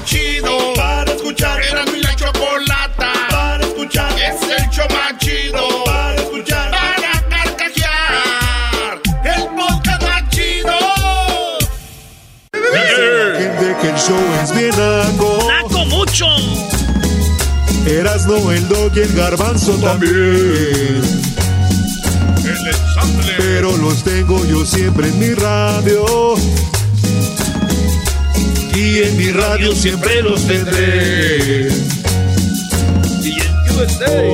más chido. Para escuchar. Era mi la chocolata. Para escuchar. Es el show más chido. Para escuchar. Para carcajear. El podcast más chido. Gente que el show es bien naco. ¡Naco mucho! Erasno, el dog y el garbanzo también. El ensamble. Pero los tengo yo siempre en mi radio. Y en mi radio siempre los tendré.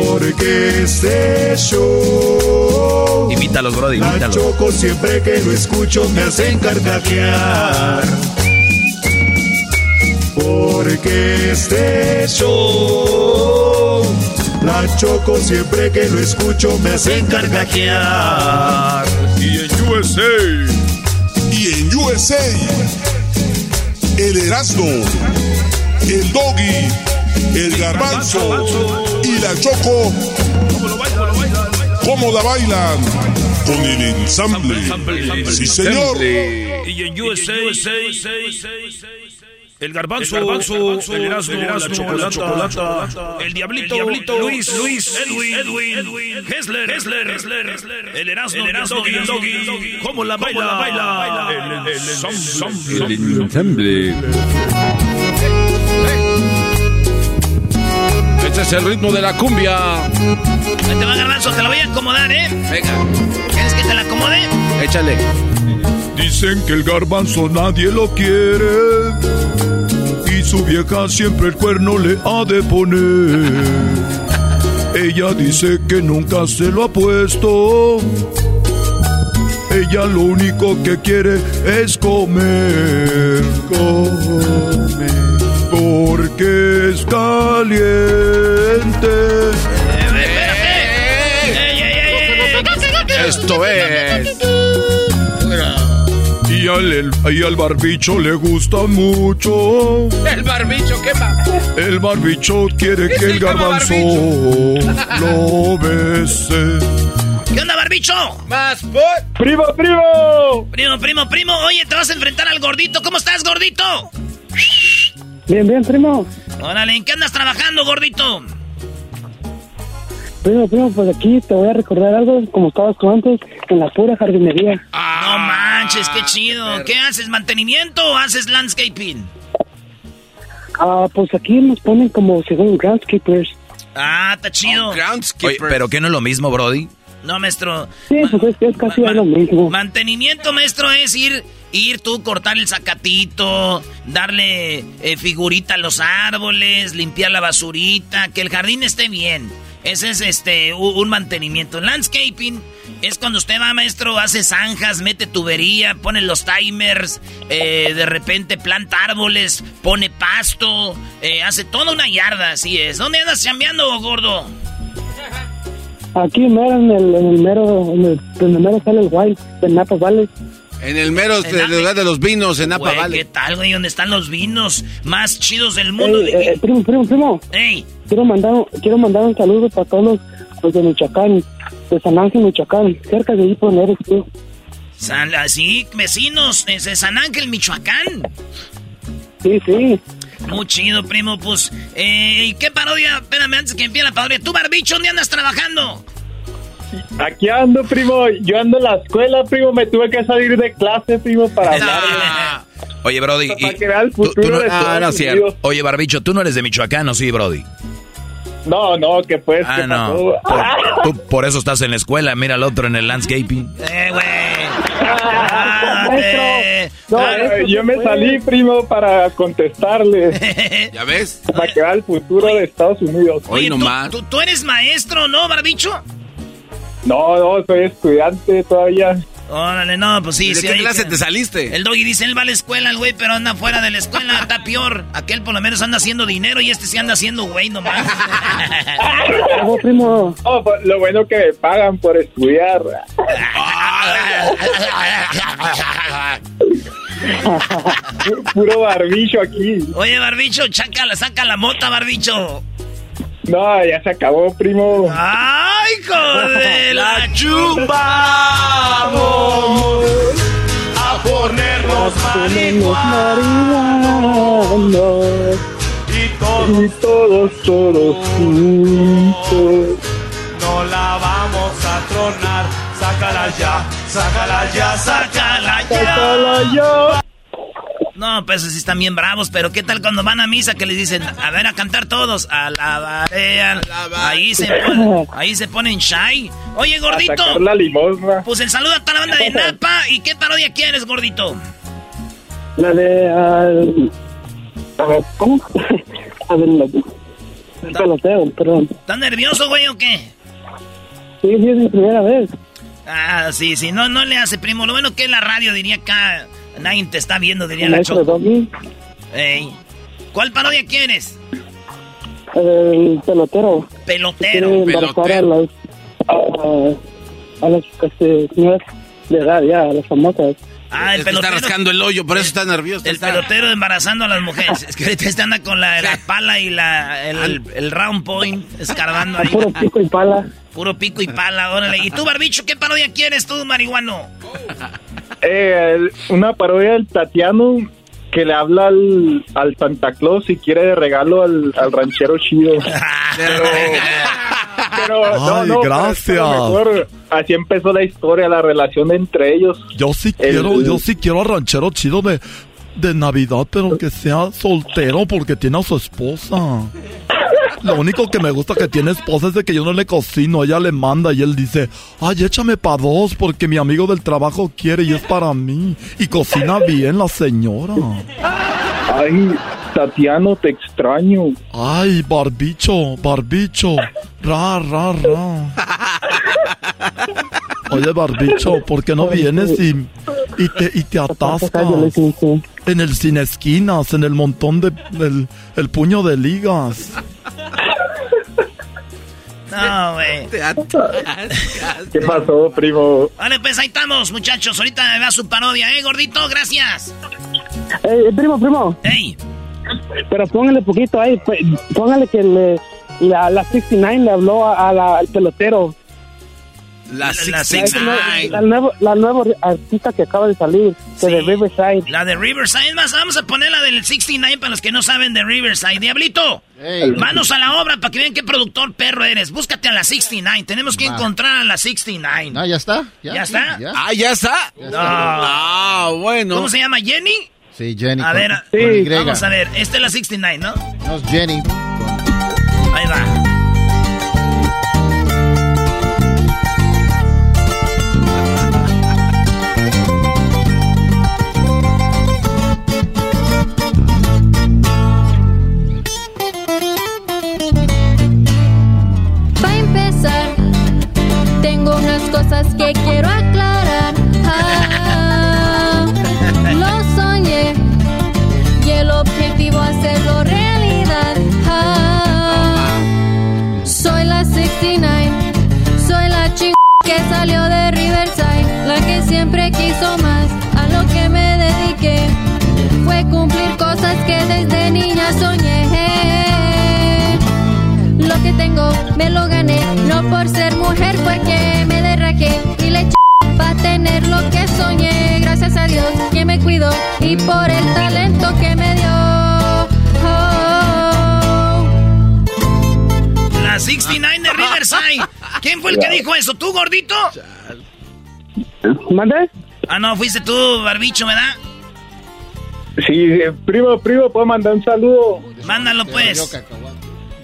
Porque este show. Imítalos, La imítalos. choco siempre que lo escucho me hacen carcajear. Porque este show. La choco siempre que lo escucho me hacen carcajear. Y en USA. Y en USA. El Erasmo. El Doggy. El Garbanzo. Y la Choco. ¿Cómo la bailan? Con el ensamble. Sí, señor. Y en USA, el garbanzo, el Erasmo, la chocolata, el diablito, Luis, Luis, Edwin, Edwin, Hessler, Hessler, el Erasmo, el Doggy, ¿cómo la baila? El ensamble. Este es el ritmo de la cumbia. Ahí te va garbanzo, te lo voy a acomodar, ¿eh? Venga, ¿Quieres que te la acomode? échale. Dicen que el garbanzo nadie lo quiere. Su vieja siempre el cuerno le ha de poner. Ella dice que nunca se lo ha puesto. Ella lo único que quiere es comer. Comer. Porque es caliente. ¡Ey, ey, ey, ey! Esto es. Y al, el- y al barbicho le gusta mucho. El barbicho quema. El barbicho quiere que el garbanzo lo bese. ¿Qué onda, barbicho? Más por. ¡Primo, primo! Primo, primo, primo, oye, te vas a enfrentar al gordito. ¿Cómo estás, gordito? Bien, bien, primo. Órale, ¿en qué andas trabajando, gordito? Primo, primo, pues aquí te voy a recordar algo como estabas tú antes, en la pura jardinería. no manches, qué chido. ¿Qué haces, mantenimiento o haces landscaping? Ah, pues aquí nos ponen como según groundskeepers. Ah, está chido. Oye, pero ¿qué no es lo mismo, Brody? No, maestro. Sí, pues es, es casi Ma- lo mismo. Mantenimiento, maestro, es ir, ir tú, cortar el zacatito, darle eh, figurita a los árboles, limpiar la basurita, que el jardín esté bien. Ese es este un mantenimiento. Landscaping es cuando usted va, maestro, hace zanjas, mete tubería, pone los timers, eh, de repente planta árboles, pone pasto, eh, hace toda una yarda, así es. ¿Dónde andas chambeando, gordo? Aquí mero en el, en el mero, en el, mero sale el wild, de Napa Valley. En el mero En lugar de los vinos en Napa Güey, ¿qué Valley. tal, güey? ¿Dónde están los vinos más chidos del mundo? Ey, eh, eh, primo, primo, primo. Ey, Quiero mandar, quiero mandar un saludo para todos los, los de Michoacán, de San Ángel, Michoacán, cerca de ahí por donde eres tú. San- sí, vecinos, es de San Ángel, Michoacán. Sí, sí. Muy chido, primo, pues. Eh, ¿Y qué parodia? Espérame, antes que empiece la parodia. ¿Tú, Barbicho, dónde andas trabajando? Aquí ando, primo. Yo ando en la escuela, primo. Me tuve que salir de clase, primo, para hablar. Ah. Oye, Brody. Para y- que vea el tú- tú futuro no- de ah, Estados no, es cierto. Unidos. Oye, Barbicho, tú no eres de Michoacán, ¿o sí, Brody? No, no, que pues, Ah, ¿qué no. Por, tú por eso estás en la escuela, mira al otro en el landscaping. Eh, güey. No, ah, eh, yo me salí, primo, para contestarle. ¿Ya ves? para que vea el futuro de Estados Unidos. Hoy Oye, ¿tú, nomás. tú, tú eres maestro, ¿no, Barbicho? No, no, soy estudiante todavía. Órale, no, pues sí, ¿De sí. qué clase que- te saliste? El doggy dice, él va a la escuela, el güey, pero anda fuera de la escuela, está peor. Aquel por lo menos anda haciendo dinero y este sí anda haciendo güey nomás. Bravo, primo. No, pues, lo bueno que me pagan por estudiar. Puro barbicho aquí. Oye, Barbicho, chácala, saca la mota, Barbicho. No, ya se acabó, primo. ¡Ay, joder! ¡La Vamos a ponernos marihuanos. Y todos, todos juntos. No la vamos a tronar. Sácala ya, sácala ya, sácala ya. Sácala ya. No, pues sí están bien bravos, pero ¿qué tal cuando van a misa que les dicen, a ver, a cantar todos? Alabaré, al... ahí se ponen, ahí se ponen shy. Oye, gordito. La limosna. Pues el saludo a toda la banda de Napa. ¿Y qué parodia quieres, gordito? La de... ver, ¿Cómo? A ver, la... El peloteo, perdón. ¿Estás nervioso, güey, o qué? Sí, sí, es mi primera vez. Ah, sí, sí, no, no le hace, primo. Lo bueno que es la radio, diría acá. Nadie te está viendo, diría la Choco. Ey. ¿Cuál parodia quieres? el pelotero. Pelotero. Embarazar a las... A, a las este, señoras de edad, ya, a las famosas. Ah, el Es que está pelotero. rascando el hoyo, por eso está nervioso. El está- pelotero embarazando a las mujeres. Es que ahorita este anda con la, la pala y la, el, el round point escarbando ahí. Puro pico y pala. Puro pico y pala, órale. ¿Y tú, Barbicho, qué parodia quieres tú, marihuano? Eh, una parodia del Tatiano que le habla al, al Santa Claus y quiere de regalo al, al ranchero chido. Pero, pero Ay, no, gracias. mejor, así empezó la historia, la relación entre ellos. Yo sí El- quiero, yo sí quiero al ranchero chido de, de Navidad, pero que sea soltero porque tiene a su esposa. Lo único que me gusta que tiene esposa es de que yo no le cocino, ella le manda y él dice, ay, échame pa' dos porque mi amigo del trabajo quiere y es para mí. Y cocina bien la señora. Ay, Tatiano, te extraño. Ay, barbicho, barbicho, ra, ra, ra. Oye, barbicho, ¿por qué no vienes y, y te, y te atascas? En el sin esquinas, en el montón de... el, el puño de ligas. No, güey. ¿Qué pasó, primo? Vale, pues ahí estamos, muchachos. Ahorita me da su parodia, ¿eh, gordito? Gracias. Eh, primo, primo. Ey. Pero póngale poquito ahí. pues, Póngale que le, la, la 69 le habló a, a la- al pelotero. La La- la 69. La, nuevo, la nueva artista que acaba de salir, que de Riverside. La de Riverside, más vamos a poner la del 69 para los que no saben de Riverside. Diablito, manos a la obra para que vean qué productor perro eres. Búscate a la 69. Tenemos que encontrar a la 69. Ah, ya está. ¿Ya está? Ah, ya está. No. Ah, bueno. ¿Cómo se llama? ¿Jenny? Sí, Jenny. A ver, vamos a ver. Esta es la 69, ¿no? No, es Jenny. Ahí va. Tengo me lo gané, no por ser mujer fue que me derraqué y le eché para tener lo que soñé. Gracias a Dios que me cuidó y por el talento que me dio. Oh. La 69 de Riverside. ¿Quién fue el que dijo eso? ¿Tú, gordito? ¿Mande? Ah, no, fuiste tú, barbicho, ¿verdad? Sí, primo, primo, ¿puedo mandar un saludo? Mándalo, pues.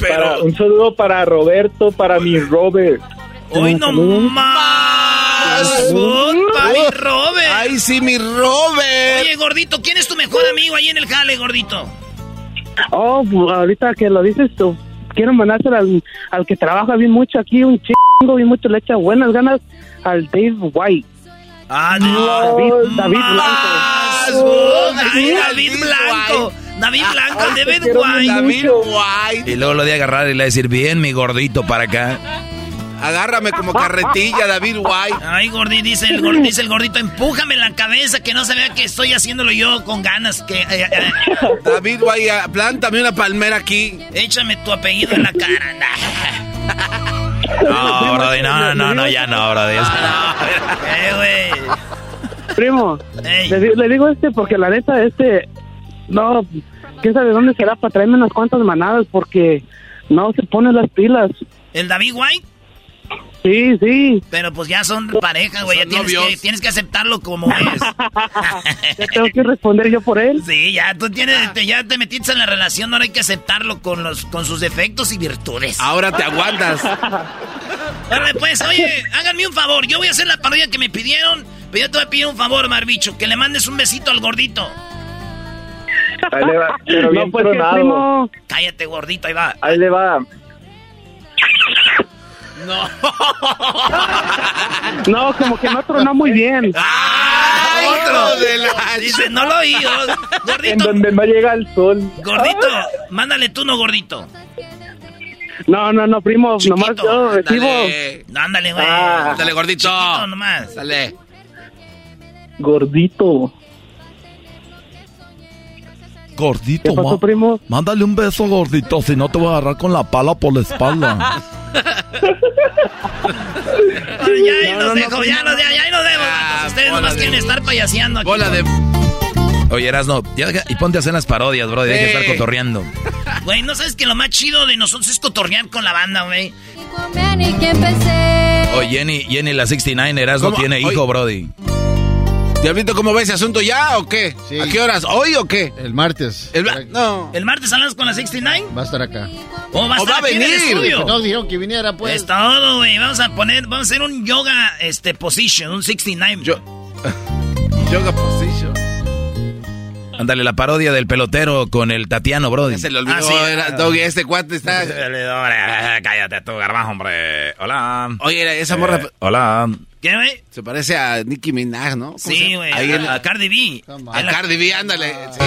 Para, un saludo para Roberto, para mi Robert. Hoy no más. Puta, mi Robert. Ay, sí, mi Robert. Oye, gordito, ¿quién es tu mejor amigo ahí en el jale, gordito? Oh, pues, ahorita que lo dices tú, quiero mandárselo al, al que trabaja bien mucho aquí, un chingo, bien mucho, le echa buenas ganas al Dave White. Ah, David, David Más, Blanco. David, David Blanco. David Blanco, el de David White. David White. Y luego lo de agarrar y le decir, bien, mi gordito, para acá. Agárrame como carretilla, David White. Ay, gordito, dice el, gor- dice el gordito, empújame la cabeza, que no se vea que estoy haciéndolo yo con ganas. Que, eh, eh, David White, ah, plántame una palmera aquí. échame tu apellido en la cara. No, Brody, no, no, no, ya no, Brody. Eh, güey. Primo, le, le digo este porque la neta, este, no, quién sabe dónde será para traerme unas cuantas manadas porque no se pone las pilas. ¿El David White? Sí, sí. Pero pues ya son pareja, güey. Ya tienes que, tienes que aceptarlo como es. ya tengo que responder yo por él. Sí, ya tú tienes, te, ya te metiste en la relación, ahora hay que aceptarlo con los, con sus defectos y virtudes. Ahora te aguantas. Pues, oye, háganme un favor. Yo voy a hacer la parodia que me pidieron, pero yo te voy a pedir un favor, Marbicho, que le mandes un besito al gordito. Ahí le va, pero bien no, pues, tronado. primo. Cállate, gordito, ahí va. Ahí le va. No. No, como que no tronó muy bien. ¡Ay, Otro de la- Dice, no lo oí. En Gordito, donde no llega el sol. gordito, mándale tú, no, gordito. No, no, no, primo, Chiquito, nomás yo recibo. Dale, Ándale, güey. Ah. dale gordito. Chiquito nomás. Dale. Gordito. Gordito, ¿Qué pasó, primo? mándale un beso, gordito, si no te voy a agarrar con la pala por la espalda. Ay, ya ahí No, los no, no, dejo, ya los dejo, ya ahí nos vemos. Ah. Ustedes nomás de- quieren estar payaseando aquí. Bola de. Oye, Erasno, ya deja- y ponte a hacer las parodias, bro, deja de estar cotorreando. Güey, ¿no sabes que lo más chido de nosotros es cotorrear con la banda, güey? Oye, Jenny, Jenny, la 69, Erasno tiene Oye. hijo, brody. Diablito, ¿cómo va ese asunto ya o qué? Sí. ¿A qué horas? ¿Hoy o qué? El martes. El No. ¿El martes hablas con la 69? Va a estar acá. ¿O va a O estar va a aquí en el venir. estudio? No dijeron que viniera, pues. Es todo, güey. Vamos a poner, vamos a hacer un yoga, este, position, un 69. Yo. Yoga position. Ándale, la parodia del pelotero con el Tatiano, brody. Ya se le olvidó. Ah, sí. era, Doggy, este cuate está. Cállate tú, garbajo, hombre. Hola. Oye, esa morra Eh, hola. ¿Qué, güey? se parece a Nicki Minaj, ¿no? ¿Cómo se Sí, güey. A, a Cardi B. A Cardi B, ándale. Sí.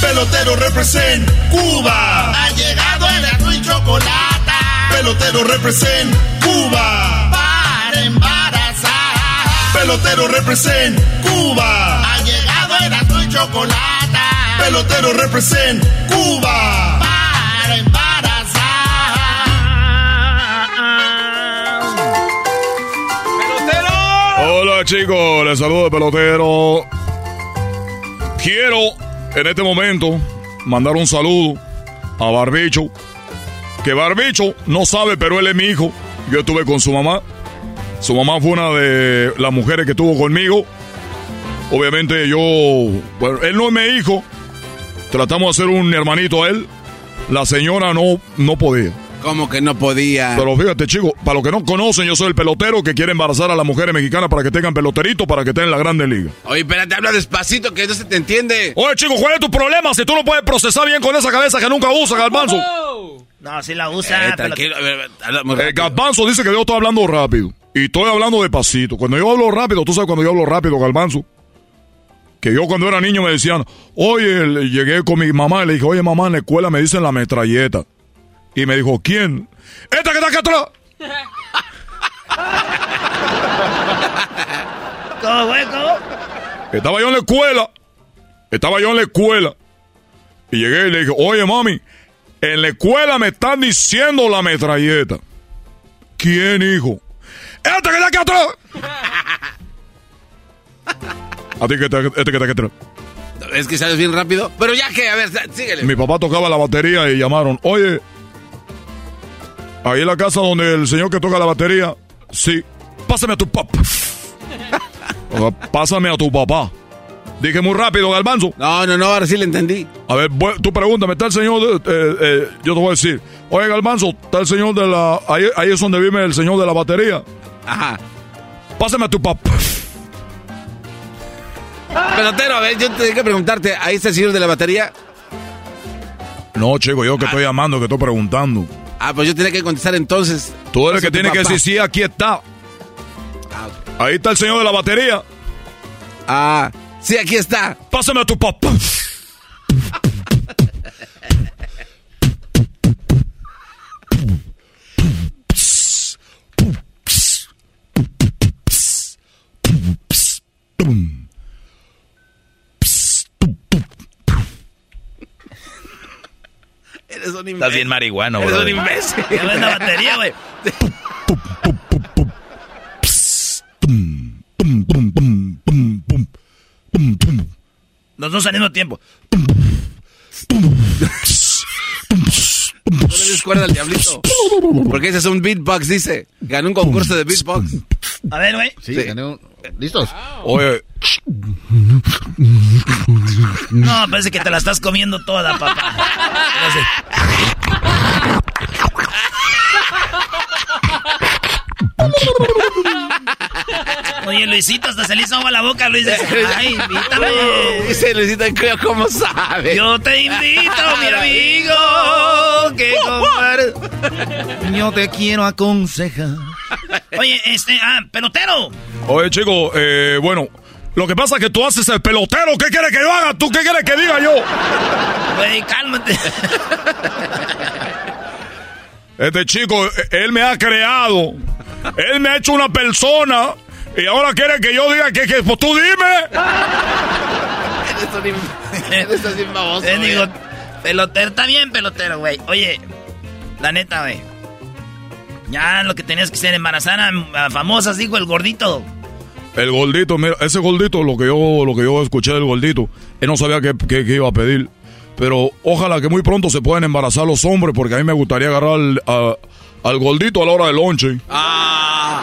Pelotero represent Cuba. Ha llegado el azul y chocolate Pelotero represent Cuba. para embarazar. Pelotero represent Cuba. Ha llegado el azul y chocolate Pelotero represent Cuba. para embarazar. Chicos, les saludo el pelotero. Quiero en este momento mandar un saludo a Barbicho. Que Barbicho no sabe, pero él es mi hijo. Yo estuve con su mamá. Su mamá fue una de las mujeres que estuvo conmigo. Obviamente yo, bueno, él no es mi hijo. Tratamos de hacer un hermanito a él. La señora no, no podía. ¿Cómo que no podía? Pero fíjate, chicos, para los que no conocen, yo soy el pelotero que quiere embarazar a las mujeres mexicanas para que tengan peloterito para que estén en la Grande Liga. Oye, espérate, habla despacito que no se te entiende. Oye, chicos, ¿cuál es tu problema si tú no puedes procesar bien con esa cabeza que nunca usas, Galbanzo? No, sí la usa. Eh, tranquilo, Eh, dice que yo estoy hablando rápido. Y estoy hablando despacito. Cuando yo hablo rápido, tú sabes cuando yo hablo rápido, Galbanzo. Que yo cuando era niño me decían, oye, le- llegué con mi mamá y le dije, oye, mamá, en la escuela me dicen la metralleta. Y me dijo, ¿quién? ¡Esta que está acá atrás! ¿Cómo, güey? ¿Cómo? Estaba yo en la escuela. Estaba yo en la escuela. Y llegué y le dije, oye, mami, en la escuela me están diciendo la metralleta. ¿Quién, hijo? ¡Este que está aquí atrás! A ti que está, este que está aquí atrás. Es que sales bien rápido. Pero ya que, a ver, síguele. Mi papá tocaba la batería y llamaron, oye, ahí en la casa donde el señor que toca la batería, sí, pásame a tu papá. Pásame a tu papá. Dije muy rápido, Galbanzo. No, no, no, ahora sí le entendí. A ver, tú pregúntame, está el señor, de- eh, eh, yo te voy a decir, oye Galbanzo, está el señor de la, ahí, ahí es donde vive el señor de la batería. Ajá. Pásame a tu papá. Pelotero, a ver, yo tengo que preguntarte, ¿ahí está el señor de la batería? No, chico, yo que estoy llamando, que estoy preguntando. Ah, pues yo tenía que contestar entonces. Tú eres el que tiene que papá. decir, sí, aquí está. Ah, ok. Ahí está el señor de la batería. Ah, sí, aquí está. Pásame a tu papá. Eres un imbécil. Estás bien marihuano, Eres bro. un imbécil. ¿Qué ves la batería, güey? Los dos al mismo tiempo. No le des cuerda al diablito. Porque ese es un beatbox, dice. Ganó un concurso de beatbox. A ver, güey. Sí, gané un- ¿Listos? Oye, No, parece que te la estás comiendo toda, papá. Oye, Luisito, hasta se le hizo agua a la boca, Luis. Dice, Ay, invítame. Dice Luisito ¿cómo sabe? Yo te invito, mi amigo, que compare- Yo te quiero aconsejar. Oye, este, ah, pelotero. oye, chico, eh, bueno, lo que pasa es que tú haces el pelotero. ¿Qué quieres que yo haga? ¿Tú qué quieres que diga yo? Güey, cálmate. Este chico, él me ha creado. Él me ha hecho una persona. Y ahora quiere que yo diga que, que pues tú dime. Eres así baboso, Eh, digo, pelotero, está bien, pelotero, güey. Oye, la neta, güey. Ya lo que tenías que hacer, embarazar a, a famosas, dijo el gordito. El gordito, mira, ese gordito, lo que yo, lo que yo escuché del gordito, él no sabía qué, qué- qué iba a pedir. Pero ojalá que muy pronto se puedan embarazar los hombres, porque a mí me gustaría agarrar al, a- al gordito a la hora del lonche. Ah,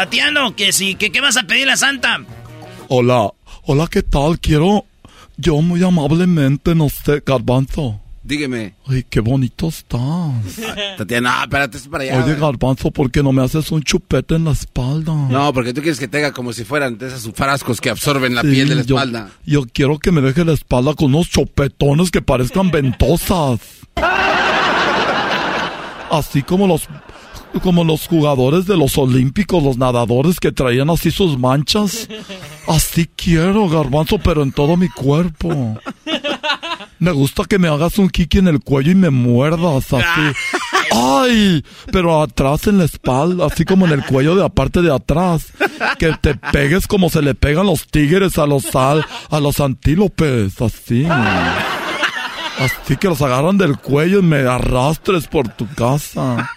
Tatiano, que sí, que qué vas a pedir a Santa. Hola, hola, ¿qué tal? Quiero, yo muy amablemente, no sé, garbanzo. dígame. Ay, qué bonito estás. Tatiana, no, espérate, es para allá. Oye, güey. garbanzo, ¿por qué no me haces un chupete en la espalda? No, porque tú quieres que tenga como si fueran de esos frascos que absorben la Sí, piel de la yo- espalda. Yo, quiero que me deje la espalda con unos chopetones que parezcan ventosas. Así como los como los jugadores de los olímpicos, los nadadores que traían así sus manchas. Así quiero, garbanzo, pero en todo mi cuerpo. Me gusta que me hagas un kiki en el cuello y me muerdas así. ¡Ay! Pero atrás en la espalda, así como en el cuello de la parte de atrás. Que te pegues como se le pegan los tigres a los a los antílopes, así. Así que los agarran del cuello y me arrastres por tu casa.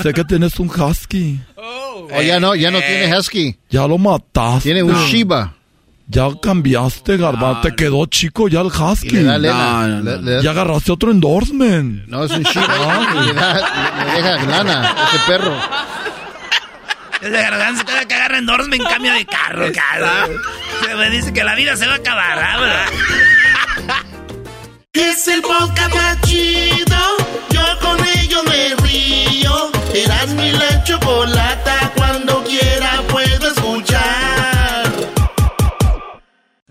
Sé que tienes un husky. Oh, ya no, ya no tiene Husky. Ya lo mataste. Tiene un Shiba. Ya cambiaste, garbanzo. Te quedó chico ya el husky. Y le da lana. No, no, Le- no. le da- Ya agarraste otro endorsement. no, es un Shiba. y le, da, le- le deja lana ese perro. Ese garbanzo cada que agarra endorsement cambia de carro, cara. Se me dice que la vida se va a acabar, ¿ah, ¿verdad? Es el podcast más chido. Yo con ello me río. Eras mi la chocolata. Cuando quiera puedo escuchar.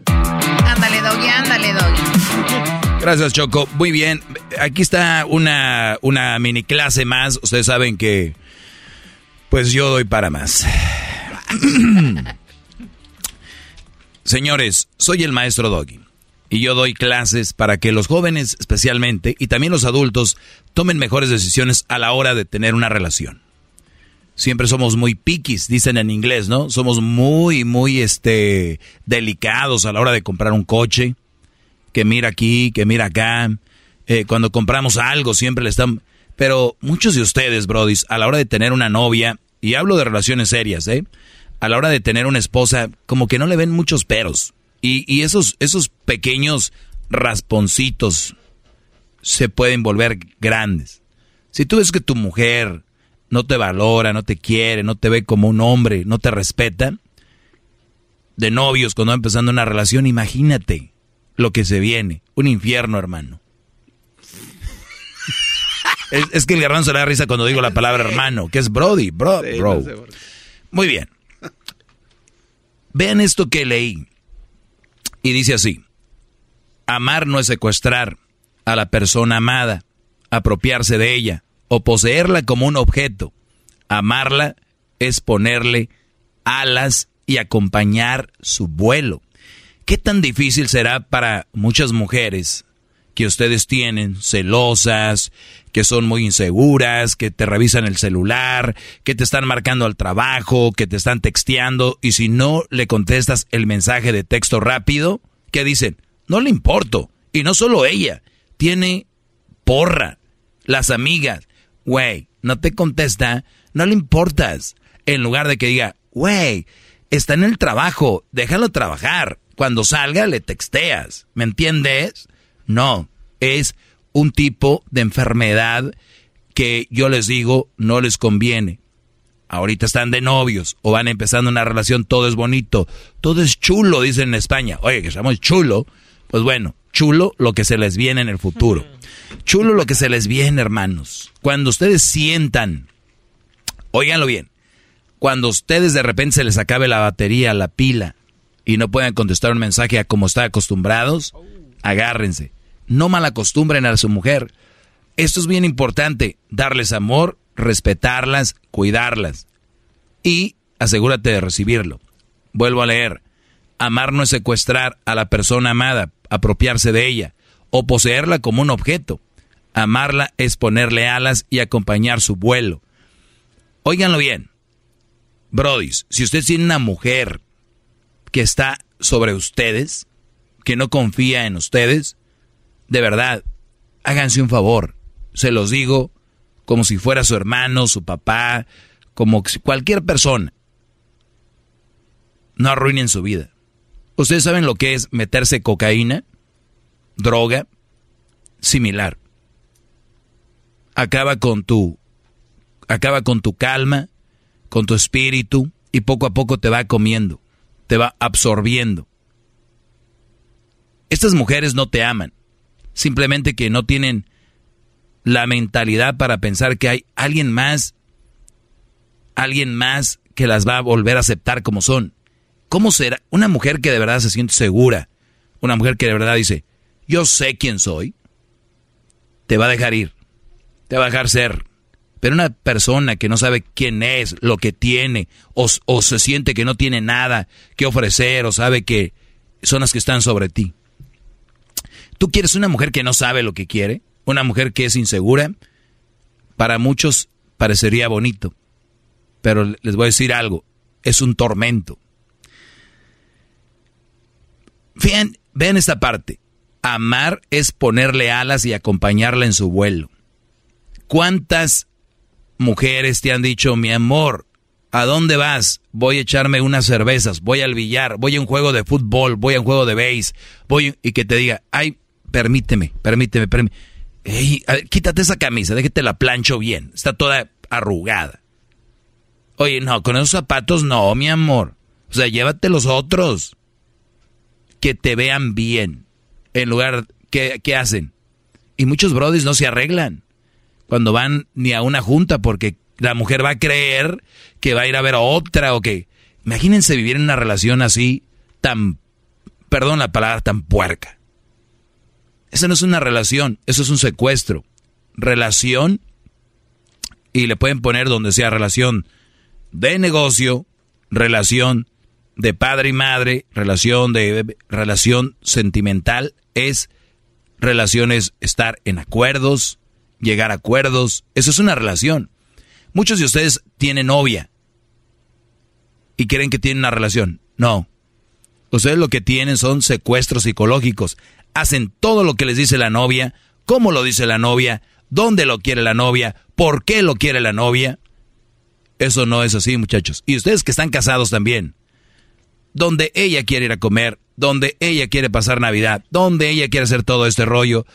Ándale, Doggy, ándale, Doggy. Gracias, Choco. Muy bien. Aquí está una, una mini clase más. Ustedes saben que, pues yo doy para más. Señores, soy el maestro Doggy. Y yo doy clases para que los jóvenes especialmente y también los adultos tomen mejores decisiones a la hora de tener una relación. Siempre somos muy piquis, dicen en inglés, ¿no? Somos muy, muy, este, delicados a la hora de comprar un coche que mira aquí, que mira acá. Eh, cuando compramos algo siempre le están... Pero muchos de ustedes, brodis, a la hora de tener una novia, y hablo de relaciones serias, ¿eh? A la hora de tener una esposa, como que no le ven muchos peros. Y, y esos, esos pequeños rasponcitos se pueden volver grandes. Si tú ves que tu mujer no te valora, no te quiere, no te ve como un hombre, no te respeta, de novios cuando va empezando una relación, imagínate lo que se viene. Un infierno, hermano. es, es que el garbanzo le da risa cuando digo la palabra hermano, que es Brody, bro, bro. Muy bien. Vean esto que leí. Y dice así. Amar no es secuestrar a la persona amada, apropiarse de ella o poseerla como un objeto. Amarla es ponerle alas y acompañar su vuelo. ¿Qué tan difícil será para muchas mujeres que ustedes tienen, celosas, que son muy inseguras, que te revisan el celular, que te están marcando al trabajo, que te están texteando, y si no le contestas el mensaje de texto rápido, ¿qué dicen? No le importo. Y no solo ella, tiene porra, las amigas, güey, no te contesta, no le importas. En lugar de que diga, güey, está en el trabajo, déjalo trabajar. Cuando salga le texteas, ¿me entiendes? No, es un tipo de enfermedad que yo les digo no les conviene. Ahorita están de novios o van empezando una relación, todo es bonito, todo es chulo, dicen en España. Oye, que estamos chulo. Pues bueno, chulo lo que se les viene en el futuro. Chulo lo que se les viene, hermanos. Cuando ustedes sientan, óiganlo bien, cuando ustedes de repente se les acabe la batería, la pila, y no puedan contestar un mensaje a como están acostumbrados, agárrense. No malacostumbren a su mujer. Esto es bien importante, darles amor, respetarlas, cuidarlas. Y asegúrate de recibirlo. Vuelvo a leer. Amar no es secuestrar a la persona amada, apropiarse de ella o poseerla como un objeto. Amarla es ponerle alas y acompañar su vuelo. Óiganlo bien. Brodis, si usted tiene una mujer que está sobre ustedes, que no confía en ustedes, de verdad, háganse un favor. Se los digo como si fuera su hermano, su papá, como cualquier persona. No arruinen su vida. ¿Ustedes saben lo que es meterse cocaína? Droga. Similar. Acaba con tu acaba con tu calma, con tu espíritu y poco a poco te va comiendo, te va absorbiendo. Estas mujeres no te aman, simplemente que no tienen la mentalidad para pensar que hay alguien más, alguien más que las va a volver a aceptar como son. ¿Cómo será una mujer que de verdad se siente segura? Una mujer que de verdad dice, yo sé quién soy. Te va a dejar ir, te va a dejar ser. Pero una persona que no sabe quién es, lo que tiene, o, o se siente que no tiene nada que ofrecer, o sabe que son las que están sobre ti. ¿Tú quieres una mujer que no sabe lo que quiere? ¿Una mujer que es insegura? Para muchos parecería bonito. Pero les voy a decir algo, es un tormento. Vean, vean esta parte. Amar es ponerle alas y acompañarla en su vuelo. ¿Cuántas mujeres te han dicho, mi amor, ¿a dónde vas? Voy a echarme unas cervezas, voy al billar, voy a un juego de fútbol, voy a un juego de base, voy y que te diga, ay, permíteme, permíteme, permíteme. Ey, quítate esa camisa, déjate la plancho bien, está toda arrugada. Oye, no, con esos zapatos no, mi amor. O sea, llévate los otros. Que te vean bien. En lugar, ¿qué, qué hacen? Y muchos brodis no se arreglan cuando van ni a una junta porque la mujer va a creer que va a ir a ver a otra o que... Imagínense vivir en una relación así tan, perdón la palabra, tan puerca. Esa no es una relación, eso es un secuestro. Relación, y le pueden poner donde sea relación de negocio, relación de padre y madre, relación de relación sentimental, es relaciones estar en acuerdos, llegar a acuerdos, eso es una relación. Muchos de ustedes tienen novia y creen que tienen una relación. No. Ustedes lo que tienen son secuestros psicológicos. Hacen todo lo que les dice la novia, cómo lo dice la novia, dónde lo quiere la novia, por qué lo quiere la novia. Eso no es así, muchachos. Y ustedes que están casados también. Donde ella quiere ir a comer, donde ella quiere pasar Navidad, donde ella quiere hacer todo este rollo,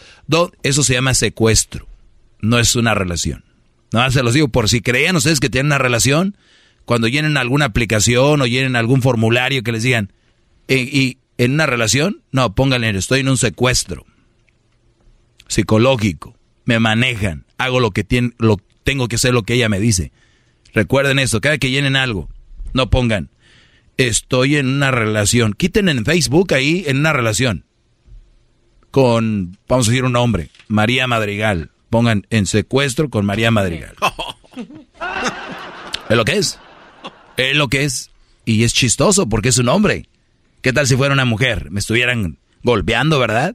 eso se llama secuestro. No es una relación. No, se los digo, por si creían ustedes que tienen una relación, cuando llenen alguna aplicación o llenen algún formulario que les digan, y, en una relación, no, pónganle, estoy en un secuestro psicológico, me manejan, hago lo que tiene, lo, tengo que hacer lo que ella me dice. Recuerden esto, cada que llenen algo, no pongan, estoy en una relación. Quiten en Facebook ahí en una relación con, vamos a decir un nombre, María Madrigal. Pongan en secuestro con María Madrigal. es lo que es. Es lo que es. Y es chistoso porque es un hombre. ¿Qué tal si fuera una mujer? Me estuvieran golpeando, ¿verdad?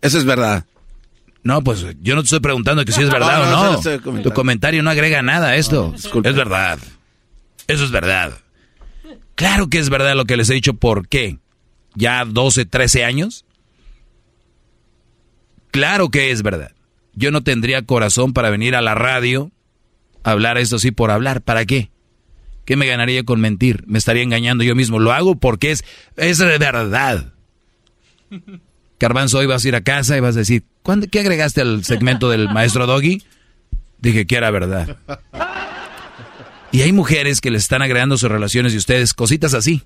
Eso es verdad. No, pues yo no te estoy preguntando que si es verdad o no. Tu comentario no agrega nada a esto. es verdad. Eso es verdad. Claro que es verdad lo que les he dicho. ¿Por qué? ¿Ya 12, 13 años? Claro que es verdad. Yo no tendría corazón para venir a la radio a hablar esto así por hablar. ¿Para qué? ¿Qué me ganaría con mentir? Me estaría engañando yo mismo. Lo hago porque es, es de verdad. Carbanzo, hoy vas a ir a casa y vas a decir, ¿cuándo, ¿qué agregaste al segmento del maestro Doggy? Dije que era verdad. Y hay mujeres que le están agregando sus relaciones y ustedes cositas así.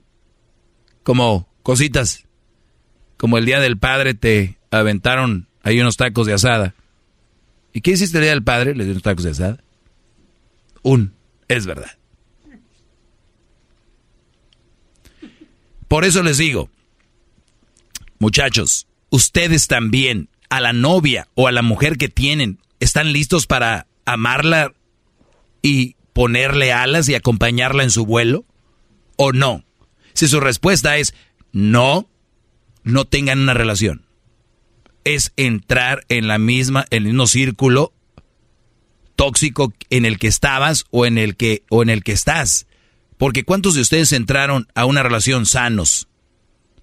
Como cositas. Como el día del padre te aventaron ahí unos tacos de asada. ¿Y qué hiciste el día del padre? Le dio unos tacos de asada. Un, es verdad. Por eso les digo, muchachos, ustedes también, a la novia o a la mujer que tienen, ¿están listos para amarla y ponerle alas y acompañarla en su vuelo? ¿O no? Si su respuesta es no, no tengan una relación. Es entrar en la misma, en el mismo círculo tóxico en el que estabas o en el que, o en el que estás. Porque ¿cuántos de ustedes entraron a una relación sanos?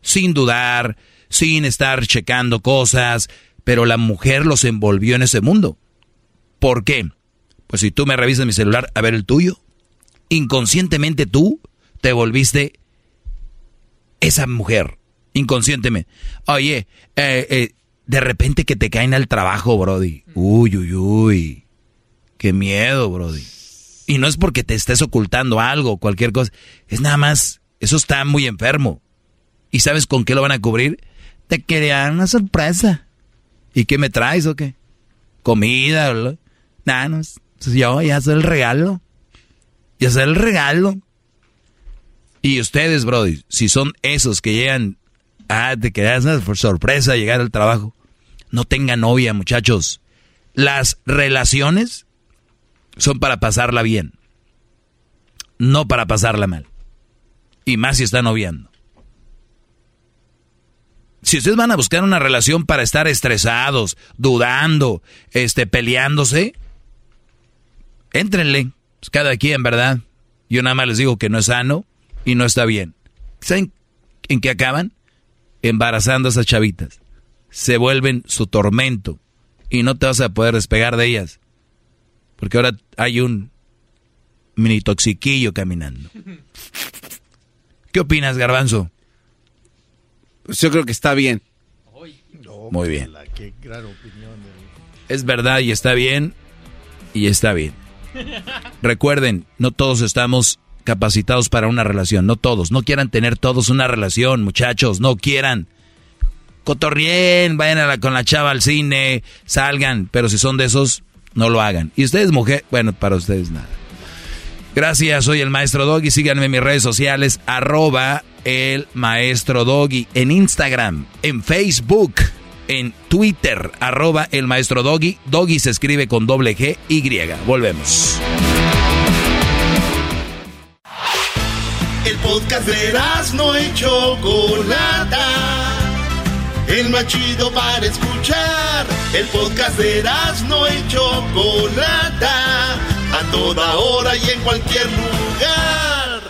Sin dudar, sin estar checando cosas, pero la mujer los envolvió en ese mundo. ¿Por qué? Pues si tú me revisas mi celular a ver el tuyo, inconscientemente tú te volviste esa mujer, inconscientemente. Oye, eh, eh, de repente que te caen al trabajo, Brody. Uy, uy, uy. Qué miedo, Brody. Y no es porque te estés ocultando algo, cualquier cosa. Es nada más, eso está muy enfermo. ¿Y sabes con qué lo van a cubrir? Te querían una sorpresa. ¿Y qué me traes o qué? Comida, ¿verdad? Nada, no, yo ya soy el regalo. Ya soy el regalo. Y ustedes, Brody, si son esos que llegan, ah, te quedas por sorpresa llegar al trabajo, no tengan novia, muchachos. Las relaciones son para pasarla bien, no para pasarla mal. Y más si están noviando. Si ustedes van a buscar una relación para estar estresados, dudando, este, peleándose, éntrenle. Pues cada quien, ¿verdad? Yo nada más les digo que no es sano y no está bien. ¿Saben en qué acaban? Embarazando a esas chavitas. Se vuelven su tormento y no te vas a poder despegar de ellas. Porque ahora hay un mini toxiquillo caminando. ¿Qué opinas, Garbanzo? Pues yo creo que está bien. Muy bien. Es verdad y está bien y está bien. Recuerden, no todos estamos capacitados para una relación, no todos. No quieran tener todos una relación, muchachos, no quieran. Cotorrien, vayan a la, con la chava al cine, salgan, pero si son de esos, no lo hagan. Y ustedes, mujer, bueno, para ustedes nada. Gracias, soy el maestro Doggy. Síganme en mis redes sociales, arroba el maestro Doggy, en Instagram, en Facebook, en Twitter, arroba el maestro Doggy. Doggy se escribe con doble G Y. Volvemos. El podcast de no hecho. El más chido para escuchar. El podcast de no hecho Chocolata. A toda hora y en cualquier lugar.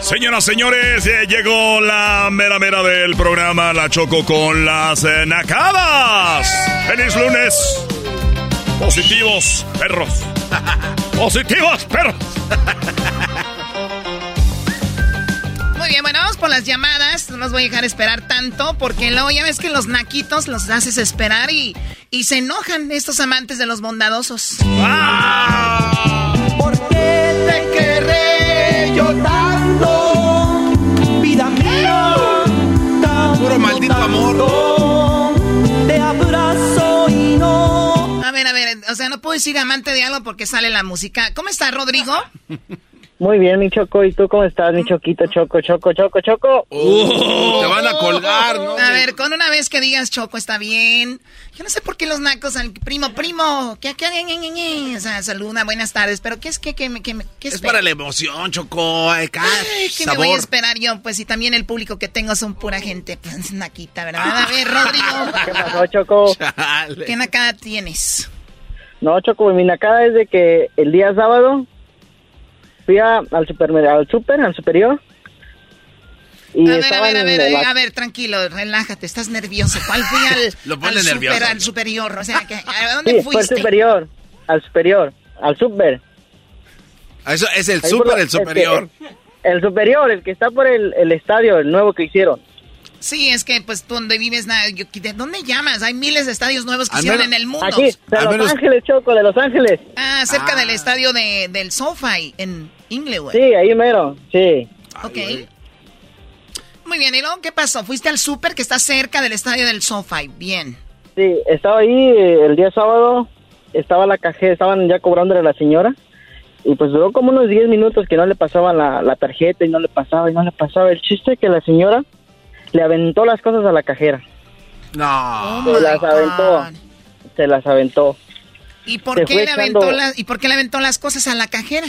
Señoras, señores, llegó la mera mera del programa La Choco con las nacadas. ¡Feliz lunes! Positivos, perros. Positivos, perros. Por las llamadas. No los voy a dejar esperar tanto porque luego ya ves que los naquitos los haces esperar y, y se enojan estos amantes de los bondadosos. ¿Por qué te querré yo tanto? Vida mía. Puro maldito amor. Te abrazo y no. A ver, a ver, o sea, no puedo decir amante de algo porque sale la música. ¿Cómo está, Rodrigo? Muy bien, mi Choco. ¿Y tú cómo estás, mi Choquito? Choco, Choco, Choco, Choco. Uh, te van a colgar, ¿no? A ver, con una vez que digas Choco está bien. Yo no sé por qué los nacos al primo, primo, ¿qué, qué, qué, qué, qué? O sea, saluda, buenas tardes, pero ¿qué es que, qué, qué, qué Es para la emoción, Choco. Ay, ca- Ay, ¿qué me voy a esperar yo? Pues si también el público que tengo son pura gente, pues naquita, ¿verdad? A ver, Rodrigo, ¿Qué pasó, Choco? Chale. ¿qué nacada tienes? No, Choco, mi nacada es de que el día sábado fui a- al supermercado, al super, al superior. Y a ver, a estaban ver, a ver, en eh, la- a ver, tranquilo, relájate, estás nervioso. ¿Cuál fue al, Lo pone al, nervioso. super- al superior? O sea, que, ¿a dónde Sí, fue al fuiste? superior, al superior, al super. Eso es el Ahí super, el superior. este, el superior, el que está por el, el estadio, el nuevo que hicieron. Sí, es que pues tú donde vives, nada, yo- ¿de dónde llamas? Hay miles de estadios nuevos que hicieron en el mundo. Aquí, de Los menos- Ángeles, Choco, de Los Ángeles. Ah, cerca Ah. del estadio de, del SoFi en Inglewood. Sí, ahí mero, sí. Ok. Muy bien, ¿y luego qué pasó? Fuiste al súper que está cerca del estadio del SoFi. Bien. Sí, estaba ahí eh, el día sábado, estaba la cajera, estaban ya cobrándole a la señora. Y pues duró como unos 10 minutos que no le pasaban la, la tarjeta y no le pasaba y no le pasaba. El chiste es que la señora le aventó las cosas a la cajera. No. Oh Se las aventó. Se las aventó. ¿Y por, Se qué le aventó las, ¿Y por qué le aventó las cosas a la cajera?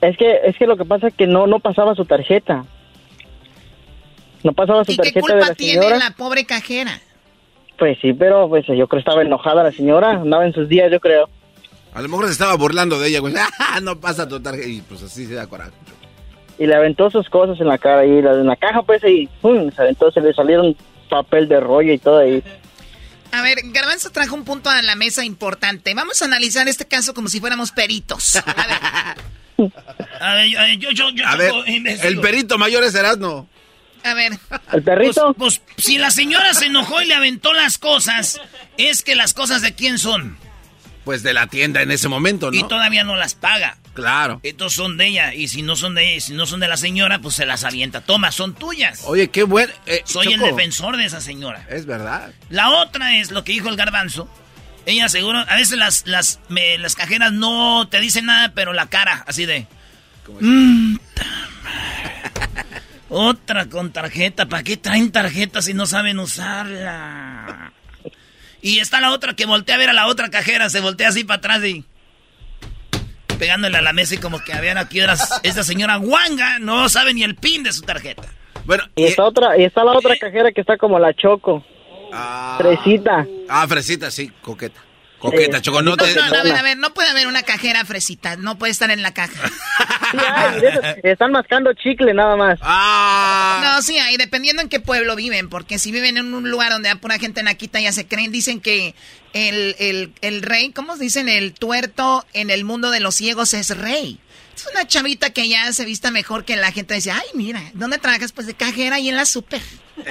Es que es que lo que pasa es que no no pasaba su tarjeta. No pasaba su ¿Y qué tarjeta de culpa la tiene señora. la pobre cajera? Pues sí, pero pues yo creo que estaba enojada la señora, andaba en sus días, yo creo. A lo mejor se estaba burlando de ella, güey. Ah, no pasa tu tarjeta. Y pues así se da coraje. Y le aventó sus cosas en la cara y la- en la caja pues y ¡pum! se aventó, se le salieron papel de rollo y todo ahí. A ver, Garbanzo trajo un punto a la mesa importante. Vamos a analizar este caso como si fuéramos peritos. A ver, A ver, yo, yo, yo, yo A ver, Choco, investigo. el perito mayor es Erasmo. a ver. ¿El Pues, perrito? pues, si la señora se enojó y le aventó las cosas, es que las cosas de quién son. Pues de la tienda en ese momento, ¿no? Y todavía no las paga. Claro. Estos son de ella. Y si no son de ella, si no son de la señora, pues se las avienta. Toma, son tuyas. Oye, qué buen... eh, Soy el defensor de esa señora. Es verdad. La otra es lo que dijo el garbanzo. Ella seguro, a veces las, las, me- las cajeras no te dicen nada, pero la cara, así de... "Mm, ta madre". Otra con tarjeta, ¿para qué traen tarjeta si no saben usarla? Y está la otra que voltea a ver a la otra cajera, se voltea así para atrás y... Pegándole a la mesa y como que ver aquí eras- esta señora guanga no sabe ni el pin de su tarjeta. Bueno, Y está otra y está la otra cajera que está como la Choco, ah, fresita. ah, fresita, sí, coqueta. Coqueta, Sí. Choco, no No, te... no, no, a ver, a ver, no puede haber una cajera fresita, no puede estar en la caja. Sí, están mascando chicle nada más. Ah, No, sí, ahí dependiendo en qué pueblo viven, porque si viven en un lugar donde hay pura gente naquita ya se creen, dicen que el, el, el rey, ¿cómo dicen? El tuerto en el mundo de los ciegos es rey. Es una chavita que ya se vista mejor que la gente dice, ay, mira, ¿dónde trabajas? Pues de cajera y en la super.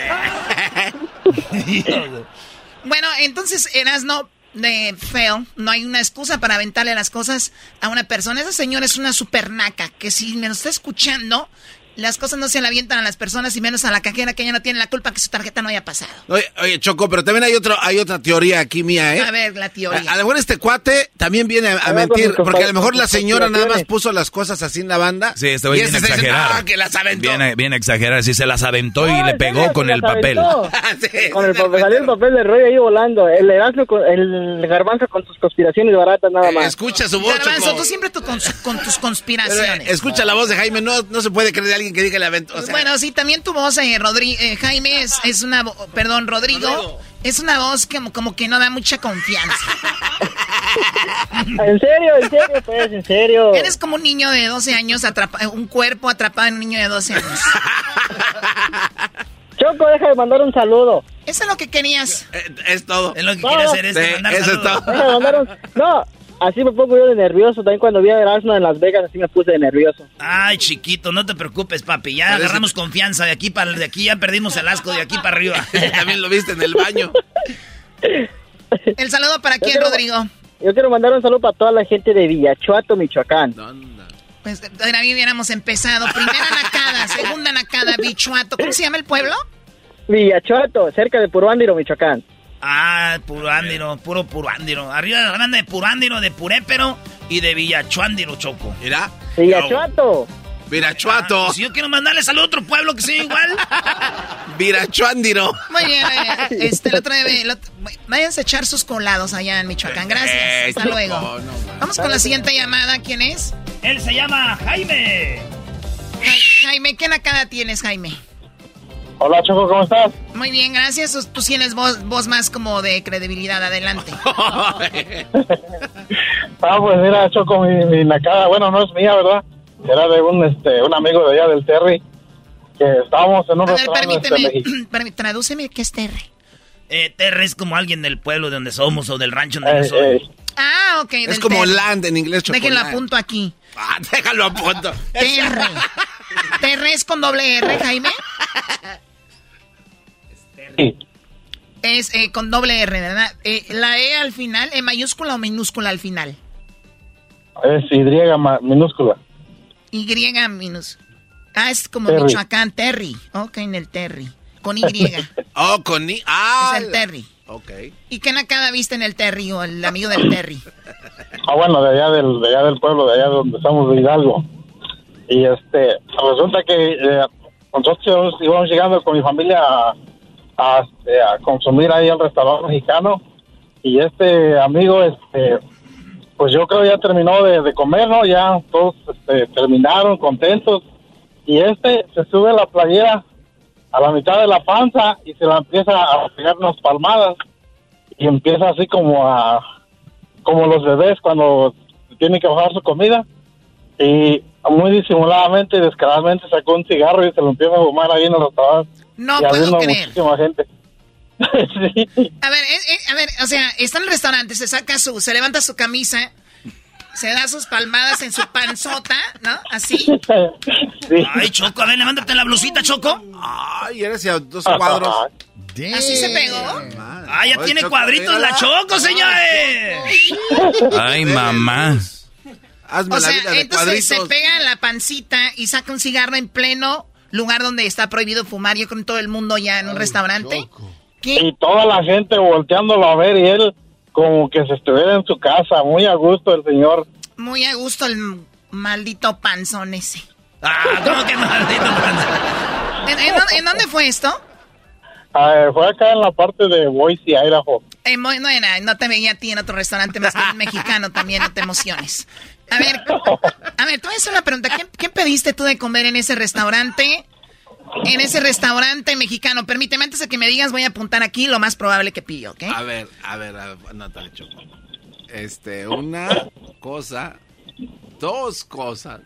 bueno, entonces Erasno de feo, no hay una excusa para aventarle las cosas a una persona. Esa señora es una super naca, que si me lo está escuchando, las cosas no se le avientan a las personas y menos a la cajera que ella no tiene la culpa que su tarjeta no haya pasado. Oye, oye, Choco, pero también hay otro, hay otra teoría aquí mía, ¿eh? A ver, la teoría. a lo mejor este cuate también viene a, a A ver, con mentir, porque a lo mejor la señora nada más puso las cosas así en la banda. Sí, este güey y viene a exagerar. "Ah, que las aventó. Viene, viene a exagerar, si se las aventó y No, le pegó serio, con el papel. Sí, Con el sí, papel, salió el papel de rollo ahí volando. El con el garbanzo con sus conspiraciones baratas nada Eh, más. Escucha su voz, Garbanzo, Choco. tú siempre tú con, tus Pero, conspiraciones. eh, escucha la voz de Jaime, no, no se puede creer alguien que diga le aventó. o sea, bueno, sí, también tu voz, eh, Rodri- eh, Jaime, es, es una, perdón, Rodrigo, Rodrigo. es una voz como, como que no da mucha confianza. En serio, en serio, pues, en serio. Eres como un niño de 12 años, atrapa- un cuerpo atrapado en un niño de 12 años. Choco, deja de mandar un saludo. Eso es lo que querías. eh, es todo. Es lo que No, quiere hacer es sí, mandar eso es saludos. todo. Deja de mandar un... No, así me pongo yo de nervioso. También cuando vi a Erasmo en Las Vegas, así me puse de nervioso. Ay, chiquito, no te preocupes, papi. Ya Parece- agarramos confianza. De aquí para de aquí ya perdimos el asco de aquí para arriba. También lo viste en el baño. ¿El saludo para quién, quiero- Rodrigo? Yo quiero mandar un saludo para toda la gente de Villachuato, Michoacán. Pues ahora hubiéramos empezado. Primera nacada, segunda nacada, bichuato. ¿Cómo se llama el pueblo? Villachuato, cerca de Puruándiro, Michoacán. Ah, puro ándiro, puro puro ándiro. Arriba de la banda de puro ándiro, de purépero y de villachuándiro, choco. Mira. Villachuato. Virachuato. Ah, si yo quiero mandarles al otro pueblo que sea igual. Virachuandiro. Muy bien, eh, este, el otro día, el otro- váyanse a echar sus colados allá en Michoacán. Gracias. Eh, Hasta Choco, luego. no. Vamos con la siguiente llamada. ¿Quién es? Él se llama Jaime. Ja- Jaime, ¿qué nacada tienes, Jaime? Hola, Choco, ¿cómo estás? Muy bien, gracias. Tú tienes voz, voz más como de credibilidad. Adelante. Ah, pues mira, Choco, mi, mi nacada, bueno, no es mía, ¿verdad? Era de un, este, un amigo de allá del Terry. que estábamos en un A ver, restaurante este, permíteme, permí- tradúceme qué es terre. Eh, Terry es como alguien del pueblo de donde somos o del rancho donde Eh, soy. eh, Ah, ok. Es como land en inglés, chocolate. Déjenlo apunto aquí. Ah, déjalo a punto. Terre. Terre es con doble R, Jaime. sí. Es eh, con doble R, ¿verdad? Eh, la E al final, ¿en mayúscula o minúscula al final? Es Y ma- minúscula. Y minus. Ah, es como Terry. Michoacán, Terry. Ok, en el Terry. Con Y. es Oh, con ni... Ah. el Terry. Ok. ¿Y qué nacada viste en el Terry o el amigo del Terry? Ah, bueno, de allá del, de allá del pueblo, de allá donde estamos de Hidalgo. Y este, resulta que eh, nosotros íbamos llegando con mi familia a, a, este, a consumir ahí al restaurante mexicano. Y este amigo, este, pues yo creo ya terminó de, de comer, ¿no? Ya todos este, terminaron contentos. Y este se sube la playera a la mitad de la panza y se la empieza a pegar unas palmadas. Y empieza así como a, como los bebés cuando tienen que bajar su comida. Y muy disimuladamente y descaradamente sacó un cigarro y se lo empieza a fumar ahí en el restaurante. No y puedo creer. muchísima gente. sí. A ver, eh, eh, a ver, o sea, está en el restaurante, se saca su, se levanta su camisa, se da sus palmadas en su panzota, ¿no? Así. sí. Ay, Choco, a ver, levántate la blusita, Choco. Ay, eres a dos cuadros. Así se pegó. Ah, ya Ay, tiene Choco, cuadritos la. Choco, señores. Ay, mamá. Hazme O la vida sea, de entonces se pega la pancita y saca un cigarro en pleno lugar donde está prohibido fumar, yo creo en todo el mundo ya en un restaurante. ¿Qué? Y toda la gente volteándolo a ver y él como que se estuviera en su casa, muy a gusto el señor. Muy a gusto el maldito panzón ese. Ah, ¿cómo que maldito ¿En, en dónde- en dónde fue esto? Ah, fue acá en la parte de Boise, Idaho. Eh, no, no, no te veía a ti en otro restaurante más que mexicano también, no te emociones. A ver, a ver, te voy a hacer una pregunta. ¿Qué, qué pediste tú de comer en ese restaurante? En ese restaurante mexicano. Permíteme, antes de que me digas, voy a apuntar aquí lo más probable que pidió, ¿ok? A ver, a ver, a ver, Choco. Este, una cosa, dos cosas.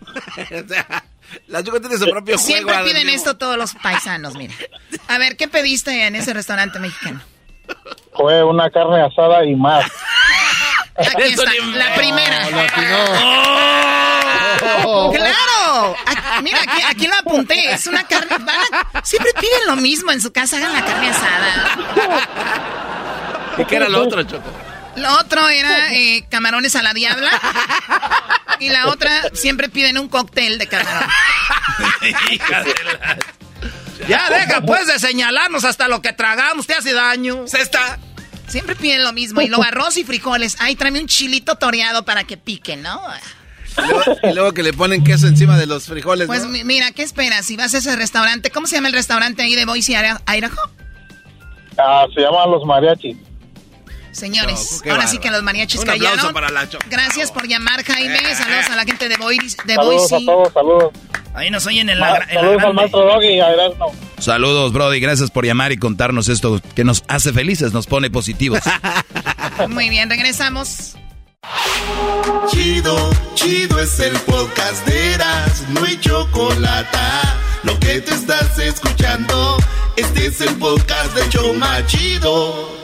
o sea, la Choco tiene su propio juego. Siempre al piden mismo- esto todos los paisanos, mira. A ver, ¿qué pediste en ese restaurante mexicano? Fue una carne asada y más. Aquí está, la primera. Oh. ¡Claro! Aquí- mira, aquí, aquí lo apunté. Es una carne. a- siempre piden lo mismo en su casa. Hagan la carne asada. ¿Y qué era lo otro, Choco? Lo otro era eh, camarones a la diabla. Y la otra, siempre piden un cóctel de camarón. Hija de la- Ya deja pues de señalarnos hasta lo que tragamos, te hace daño. Cesta. Siempre piden lo mismo. Y luego arroz y frijoles. Ay, tráeme un chilito toreado para que pique, ¿no? Y luego, y luego que le ponen queso encima de los frijoles, Pues mira, ¿qué esperas? Si vas a ese restaurante, ¿cómo se llama el restaurante ahí de Boise, Idaho? Ah, se llaman los mariachis. Señores, ahora sí que los mariachis Un aplauso callaron. para la. Gracias por llamar, Jaime. Saludos a la gente de, Boise. de Saludos Boise. a todos, saludos. Ahí nos oyen en la, saludos al maestro Doggy Erasmo. Saludos, Brody. Gracias por llamar y contarnos esto que nos hace felices, nos pone positivos. Muy bien, regresamos. Chido, chido es el podcast de Eras, no hay chocolate. Lo que te estás escuchando, este es el podcast de Choma Chido.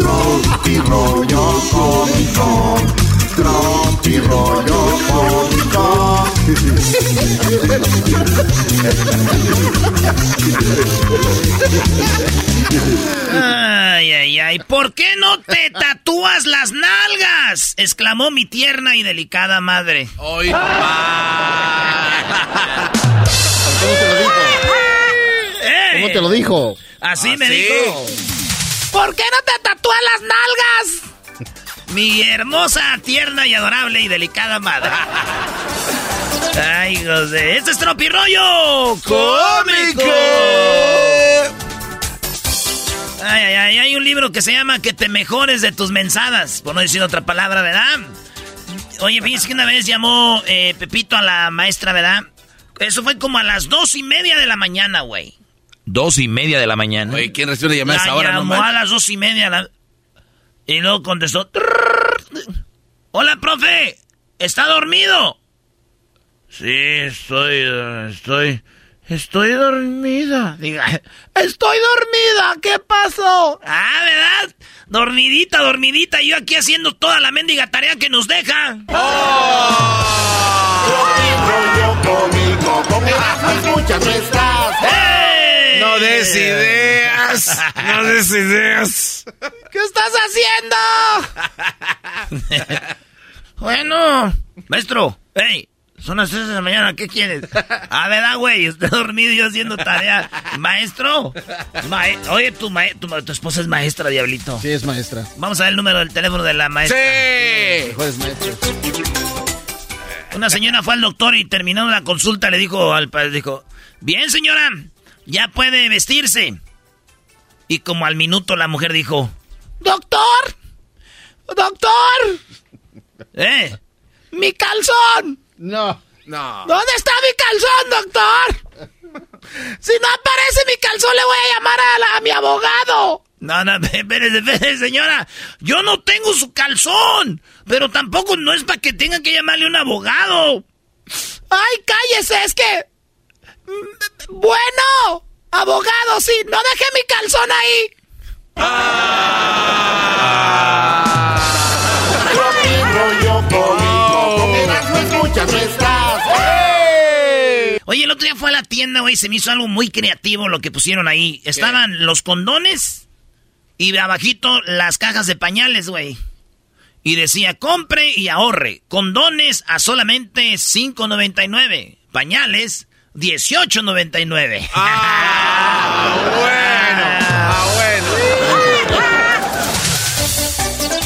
Tropi rollo cómico, tropi rollo cómico. Ay, ay, ay. ¿Por qué no te tatúas las nalgas? exclamó mi tierna y delicada madre. Hoy, papá. ¿Cómo te lo dijo? ¡Ey! ¿Cómo te lo dijo? Así me Así. dijo. ¿Por qué no te tatúas las nalgas? Mi hermosa, tierna y adorable y delicada madre. Ay, José. Este es Tropirollo Cómico. Ay, ay, ay. Hay un libro que se llama Que te mejores de tus mensadas. Por no decir otra palabra, ¿verdad? Oye, fíjense que una vez llamó eh, Pepito a la maestra, ¿verdad? Eso fue como a las dos y media de la mañana, güey. Dos y media de la mañana. Oye, ¿quién recibe una llamada a La esa hora? No llamó a las dos y media. la- Y luego contestó. Hola, profe. ¿Está dormido? Sí, estoy, estoy, Estoy dormida. Diga, estoy dormida, ¿qué pasó? Ah, ¿verdad? Dormidita, dormidita, yo aquí haciendo toda la mendiga tarea que nos deja. No des ideas. No des ideas. ¿Qué estás haciendo? bueno, maestro, hey, son las 3 de la mañana, ¿qué quieres? A ver, ah, güey, estoy dormido y yo haciendo tarea. Maestro, mae- oye, tu, mae- tu, tu esposa es maestra, diablito. Sí, es maestra. Vamos a ver el número del teléfono de la maestra. ¡Sí! Mejores maestros. Una señora fue al doctor y terminando la consulta le dijo al padre, dijo, bien señora, ya puede vestirse. Y como al minuto la mujer dijo, doctor, doctor, ¿eh? Mi calzón. No. No. ¿Dónde está mi calzón, doctor? Si no aparece mi calzón, le voy a llamar a, la- a mi abogado. No, no, espérese, espérese, señora. Yo no tengo su calzón. Pero tampoco no es para que tenga que llamarle a un abogado. Ay, cállese, es que... Bueno, abogado, sí, no dejé mi calzón ahí. Oye, el otro día fue a la tienda, güey, se me hizo algo muy creativo lo que pusieron ahí. Estaban los condones y abajito las cajas de pañales, güey. Y decía, compre y ahorre. Condones a solamente $5.99. Pañales, $18.99. Ah, bueno. Ah, bueno.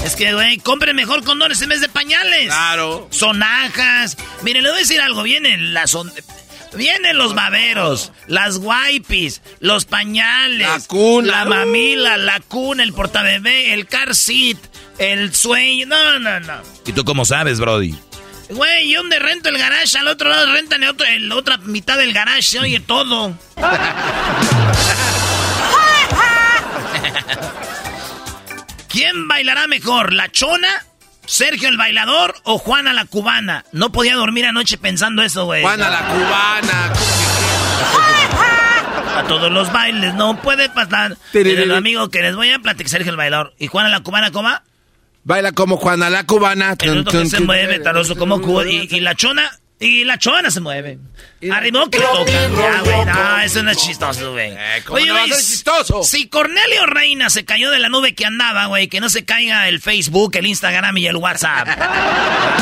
Es que, güey, compren mejor condones en vez de pañales. Claro. Sonajas. Miren, le voy a decir algo. Vienen las... Vienen los baberos, las wipes, los pañales, La cuna. la mamila, la cuna, el portabebé, el car seat, el sueño. No, no, no. ¿Y tú cómo sabes, Brody? Güey, yo donde rento el garage, al otro lado rentan el otro, el- la otra mitad del garage, se oye todo. ¿Quién bailará mejor, la chona, Sergio el bailador o Juana la cubana? No podía dormir anoche pensando eso, güey. Juana la cubana. A todos los bailes no puede pasar. Pero amigo que les voy a platicar, Sergio el bailador. ¿Y Juana la cubana cómo? Baila como Juana la cubana. El otro que se mueve, taroso como cubo. Y, y la chona, y la chona se mueve. Arriba que toca. Ya, güey, no, eso no es chistoso, güey. Eh, ¿cómo no va a ser chistoso? Si Cornelio Reina se cayó de la nube que andaba, güey, que no se caiga el Facebook, el Instagram y el WhatsApp.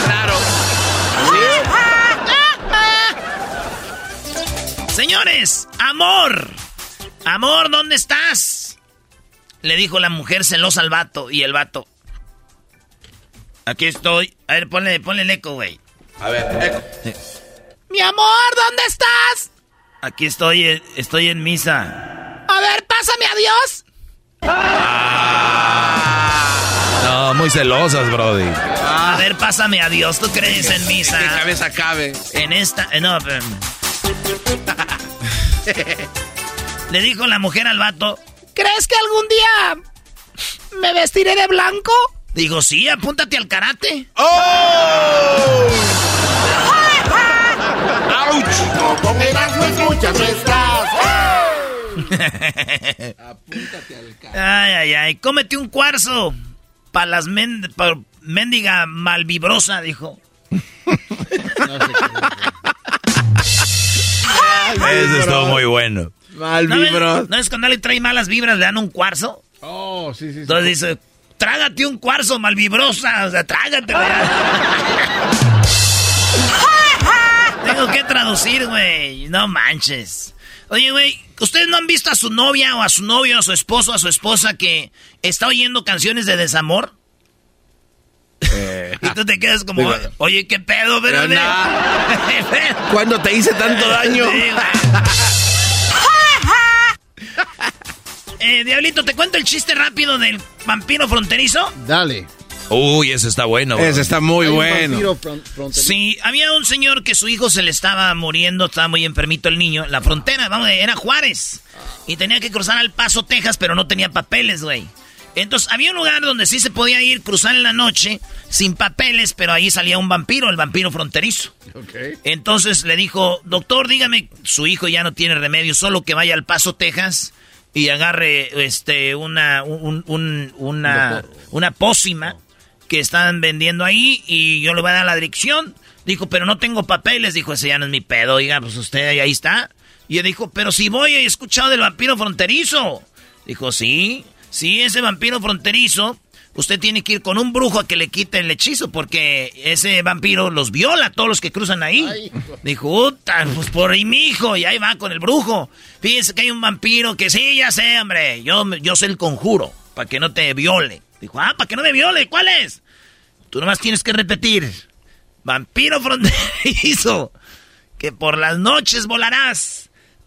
Claro. Señores, amor. Amor, ¿dónde estás? Le dijo la mujer celosa al vato. Y el vato. Aquí estoy. A ver, ponle, ponle el eco, güey. A ver, eco. Mi amor, ¿dónde estás? Aquí estoy, eh, estoy en misa. A ver, pásame a Dios. No, muy celosas, Brody. A ver, pásame a Dios. ¿Tú crees en misa? Que cabeza cabe. En esta. eh, no, pero- Le dijo la mujer al vato: ¿Crees que algún día me vestiré de blanco? Digo, sí, apúntate al karate. ¡Oh! Con Erasmo escuchas no estás. Apúntate al ca- Ay, ay, ay. Cómete un cuarzo. Pa' las men pa mendiga malvibrosa, dijo. Eso estuvo muy bueno. Mal ¿No. ¿No es cuando le trae malas vibras, le dan un cuarzo? Oh, sí, sí, sí. Entonces dice, trágate un cuarzo malvibrosa. O sea, trágate. Tengo que traducir, güey. No manches. Oye, güey, ¿ustedes no han visto a su novia o a su novio, a su esposo, a su esposa que está oyendo canciones de desamor? Y tú te quedas como, Digo, oye, ¿qué pedo, Pero. ¿Cuándo te hice tanto daño? Sí, Eh, Diablito, ¿te cuento el chiste rápido del vampiro fronterizo? Dale. Uy, ese está bueno. Ese Brody. está muy bueno. vampiro fron- fronterizo. Sí, había un señor que su hijo se le estaba muriendo, estaba muy enfermito el niño. La frontera, vamos, era Juárez. Y tenía que cruzar al Paso, Texas, pero no tenía papeles, güey. Entonces, había un lugar donde sí se podía ir, cruzar en la noche, sin papeles, pero ahí salía un vampiro, el vampiro fronterizo. Entonces le dijo, doctor, dígame, su hijo ya no tiene remedio, solo que vaya al Paso, Texas, y agarre este una un- un- una una pócima que están vendiendo ahí y yo le voy a dar la dirección. Dijo, pero no tengo papeles. Dijo, ese ya no es mi pedo. Oiga, pues usted ahí está. Y él dijo, pero si voy, he escuchado del vampiro fronterizo. Dijo, sí, sí, ese vampiro fronterizo. Usted tiene que ir con un brujo a que le quite el hechizo porque ese vampiro los viola a todos los que cruzan ahí. Dijo, "Uta, pues por ahí mi hijo, y ahí va con el brujo. Fíjese que hay un vampiro que sí, ya sé, hombre. Yo, yo sé el conjuro, para que no te viole. Dijo, ah, para que no me viole, ¿cuál es? Tú nomás tienes que repetir. Vampiro fronterizo, que por las noches volarás.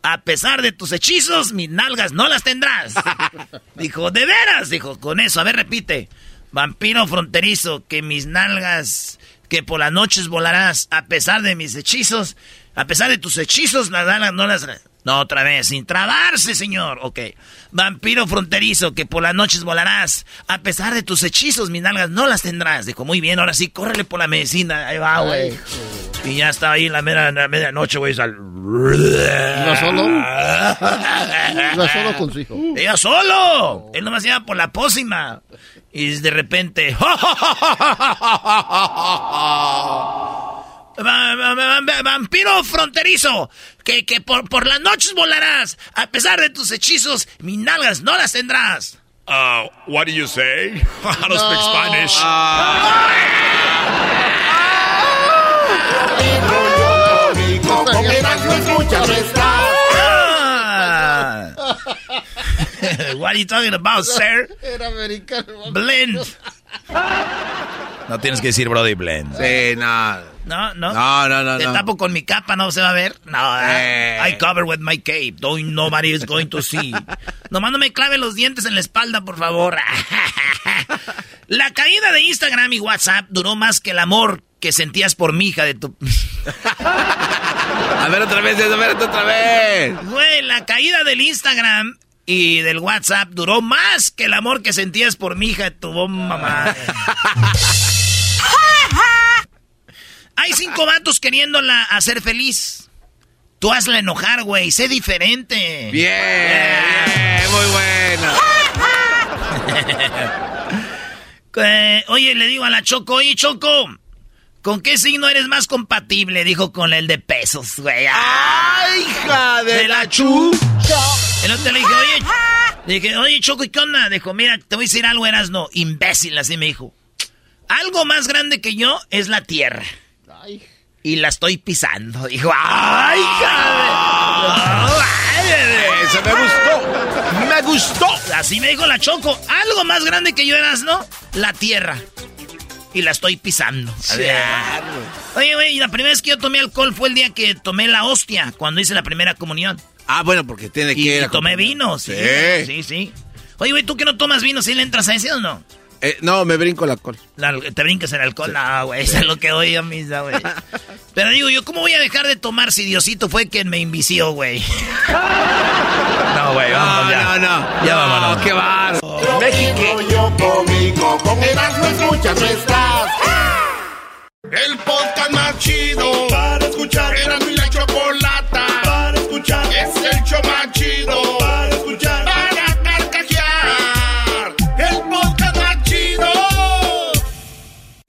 A pesar de tus hechizos, mis nalgas no las tendrás. Dijo, ¿de veras? Dijo, con eso, a ver, repite. Vampiro fronterizo, que mis nalgas, que por las noches volarás. A pesar de mis hechizos, a pesar de tus hechizos, las nalgas no las... No, otra vez, sin trabarse, señor. Ok. Vampiro fronterizo, que por las noches volarás. A pesar de tus hechizos, mis nalgas no las tendrás. Dijo, muy bien, ahora sí, córrele por la medicina. Ahí va, güey. Y ya estaba ahí en la, mera- la medianoche, güey. sal- ¿Iba solo? Iba solo con su hijo. ¡Iba solo! Él nomás iba por la pócima. Y de repente... Va- va- va- va- Vampiro fronterizo, que, que por, por las noches volarás. A pesar de tus hechizos, mis nalgas no las tendrás. Uh, what do you say? I don't speak Spanish. Estás. Ah. What are you talking about, sir? Era americano. Blend. No tienes que decir Brody Blend. Sí, no. No, no. No, no, no, Te no. tapo con mi capa, no se va a ver. No, Eh. I cover with my cape. Don't, nobody is going to see. Nomás no me clave los dientes en la espalda, por favor. La caída de Instagram y WhatsApp duró más que el amor que sentías por mi hija de tu... A ver otra vez, a ver otra vez. Güey, la caída del Instagram y del WhatsApp duró más que el amor que sentías por mi hija de tu bomba madre. Hay cinco vatos queriéndola hacer feliz. Tú hazla enojar, güey. Sé diferente. Bien, bien, muy bueno. Eh, oye, le digo a la Choco, oye, Choco, ¿con qué signo eres más compatible? Dijo con el de pesos, güey. ¡Ay, hija de, De la chu. El otro le dije, oye, le dije, oye, Choco, ¿y qué onda? Dijo, mira, te voy a decir algo, eras no, imbécil, así me dijo. Algo más grande que yo es la tierra. Y la estoy pisando. Dijo, ¡ay, de- Eso me gustó. Me gustó. Así me dijo la Choco. Algo más grande que yo eras, ¿no? La tierra. Y la estoy pisando. Oye, güey, la primera vez que yo tomé alcohol fue el día que tomé la hostia, cuando hice la primera comunión. Ah, bueno, porque tiene Y, que ir y a tomé vino, sí. Sí. Sí, sí. Oye, güey, ¿tú que no tomas vino, sí le entras a ese o no? Eh, no, me brinco el alcohol. La- te brincas el alcohol. No, güey, eso es lo que doy yo misma, güey. Pero digo, yo, ¿cómo voy a dejar de tomar si Diosito fue quien me invició, güey? No, güey, vámonos ya. No, no, no. Ya no, vámonos. qué bar. México yo cómico, con Erasmo escuchas, no estás. El podcast más chido para escuchar. Erasmo y la chocolata para escuchar. Es el show más chido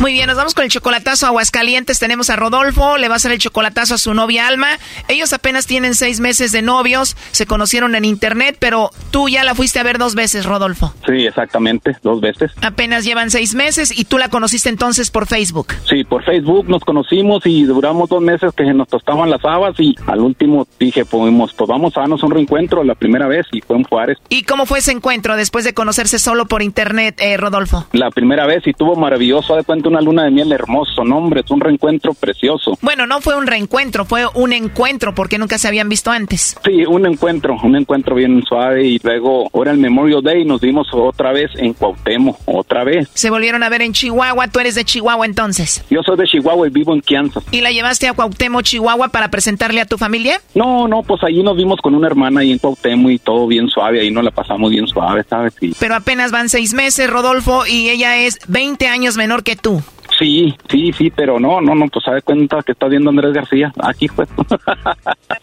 Muy bien, nos vamos con el chocolatazo a Aguascalientes. Tenemos a Rodolfo, le va a hacer el chocolatazo a su novia Alma. Ellos apenas tienen seis meses de novios, se conocieron en internet, pero tú ya la fuiste a ver dos veces, Rodolfo. Sí, exactamente, dos veces. Apenas llevan seis meses y tú la conociste entonces por Facebook. Sí, por Facebook nos conocimos y duramos dos meses que nos tostaban las habas y al último dije, pues, pues vamos a darnos un reencuentro la primera vez y fue en Juárez. ¿Y cómo fue ese encuentro después de conocerse solo por internet, eh, Rodolfo? La primera vez y tuvo maravilloso, de cuenta una luna de miel hermoso, no hombre, es un reencuentro precioso. Bueno, no fue un reencuentro, fue un encuentro porque nunca se habían visto antes. Sí, un encuentro, un encuentro bien suave y luego ahora el Memorial Day nos vimos otra vez en Cuauhtémoc, otra vez. Se volvieron a ver en Chihuahua, tú eres de Chihuahua entonces. Yo soy de Chihuahua y vivo en Kansas. ¿Y la llevaste a Cuauhtémoc, Chihuahua para presentarle a tu familia? No, no, pues allí nos vimos con una hermana ahí en Cuauhtémoc y todo bien suave, ahí nos la pasamos bien suave, ¿sabes? Sí. Pero apenas van seis meses, Rodolfo, y ella es 20 años menor que tú. Sí, sí, sí, pero no, no, no, pues sabe cuenta que está viendo Andrés García. Aquí pues.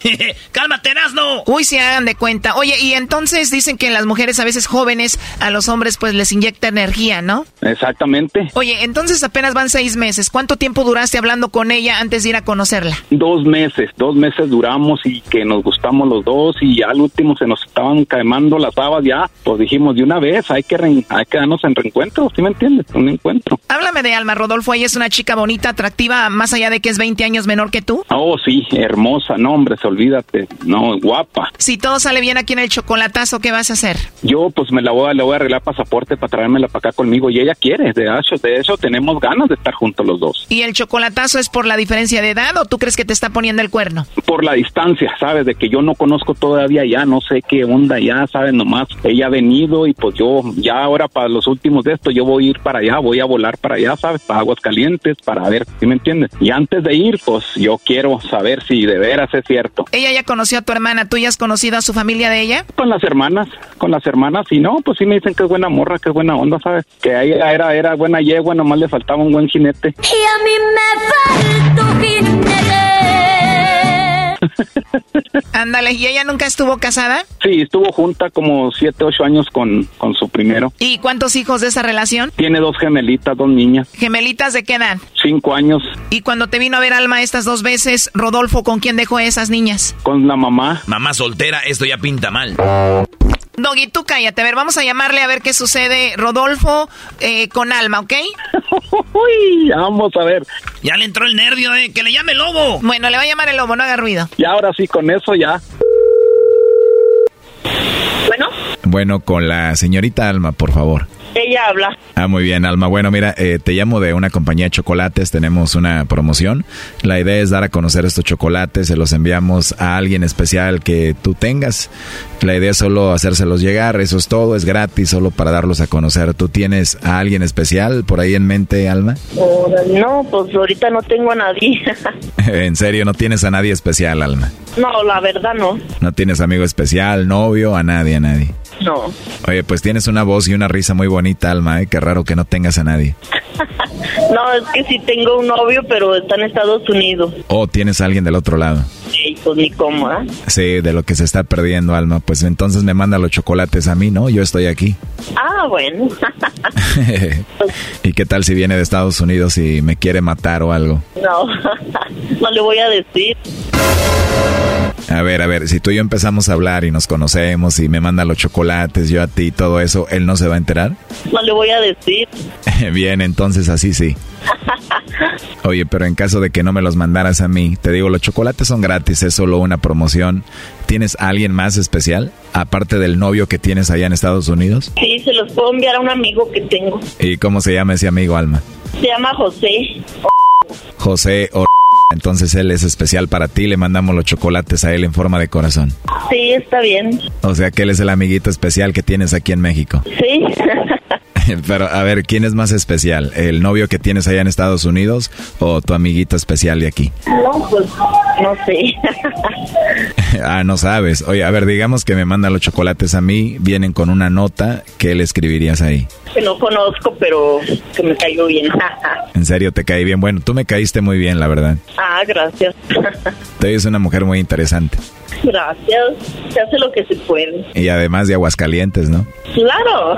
¡Cálmate, no! Uy, se hagan de cuenta. Oye, y entonces dicen que las mujeres a veces jóvenes, a los hombres pues les inyecta energía, ¿no? Exactamente. Oye, entonces apenas van seis meses. ¿Cuánto tiempo duraste hablando con ella antes de ir a conocerla? Dos meses, dos meses duramos y que nos gustamos los dos y al último se nos estaban quemando las habas ya. Pues dijimos de una vez, hay que, hay que darnos en reencuentro, ¿sí me entiendes? Un encuentro. Háblame de Alma, Rodolfo ella es una chica bonita, atractiva, más allá de que es 20 años menor que tú? Oh, sí, hermosa, no, hombre, olvídate, no, guapa. Si todo sale bien aquí en el chocolatazo, ¿qué vas a hacer? Yo, pues, me la voy a, le voy a arreglar pasaporte para traérmela para acá conmigo y ella quiere, de hecho, de eso tenemos ganas de estar juntos los dos. ¿Y el chocolatazo es por la diferencia de edad o tú crees que te está poniendo el cuerno? Por la distancia, ¿sabes? De que yo no conozco todavía ya, no sé qué onda ya, ¿sabes? Nomás ella ha venido y pues yo, ya ahora para los últimos de esto, yo voy a ir para allá, voy a volar para allá, ¿sabes? Para Calientes para ver, si me entiendes? Y antes de ir, pues yo quiero saber si de veras es cierto. ¿Ella ya conoció a tu hermana? ¿Tú ya has conocido a su familia de ella? Con las hermanas, con las hermanas, y no, pues sí me dicen que es buena morra, que es buena onda, ¿sabes? Que ella era, era buena yegua, nomás le faltaba un buen jinete. Y a mí me falta jinete. Ándale, ¿y ella nunca estuvo casada? Sí, estuvo junta como siete, ocho años con, con su primero. ¿Y cuántos hijos de esa relación? Tiene dos gemelitas, dos niñas. ¿Gemelitas de qué edad? Cinco años. ¿Y cuando te vino a ver Alma estas dos veces, Rodolfo, con quién dejó esas niñas? Con la mamá. Mamá soltera, esto ya pinta mal. Doggy, tú cállate. A ver, vamos a llamarle a ver qué sucede, Rodolfo, eh, con Alma, ¿ok? Uy, vamos a ver. Ya le entró el nervio, ¿eh? Que le llame el lobo. Bueno, le va a llamar el lobo, no haga ruido. Y ahora sí, con eso ya. Bueno. Bueno, con la señorita Alma, por favor. Ella habla. Ah, muy bien, Alma. Bueno, mira, eh, te llamo de una compañía de chocolates. Tenemos una promoción. La idea es dar a conocer estos chocolates. Se los enviamos a alguien especial que tú tengas. La idea es solo hacérselos llegar. Eso es todo. Es gratis, solo para darlos a conocer. ¿Tú tienes a alguien especial por ahí en mente, Alma? no, pues ahorita no tengo a nadie. ¿En serio no tienes a nadie especial, Alma? no, la verdad no. ¿No tienes amigo especial, novio, a nadie, a nadie? No. Oye, pues tienes una voz y una risa muy bonita, Alma, ¿eh? Qué raro que no tengas a nadie. no, es que sí tengo un novio, pero está en Estados Unidos. ¿O tienes a alguien del otro lado? Sí, pues ni cómo, ¿eh? Sí, de lo que se está perdiendo, Alma. Pues entonces me manda los chocolates a mí, ¿no? Yo estoy aquí. Ah, bueno. ¿Y qué tal si viene de Estados Unidos y me quiere matar o algo? No, no le voy a decir. A ver, a ver, si tú y yo empezamos a hablar y nos conocemos y me manda los chocolates, yo a ti y todo eso, ¿él no se va a enterar? No le voy a decir. Bien, entonces así sí. Oye, pero en caso de que no me los mandaras a mí, te digo, los chocolates son gratis, es solo una promoción. ¿Tienes a alguien más especial, aparte del novio que tienes allá en Estados Unidos? Sí, se los puedo enviar a un amigo que tengo. ¿Y cómo se llama ese amigo, Alma? Se llama José. José. Entonces él es especial para ti, le mandamos los chocolates a él en forma de corazón. Sí, está bien. O sea que él es el amiguito especial que tienes aquí en México. Sí. Pero a ver, ¿quién es más especial? ¿El novio que tienes allá en Estados Unidos o tu amiguito especial de aquí? No, pues no sé. ah, no sabes. Oye, a ver, digamos que me manda los chocolates a mí, vienen con una nota, ¿qué le escribirías ahí? Que no conozco, pero que me cayó bien. en serio, te caí bien. Bueno, tú me caíste muy bien, la verdad. Ah, gracias. Te es una mujer muy interesante. Gracias. Se hace lo que se puede. Y además de Aguascalientes, ¿no? Claro.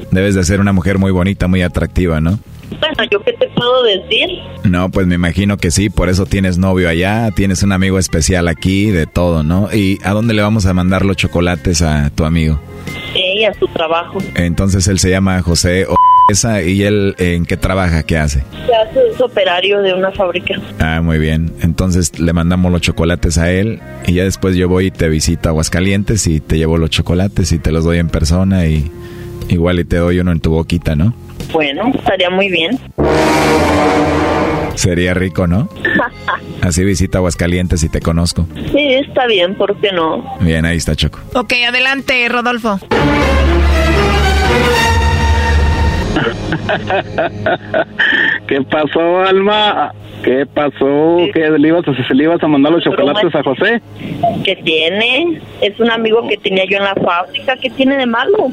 Debes de ser una mujer muy bonita, muy atractiva, ¿no? Bueno, ¿yo qué te puedo decir? No, pues me imagino que sí, por eso tienes novio allá, tienes un amigo especial aquí, de todo, ¿no? ¿Y a dónde le vamos a mandar los chocolates a tu amigo? Sí, a su trabajo. Entonces él se llama José o esa y él en qué trabaja, qué hace. Se hace es operario de una fábrica. Ah, muy bien. Entonces le mandamos los chocolates a él y ya después yo voy y te visito a Aguascalientes y te llevo los chocolates y te los doy en persona y igual y te doy uno en tu boquita, ¿no? Bueno, estaría muy bien. Sería rico, ¿no? Así visita Aguascalientes y te conozco. sí, está bien, ¿por qué no? Bien, ahí está Choco. Ok, adelante, Rodolfo. ¿Qué pasó, Alma? ¿Qué pasó? ¿Qué le ibas a, se le ibas a mandar los chocolates a José? ¿Qué tiene? Es un amigo que tenía yo en la fábrica. ¿Qué tiene de malo?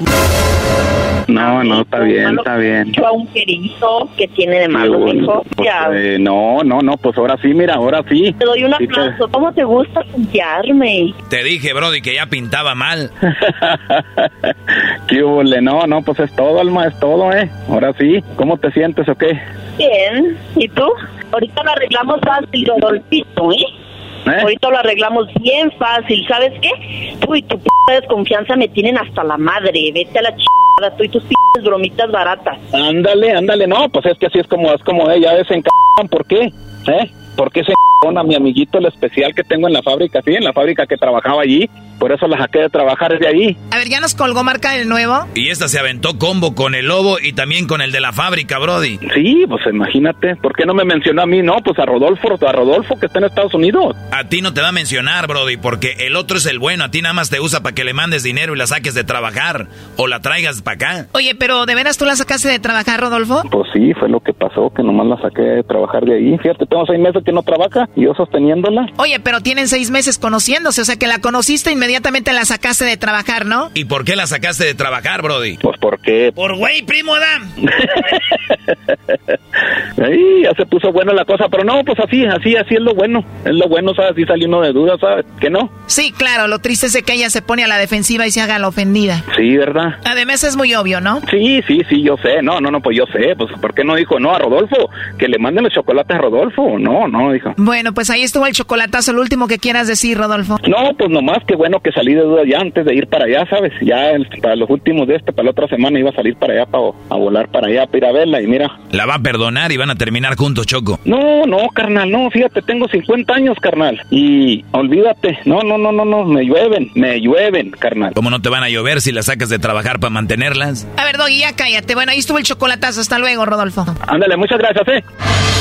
No, no, está bien, está bien. Yo a un querido. ¿Qué tiene de malo, hijo? pues, eh, no, no, no, pues ahora sí, mira, ahora sí. Te doy un aplauso. ¿Cómo te gusta confiarme? Te dije, Brody, que ya pintaba mal. ¿Qué hubo, le? No, no, pues es todo, Alma, es todo, ¿eh? Ahora sí. ¿Cómo te sientes o qué? Bien. ¿Y tú? Ahorita lo arreglamos fácil, Rodolfito, ¿eh? Ahorita lo arreglamos bien fácil. ¿Sabes qué? Tú y tu p desconfianza me tienen hasta la madre. Vete a la chingada. Tú y tus p bromitas baratas. Ándale, ándale, no, pues es que así es como, es como ella es en ¿por qué? ¿Eh? ¿Por qué se a mi amiguito el especial que tengo en la fábrica, sí, en la fábrica que trabajaba allí? Por eso la saqué de trabajar de ahí. A ver, ¿ya nos colgó marca del nuevo? Y esta se aventó combo con el lobo y también con el de la fábrica, Brody. Sí, pues imagínate, ¿por qué no me mencionó a mí? No, pues a Rodolfo, a Rodolfo que está en Estados Unidos. A ti no te va a mencionar, Brody, porque el otro es el bueno. A ti nada más te usa para que le mandes dinero y la saques de trabajar o la traigas para acá. Oye, pero ¿de veras tú la sacaste de trabajar, Rodolfo? Pues sí, fue lo que pasó, que nomás la saqué de trabajar de ahí. Fíjate, tengo seis meses que no trabaja y yo sosteniéndola. Oye, pero tienen seis meses conociéndose, o sea que la conociste inmediatamente la sacaste de trabajar, ¿no? ¿Y por qué la sacaste de trabajar, Brody? Pues porque... Por güey, primo Adam. Ahí ya se puso buena la cosa, pero no, pues así, así, así es lo bueno. Es lo bueno, ¿sabes? Así salió uno de dudas, ¿sabes? Que no. Sí, claro, lo triste es que ella se pone a la defensiva y se haga la ofendida. Sí, ¿verdad? Además es muy obvio, ¿no? Sí, sí, sí, yo sé. No, no, no, pues yo sé. Pues, ¿por qué no dijo no a Rodolfo? Que le manden los chocolates a Rodolfo. No, no, dijo. Bueno, pues ahí estuvo el chocolatazo, lo último que quieras decir, Rodolfo. No, pues nomás que bueno que salí de duda ya antes de ir para allá, ¿sabes? Ya el- para los últimos de este, para la otra semana iba a salir para allá, para, a volar para allá, para ir a verla y mira. La va a perdonar y van a terminar juntos, Choco. No, no, carnal, no, fíjate, tengo 50 años, carnal. Y olvídate, no, no, no, no, no, me llueven, me llueven, carnal. ¿Cómo no te van a llover si las sacas de trabajar para mantenerlas? A ver, Doggy, ya cállate. Bueno, ahí estuvo el chocolatazo. Hasta luego, Rodolfo. Ándale, muchas gracias, eh.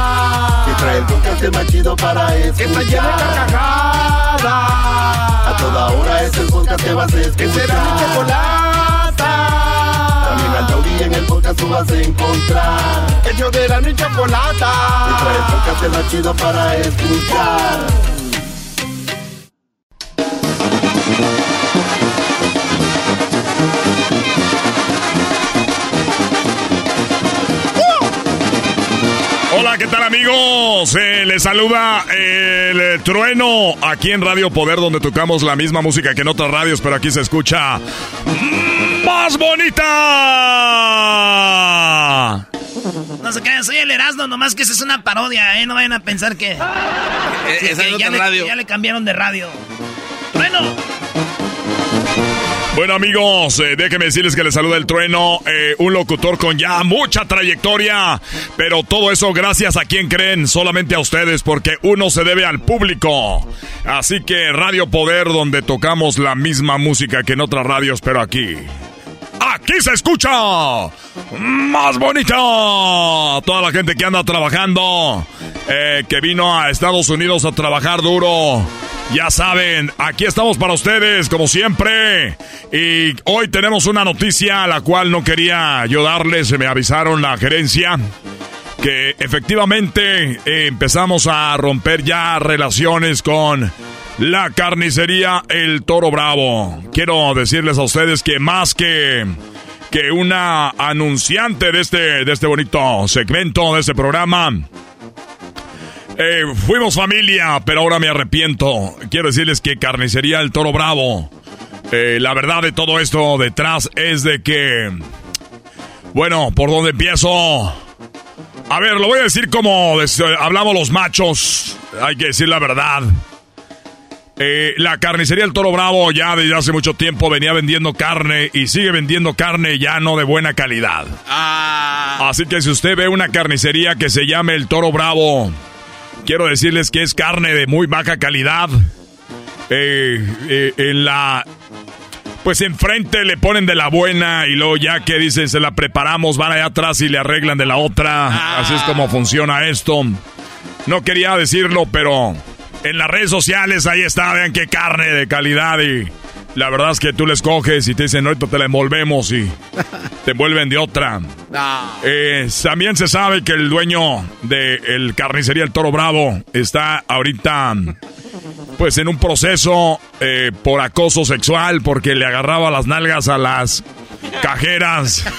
El podcast más chido para escuchar. Que está de carcajadas. A toda hora es el podcast que vas a escuchar. Que será mi chocolata. También al taurí en el podcast tú vas a encontrar. Ellos de la ni chocolata. Que trae el podcast más chido para escuchar. Hola, ¿qué tal amigos? Eh, les saluda el eh, trueno aquí en Radio Poder donde tocamos la misma música que en otras radios, pero aquí se escucha más bonita. No se crean, soy el Erasmo, nomás que esa es una parodia, ¿eh? No vayan a pensar que... Sí, esa que es ya, otra le, radio. ya le cambiaron de radio. Bueno, Bueno amigos, eh, déjenme decirles que les saluda el trueno, eh, un locutor con ya mucha trayectoria, pero todo eso gracias a quien creen, solamente a ustedes, porque uno se debe al público. Así que Radio Poder, donde tocamos la misma música que en otras radios, pero aquí. Aquí se escucha más bonita. Toda la gente que anda trabajando, eh, que vino a Estados Unidos a trabajar duro. Ya saben, aquí estamos para ustedes, como siempre. Y hoy tenemos una noticia a la cual no quería yo darles, me avisaron la gerencia. que efectivamente eh, empezamos a romper ya relaciones con la carnicería El Toro Bravo. Quiero decirles a ustedes que más que que una anunciante de este, de este bonito segmento, de este programa, eh, fuimos familia, pero ahora me arrepiento. Quiero decirles que Carnicería El Toro Bravo. Eh, la verdad de todo esto detrás es de que... Bueno, ¿por dónde empiezo? A ver, lo voy a decir como hablamos los machos. Hay que decir la verdad. Eh, la carnicería El Toro Bravo ya desde hace mucho tiempo venía vendiendo carne y sigue vendiendo carne ya no de buena calidad. Ah. Así que si usted ve una carnicería que se llame El Toro Bravo, quiero decirles que es carne de muy baja calidad. Eh, eh, en la pues enfrente le ponen de la buena y luego ya que dicen se la preparamos, van allá atrás y le arreglan de la otra. Así es como funciona esto. No quería decirlo, pero en las redes sociales, ahí está, vean qué carne de calidad y la verdad es que tú les coges y te dicen, ahorita te la envolvemos y te envuelven de otra. Eh, también se sabe que el dueño de el carnicería El Toro Bravo está ahorita pues en un proceso eh, por acoso sexual porque le agarraba las nalgas a las cajeras.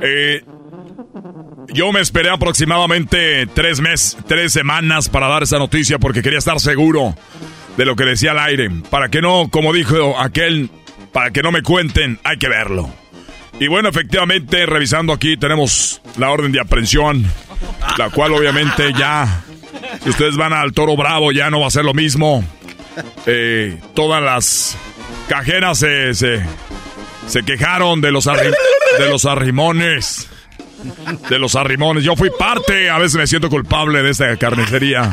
Eh, yo me esperé aproximadamente tres meses, tres semanas para dar esa noticia porque quería estar seguro de lo que decía al aire. Para que no, como dijo aquel, para que no me cuenten, hay que verlo. Y bueno, efectivamente, revisando aquí tenemos la orden de aprehensión, la cual obviamente ya, si ustedes van al Toro Bravo, ya no va a ser lo mismo. Eh, todas las cajeras se, se, quejaron de los, de los arrimones de los arrimones. Yo fui parte, a veces me siento culpable de esta carnicería,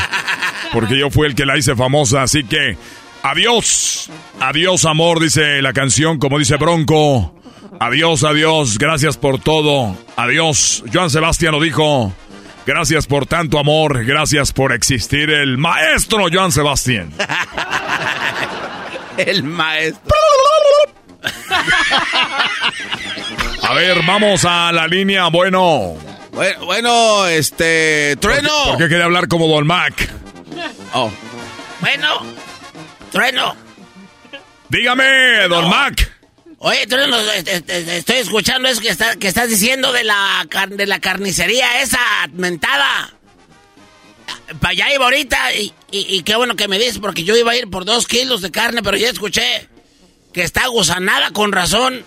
porque yo fui el que la hice famosa, así que adiós, adiós amor, dice la canción, como dice Bronco. Adiós, adiós, gracias por todo. Adiós. Joan Sebastián lo dijo. Gracias por tanto amor, gracias por existir el maestro Joan Sebastián. el maestro. A ver, vamos a la línea. Bueno. Bueno, este. Trueno. ¿Por qué, quería hablar como Don Mac? Oh. Bueno, Trueno. Dígame, Don Mac. Oye, Trueno, estoy escuchando eso que, está, que estás diciendo de la, de la carnicería esa mentada. Para allá iba ahorita y, y, qué bueno que me dices porque yo iba a ir por dos kilos de carne, pero ya escuché que está gusanada con razón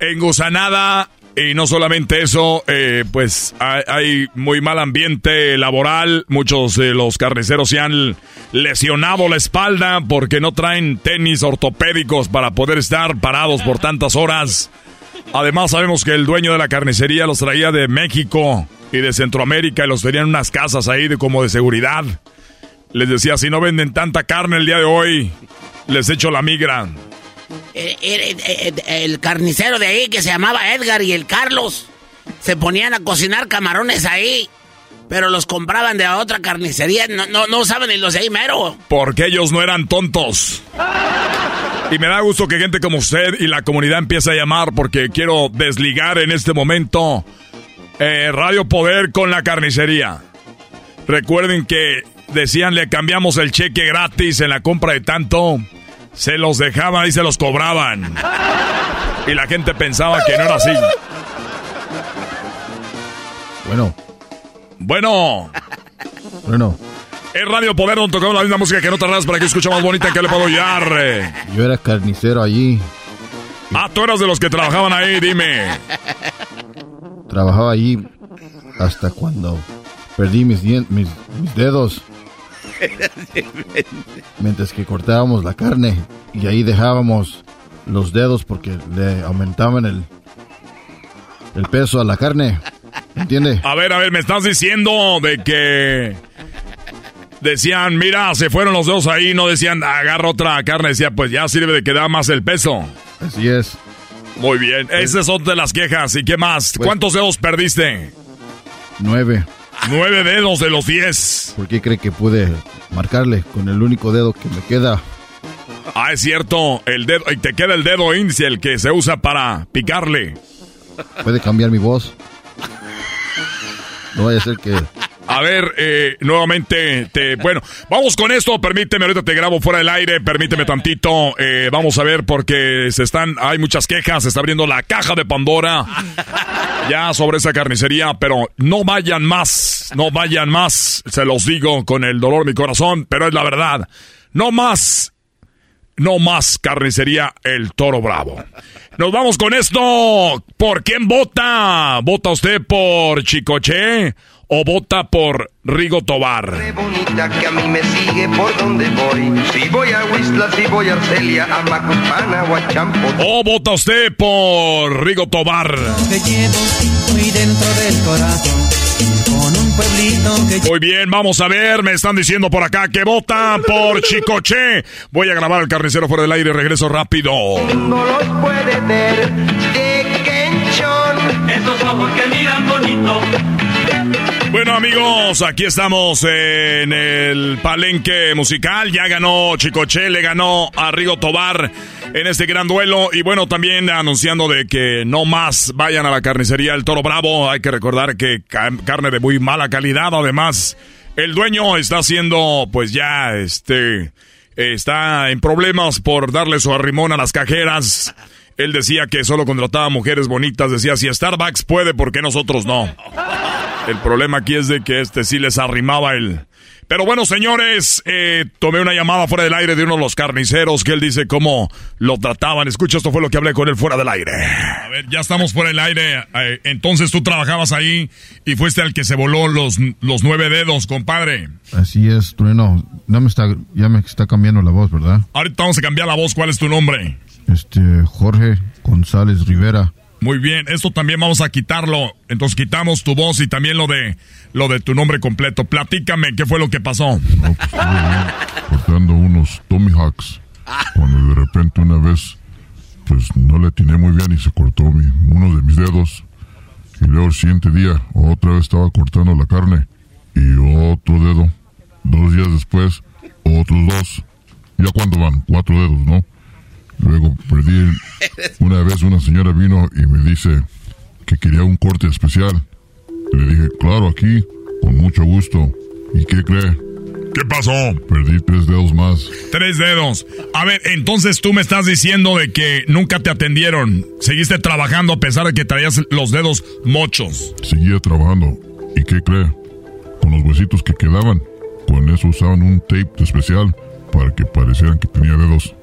engusanada. Y no solamente eso, eh, pues hay, muy mal ambiente laboral. Muchos de los carniceros se han lesionado la espalda porque no traen tenis ortopédicos para poder estar parados por tantas horas. Además sabemos que el dueño de la carnicería los traía de México y de Centroamérica y los tenían en unas casas ahí de, como de seguridad. Les decía, si no venden tanta carne el día de hoy, les echo la migra. Eh, eh, eh, el carnicero de ahí que se llamaba Edgar y el Carlos se ponían a cocinar camarones ahí. Pero los compraban de otra carnicería. No, no, no saben ni los de ahí mero. Porque ellos no eran tontos. Y me da gusto que gente como usted y la comunidad empiece a llamar porque quiero desligar en este momento Radio Poder con la carnicería. Recuerden que decían le cambiamos el cheque gratis en la compra de tanto. Se los dejaban y se los cobraban. Y la gente pensaba que no era así. Bueno. Bueno. Bueno. Es Radio Poder donde tocamos la misma música que no tardas para que escuche más bonita que le puedo guiar. Yo era carnicero allí. Ah, tú eras de los que trabajaban ahí, dime. Trabajaba allí hasta cuando perdí mis, mis, mis dedos. Mientras que cortábamos la carne y ahí dejábamos los dedos porque le aumentaban el, el peso a la carne. ¿Entiende? A ver, a ver, me estás diciendo de que decían, mira, se fueron los dedos ahí, no decían, agarra otra carne, decía, pues ya sirve de que da más el peso. Así es. Muy bien, esas son de las quejas. ¿Y qué más? Pues ¿Cuántos dedos perdiste? Nueve. Nueve dedos de los diez. ¿Por qué cree que pude marcarle con el único dedo que me queda? Ah, es cierto, el dedo, y te queda el dedo índice, el que se usa para picarle. puede cambiar mi voz. No vaya a ser que a ver, eh, nuevamente, te, bueno, vamos con esto, permíteme, ahorita te grabo fuera del aire, permíteme tantito, eh, vamos a ver porque se están, hay muchas quejas, se está abriendo la caja de Pandora ya sobre esa carnicería, pero no vayan más, no vayan más, se los digo con el dolor de mi corazón, pero es la verdad, no más, no más carnicería El Toro Bravo. Nos vamos con esto. ¿Por quién vota? ¿Vota usted por Chicoche o vota por Rigo Tobar? bonita que a mí me sigue por donde voy. Si voy a Huizla, si voy a Arcelia, a Macuspana o a Champo. ¿O vota usted por Rigo Tobar? Llevo muy dentro del corazón. Con un pueblito que Muy bien, vamos a ver, me están diciendo por acá que vota por Chicoche. Voy a grabar el carnicero fuera del aire regreso rápido. No los puede ver de Kenchon. Esos ojos que miran bonito. Bueno amigos, aquí estamos en el palenque musical. Ya ganó Chicoche, le ganó a Rigo Tobar en este gran duelo. Y bueno, también anunciando de que no más vayan a la carnicería El Toro Bravo. Hay que recordar que ca- carne de muy mala calidad. Además, el dueño está haciendo pues ya este... Está en problemas por darle su arrimón a las cajeras. Él decía que solo contrataba mujeres bonitas. Decía, si Starbucks puede, ¿por qué nosotros no? El problema aquí es de que este sí les arrimaba el... Pero bueno, señores, eh, tomé una llamada fuera del aire de uno de los carniceros que él dice cómo lo trataban. Escucha, esto fue lo que hablé con él fuera del aire. A ver, ya estamos fuera del aire. Eh, entonces tú trabajabas ahí y fuiste el que se voló los, los nueve dedos, compadre. Así es, Trueno. No me está, ya me está cambiando la voz, ¿verdad? Ahorita vamos a cambiar la voz. ¿Cuál es tu nombre? Este, Jorge González Rivera. Muy bien, esto también vamos a quitarlo. Entonces quitamos tu voz y también lo de lo de tu nombre completo. Platícame, ¿qué fue lo que pasó? cortando unos Tommy Hawks. Cuando de repente una vez, pues no le atiné muy bien y se cortó mi, uno de mis dedos. Y luego el siguiente día, otra vez estaba cortando la carne. Y otro dedo. Dos días después, otros dos. Ya cuando van, cuatro dedos, ¿no? Luego perdí. Una vez una señora vino y me dice que quería un corte especial. Le dije, claro, aquí, con mucho gusto. ¿Y qué cree? ¿Qué pasó? Perdí tres dedos más. Tres dedos. A ver, entonces tú me estás diciendo de que nunca te atendieron. Seguiste trabajando a pesar de que traías los dedos mochos. Seguía trabajando. ¿Y qué cree? Con los huesitos que quedaban. Con eso usaban un tape especial para que parecieran que tenía dedos.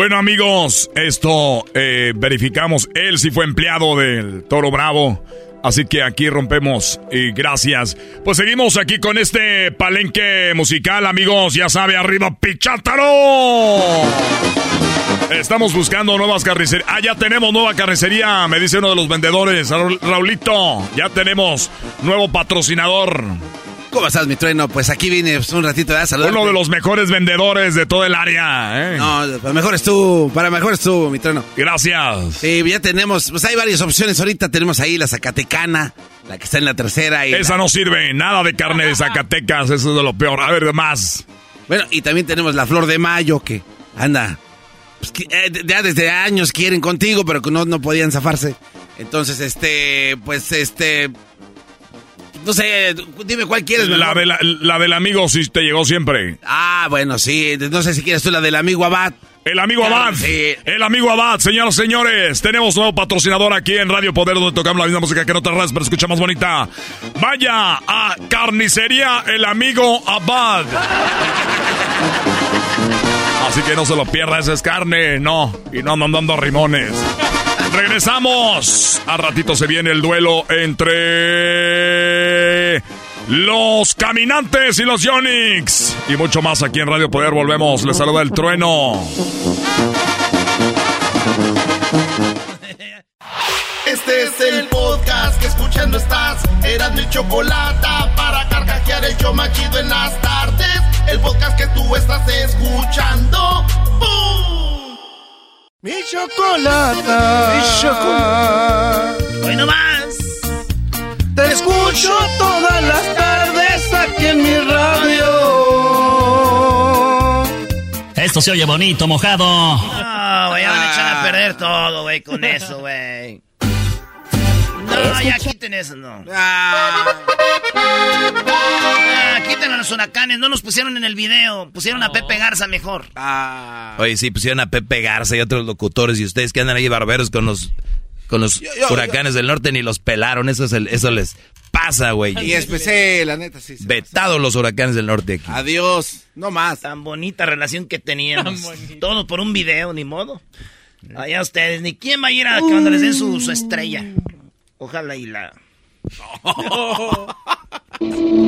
Bueno amigos, esto eh, verificamos. Él sí fue empleado del Toro Bravo. Así que aquí rompemos y gracias. Pues seguimos aquí con este palenque musical, amigos. Ya sabe, arriba, Pichátaro. Estamos buscando nuevas carnicerías. Ah, ya tenemos nueva carnicería, me dice uno de los vendedores. Raul- Raulito, ya tenemos nuevo patrocinador. ¿Cómo estás, mi trueno? Pues aquí vine pues, un ratito a saludar. Uno de los mejores vendedores de todo el área. ¿eh? No, para mejor estuvo, para mejor estuvo, mi trueno. Gracias. Sí, ya tenemos, pues hay varias opciones. Ahorita tenemos ahí la Zacatecana, la que está en la tercera. Y Esa la- no sirve, nada de carne de Zacatecas, eso es de lo peor. A ver, más. Bueno, y también tenemos la Flor de Mayo, que anda, pues, que, eh, ya desde años quieren contigo, pero que no, no podían zafarse. Entonces, este, pues, este, no sé, dime cuál quieres. La, de la, la del amigo sí te llegó siempre. Ah, bueno, sí, no sé si quieres tú la del amigo Abad. El amigo Claro, Abad. sí. El amigo Abad, señoras y señores. Tenemos nuevo patrocinador aquí en Radio Poder, donde tocamos la misma música que en otras radios, pero escucha más bonita. Vaya a Carnicería El Amigo Abad. Así que no se lo pierda, esa es carne, no. Y no andan dando rimones. Regresamos. A ratito se viene el duelo entre los caminantes y los Yonix. Y mucho más aquí en Radio Poder. Volvemos. Les saluda el trueno. Este es el podcast que escuchando estás. Eran mi chocolate para carcajear el yo machido en las tardes. El podcast que tú estás escuchando. ¡Bum! Mi chocolata. Mi chocolata. Hoy no más. Te escucho todas las tardes aquí en mi radio. Esto se oye bonito, mojado. No, güey, ya van a echar a perder todo, güey, con eso, güey. No, ya quiten eso, no. Ah, quiten a los huracanes, no nos pusieron en el video, pusieron a Pepe Garza mejor. Oye, sí, pusieron a Pepe Garza y otros locutores y ustedes que andan ahí barberos con los con los huracanes del norte ni los pelaron, eso es el, eso les pasa, güey. Y especie, la neta, sí. sí. Vetados los huracanes del norte aquí. Adiós, no más. Tan bonita relación que teníamos. Todo por un video, ni modo. Allá ustedes, ni quién va a ir a cuando les den su, su estrella. Ojalá y la...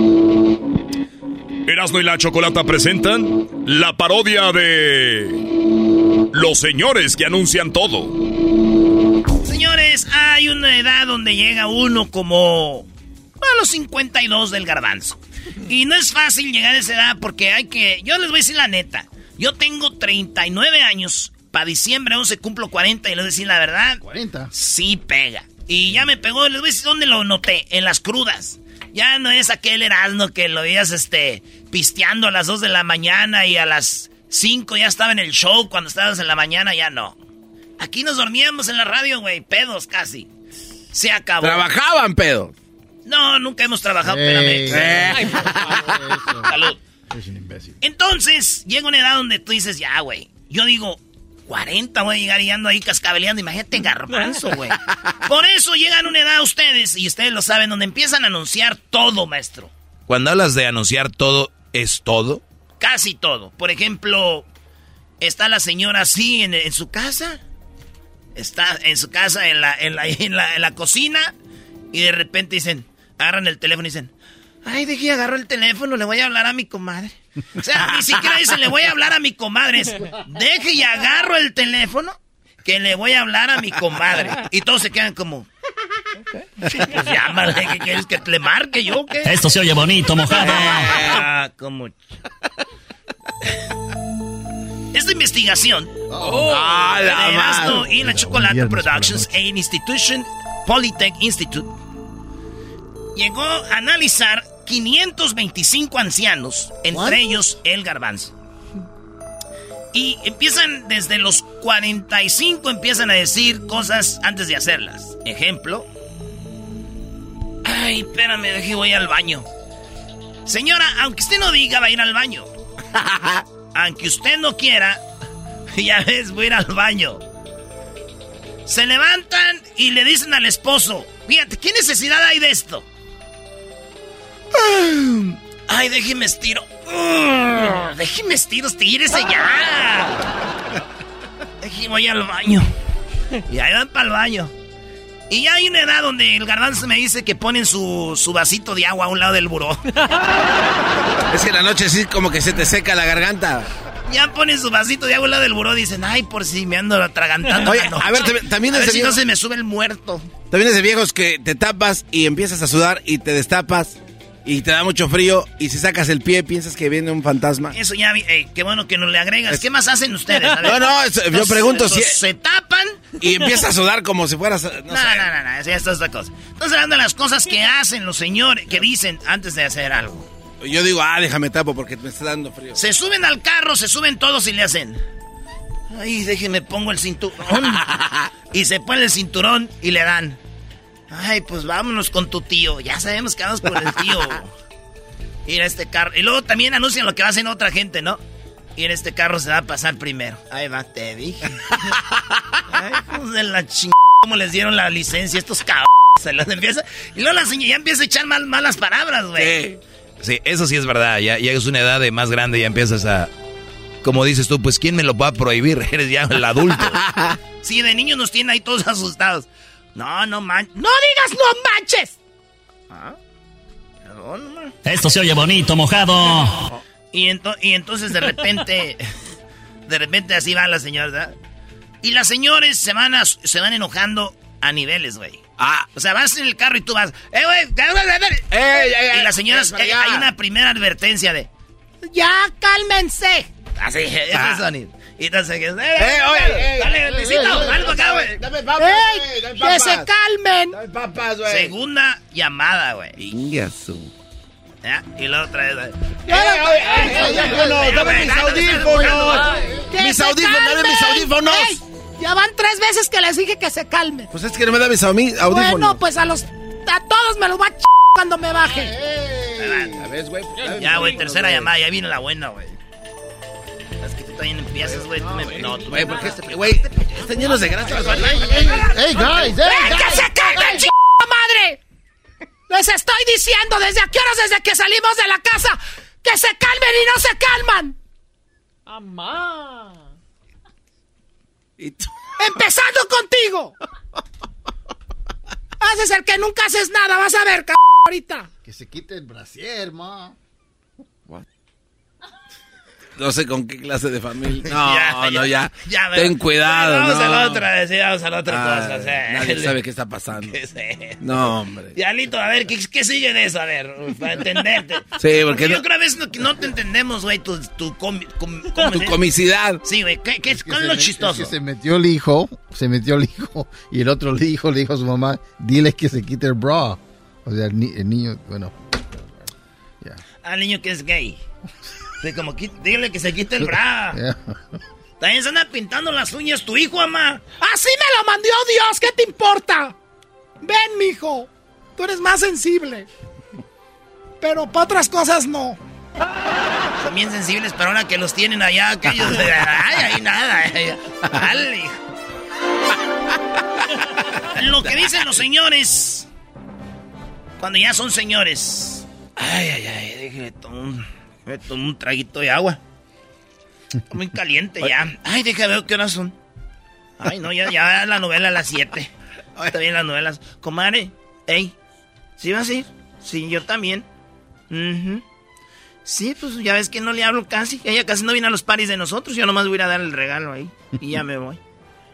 Erasmo y la Chocolata presentan la parodia de Los señores que anuncian todo. Señores, hay una edad donde llega uno como a los 52 del garbanzo. Y no es fácil llegar a esa edad porque hay que... Yo les voy a decir la neta. Yo tengo 39 años. Para diciembre 11 cumplo 40 y les voy a decir la verdad. 40. Sí pega. Y ya me pegó. Les voy a decir dónde lo noté. En las crudas. Ya no es aquel Erasmo que lo veías este, pisteando a las 2 de la mañana y a las 5 ya estaba en el show. Cuando estabas en la mañana ya no. Aquí nos dormíamos en la radio, güey. Pedos casi. Se acabó. Trabajaban, pedo. No, nunca hemos trabajado, espérame. Ey. Salud. Es un imbécil. Entonces, llega una edad donde tú dices, ya, güey. Yo digo, 40 voy a llegar y ando ahí cascabeleando. Imagínate garbanzo, güey. Por eso llegan a una edad ustedes, y ustedes lo saben, donde empiezan a anunciar todo, maestro. Cuando hablas de anunciar todo, ¿es todo? Casi todo. Por ejemplo, está la señora así en, en su casa. Está en su casa, en la, en, la, en, la, en la cocina. Y de repente dicen, agarran el teléfono y dicen, ay, dejé, agarro el teléfono, le voy a hablar a mi comadre. O sea, ni siquiera dicen, le voy a hablar a mi comadre. Es, deje y agarro el teléfono que le voy a hablar a mi comadre. Y todos se quedan como... Pues llámale, ¿qué quieres que le marque yo qué? Esto se oye bonito, mojado. Ah, como... Esta investigación Ah, la de Erasmo y la Chocolate Productions e Institution Polytech Institute llegó a analizar 525 ancianos, entre ellos el garbanzo. Y empiezan desde los 45, empiezan a decir cosas antes de hacerlas. Ejemplo. Ay, espérame, deje, voy al baño. Señora, aunque usted no diga, va a ir al baño. aunque usted no quiera, ya ves, voy a ir al baño. Se levantan y le dicen al esposo, fíjate, ¿qué necesidad hay de esto? Ay, déjeme estiro. Mm, Déjeme estiro, estírese ya. Déjeme, voy al baño. Y ahí van para el baño. Y ya hay una edad donde el garbanzo me dice que ponen su, su vasito de agua a un lado del buró. Es que en la noche sí como que se te seca la garganta. Ya ponen su vasito de agua al lado del buró. Dicen, ay, por si me ando atragantando. Oye, la noche. a ver, también- a ver si no se me sube el muerto. También es de viejos que te tapas y empiezas a sudar y te destapas y te da mucho frío y si sacas el pie piensas que viene un fantasma. Eso ya, vi- eh, qué bueno que nos le agregas. ¿Qué más hacen ustedes? A ver. No, no, yo pregunto si- ¿Se tapan? Y empiezas a sudar como si fueras... No, No, no, no, no, eso ya está otra cosa. Entonces hablando de las cosas que hacen los señores, que dicen antes de hacer algo. Yo digo, ah, déjame tapo porque me está dando frío. Se suben al carro, se suben todos y le hacen. Ay, déjeme pongo el cinturón. y se pone el cinturón y le dan. Ay, pues vámonos con tu tío. Ya sabemos que vamos con el tío. Ir a este carro. Y luego también anuncian lo que va a hacer otra gente, ¿no? Y en este carro se va a pasar primero. Ahí va, te dije. Ay, hijos de la chingada. ¿Cómo les dieron la licencia estos cabrones? Se las empieza. Y luego la señora ya empieza a echar mal, malas palabras, güey. Sí, eso sí es verdad. Ya llegas a una edad de más grande y ya empiezas a. Como dices tú, pues ¿quién me lo va a prohibir? Eres ya el adulto. Sí, de niños nos tienen ahí todos asustados. No, no manches. ¡No digas no manches! Ah, perdón, ma. Esto se oye bonito, mojado. Y, ento- y entonces de repente, de repente así van las señoras, ¿verdad? Y las señores se van, a- se van enojando a niveles, güey. Ah. O sea, vas en el carro y tú vas, ¡eh, güey! Y las señoras, eh, hay una primera advertencia de, ¡ya cálmense! Así, ese Ah. sonido. Y entonces, ¡eh, Eh, oye, eh, dale, eh, Luisito, eh, dale para acá, güey! Dame papas, ¡Ey, ¡Que se calmen! Dame papas, güey. Segunda llamada, güey. Ingasu. ¿Ya? Y la otra vez. Eh, oye, eh, audífonos, dame mis audífonos. Mis audífonos, dame mis audífonos. Ya van tres veces que les dije que se calmen. Pues es que no me da mis audífonos. Bueno, pues a los... A todos me los va a ch... cuando me baje. A ver, güey. Ya, güey, tercera llamada, ya viene la buena, güey. Es que tú también empiezas, güey. tú me- No, tú Güey, porque este, güey, están llenos de grasa. ¡Ey, guys! ¡Que se calmen, ch... madre! Les estoy diciendo desde a qué horas desde que salimos de la casa que se calmen y no se calman. ¡Amá! Empezando contigo. Haces el que nunca haces nada, vas a ver, c ahorita. Que se quite el brasier, ma. No sé con qué clase de familia. No, Ya, no, ya. ya, Ten cuidado, Vamos no. a la otra, sí, vamos a la otra Ah, cosa. o sea, nadie el- sabe qué está pasando. No, hombre. Diablito, a ver, ¿qué, qué sigue de eso? A ver, para entenderte. Sí, porque yo no- creo a veces no, que no te entendemos, güey, tu, tu, comi- com- ¿cómo Tu comicidad. Sí, güey, ¿qué, qué, que ¿cuál es lo me- chistoso? es que se metió el hijo, se metió el hijo, y el otro le dijo, le dijo a su mamá, dile que se quite el bra. O sea, el, ni- el niño, bueno. Al niño que es gay. Sí, como, dile que se quite el bra. También se anda pintando las uñas tu hijo, mamá. Así me lo mandó Dios, ¿qué te importa? Ven, mijo, tú eres más sensible. Pero para otras cosas no. Son bien sensibles, pero ahora que los tienen allá, aquellos. Ay, ahí nada. Dale. Lo que dicen los señores. Cuando ya son señores. Ay, ay, ay, déjeme tomar un, déjeme tomar un traguito de agua. Está muy caliente ya. Ay, déjame ver qué horas son. Ay, no, ya, ya la novela a las 7. Está bien las novelas. Comadre, ey, ¿sí vas a ir? Sí, yo también. Sí, pues ya ves que no le hablo casi. Ella casi no viene a los paris de nosotros. Yo nomás voy a ir a dar el regalo ahí. Y ya me voy.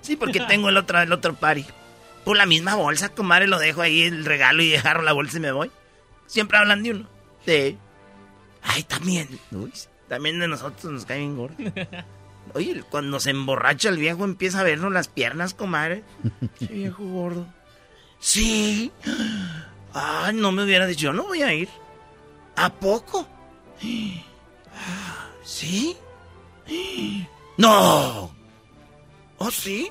Sí, porque tengo el otro, el otro party. Por la misma bolsa, comadre, lo dejo ahí el regalo y agarro la bolsa y me voy. Siempre hablan de uno. Sí. Ay, también. Uy, también de nosotros nos cae bien gordo. Oye, cuando se emborracha el viejo empieza a vernos las piernas, comadre. Qué viejo gordo. Sí. Ay, no me hubiera dicho, yo no voy a ir. ¿A poco? ¿Sí? ¡No! ¿Oh, sí?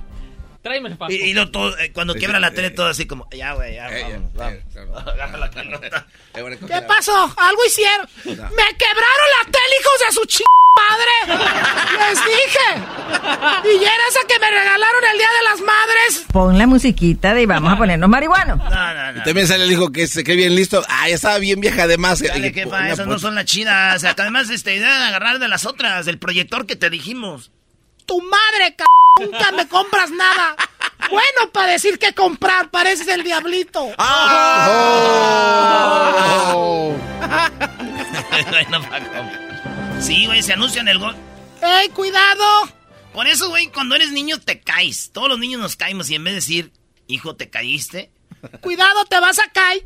Tráeme el papo. Y, y lo todo, eh, cuando quiebra la tele, todo así como, ya, güey, ya, vamos, vamos. Agarra la pelota. ¿Qué pasó? Algo hicieron. Me quebraron la tele, hijos de su ch... padre. Les dije. Y era esa que me regalaron el Día de las Madres. Pon la musiquita de vamos a ponernos marihuanos. No, no, no. Y también sale el hijo que se cree bien listo. Ah, ya estaba bien vieja además. Dale, Y- jefa, esas no son las chidas. O sea, que además, este, idea de agarrar de las otras, del proyector que te dijimos. Tu madre, c... Nunca me compras nada. Bueno, para decir que comprar, pareces el diablito. Oh. Bueno, Paco. Sí, güey, se anuncia en el gol. ¡Ey, cuidado! Por eso, güey, cuando eres niño te caes. Todos los niños nos caemos y en vez de decir, hijo, te caíste, Cuidado, te vas a caer.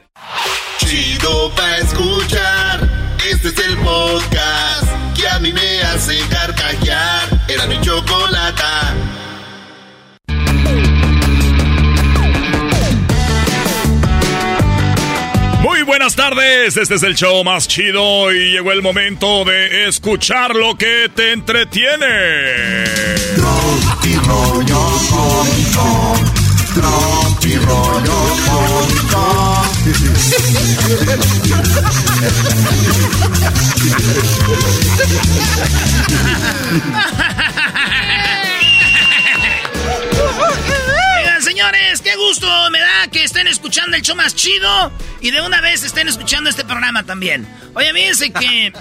Chido pa' escuchar. Este es el podcast que a mí me hace carcajear. Era mi chocolata. Muy buenas tardes, este es el show más chido y llegó el momento de escuchar lo que te entretiene. Tropi rollo cómico. Tropi rollo cómico. Oigan, señores, qué gusto me da que estén escuchando el show más chido y de una vez estén escuchando este programa también. Oye, fíjense que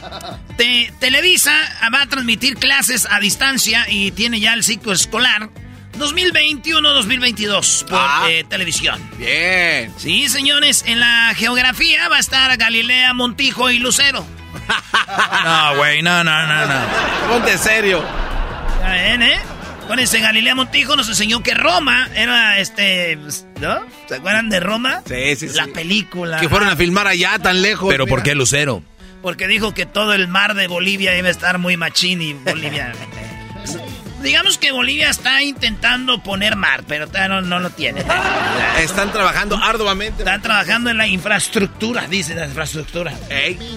te, Televisa va a transmitir clases a distancia y tiene ya el ciclo escolar 2021-2022 por Ah. eh, televisión. Bien. Sí, señores, en la geografía va a estar Galilea, Montijo y Lucero. No, güey, no, no, no, no. Ponte serio. Ya ven, ¿eh? Con ese Galilea Montijo nos enseñó que Roma era este. ¿No? ¿Se acuerdan de Roma? Sí, sí, sí. La película. Que fueron a filmar allá tan lejos. Pero mira. ¿por qué Lucero? Porque dijo que todo el mar de Bolivia iba a estar muy machín y Bolivia. Digamos que Bolivia está intentando poner mar, pero no, no lo tiene. Están trabajando arduamente. Están trabajando en la infraestructura, dice la infraestructura.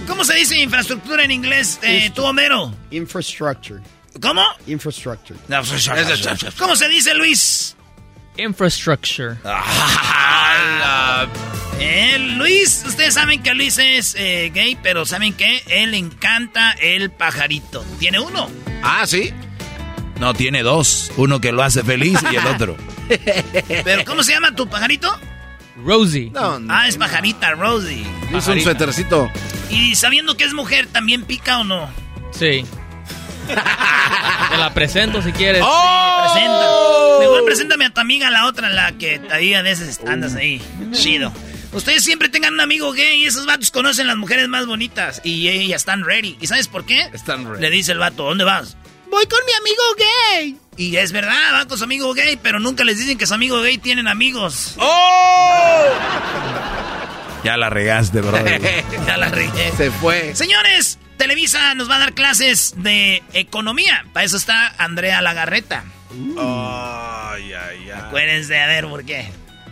¿Cómo se dice infraestructura en inglés, eh, tú, Homero? Infrastructure. ¿Cómo? Infrastructure. ¿Cómo se dice, Luis? Infrastructure. Eh, Luis, ustedes saben que Luis es eh, gay, pero ¿saben qué? Él encanta el pajarito. Tiene uno. Ah, sí. No, tiene dos. Uno que lo hace feliz y el otro. ¿Pero cómo se llama tu pajarito? Rosie. ah, es pajarita, Rosie. Hizo un suétercito. Y sabiendo que es mujer, ¿también pica o no? Sí. Te la presento si quieres. Sí, presenta. Mejor preséntame a tu amiga, la otra, la que ahí a veces andas ahí. Chido. Ustedes siempre tengan un amigo gay y esos vatos conocen las mujeres más bonitas y ellas están ready. ¿Y sabes por qué? Están ready. Le dice el vato, ¿dónde vas? Voy con mi amigo gay. Y es verdad, va con su amigo gay, pero nunca les dicen que su amigo gay tienen amigos. ¡Oh! Ya la regaste, brother. ya la regué. Se fue. Señores, Televisa nos va a dar clases de economía. Para eso está Andrea Lagarreta. Ay, ay, ay. Acuérdense, a ver, ¿por qué?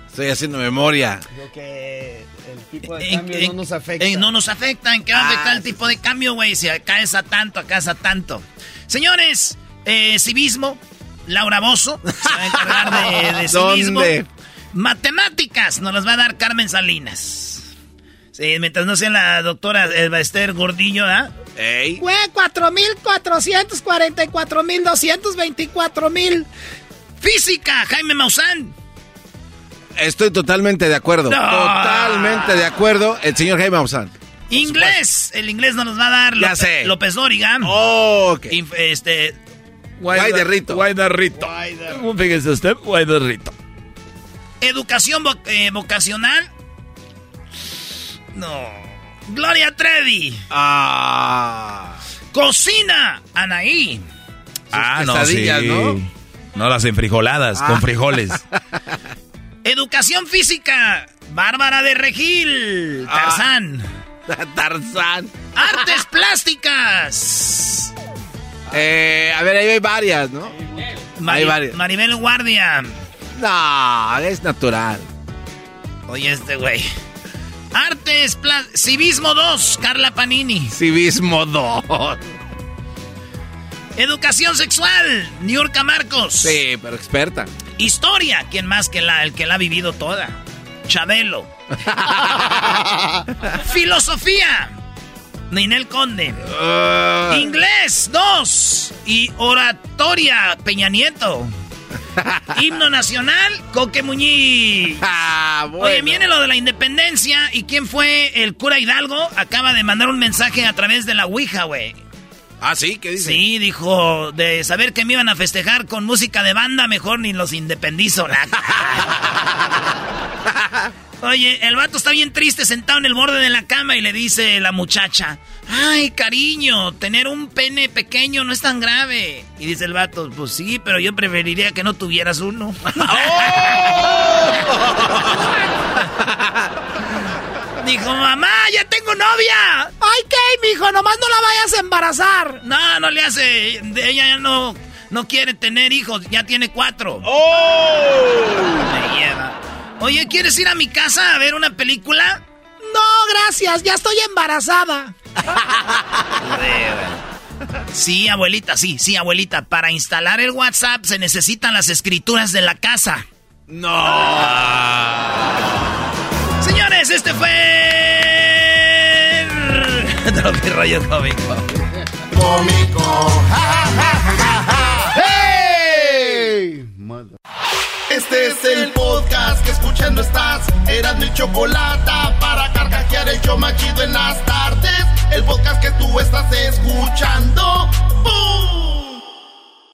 Estoy haciendo memoria. Creo que el tipo de cambio no nos afecta. no nos afecta. ¿En qué va a afectar Ah, el tipo de cambio, güey? Si acá es a tanto, acá es a tanto. Señores, eh, civismo, Laura Bozo se va a encargar de, de civismo. ¿Dónde? Matemáticas nos las va a dar Carmen Salinas. Sí, mientras no sea la doctora eh, Esther Gordillo, ¿ah? Ey. Fue 4.444.224.000. mil mil. Física, Jaime Maussan. Estoy totalmente de acuerdo. No. Totalmente de acuerdo. El señor Jaime Maussan. Inglés, el inglés nos los va a dar Ya López, sé. López Dóriga. Oh, ok. Inf- este, Guay de Rito. Guay de Rito. Fíjese usted, guay de Rito. Educación vo- eh, vocacional. No. Gloria Trevi. Ah. Cocina. Anaí. Ah, no, sí. ¿no? No las enfrijoladas, Ah. con frijoles. Educación física. Bárbara de Regil. Ah. Tarzán. Artes plásticas. Eh, a ver, ahí hay varias, ¿no? Mari- Hay varias. Maribel Guardia. No, es natural. Oye, este güey. Artes plásticas. Civismo 2. Carla Panini. Civismo 2. Educación sexual. Niurka Marcos. Sí, pero experta. Historia, ¿quién más que la, el que la ha vivido toda? Chabelo. Filosofía, Ninel Conde. Ah. Inglés, dos. Y oratoria, Peña Nieto. Himno nacional, Coque Muñiz. Ah, bueno. Oye, viene lo de la independencia. ¿Y quién fue el cura Hidalgo? Acaba de mandar un mensaje a través de la Ouija, güey. Ah, sí, ¿qué dice? Sí, dijo, de saber que me iban a festejar con música de banda, mejor ni los independizo. la- Oye, el vato está bien triste sentado en el borde de la cama y le dice la muchacha, ay, cariño, tener un pene pequeño no es tan grave. Y dice el vato, pues sí, pero yo preferiría que no tuvieras uno. Dijo, mamá, ya tengo novia. Ay, ¿qué, mijo? Nomás no la vayas a embarazar. No, no le hace. Ella ya no, no quiere tener hijos, ya tiene cuatro. Me lleva. Oye, ¿quieres ir a mi casa a ver una película? No, gracias, ya estoy embarazada. Sí, abuelita, sí, sí, abuelita. Para instalar el WhatsApp se necesitan las escrituras de la casa. No. Señores, este fue. Tropi rollo cómico. Cómico. ¡Hey! Este es el podcast que escuchando estás. Eran mi chocolate para carcajear el yo machido en las tardes. El podcast que tú estás escuchando. ¡Bum!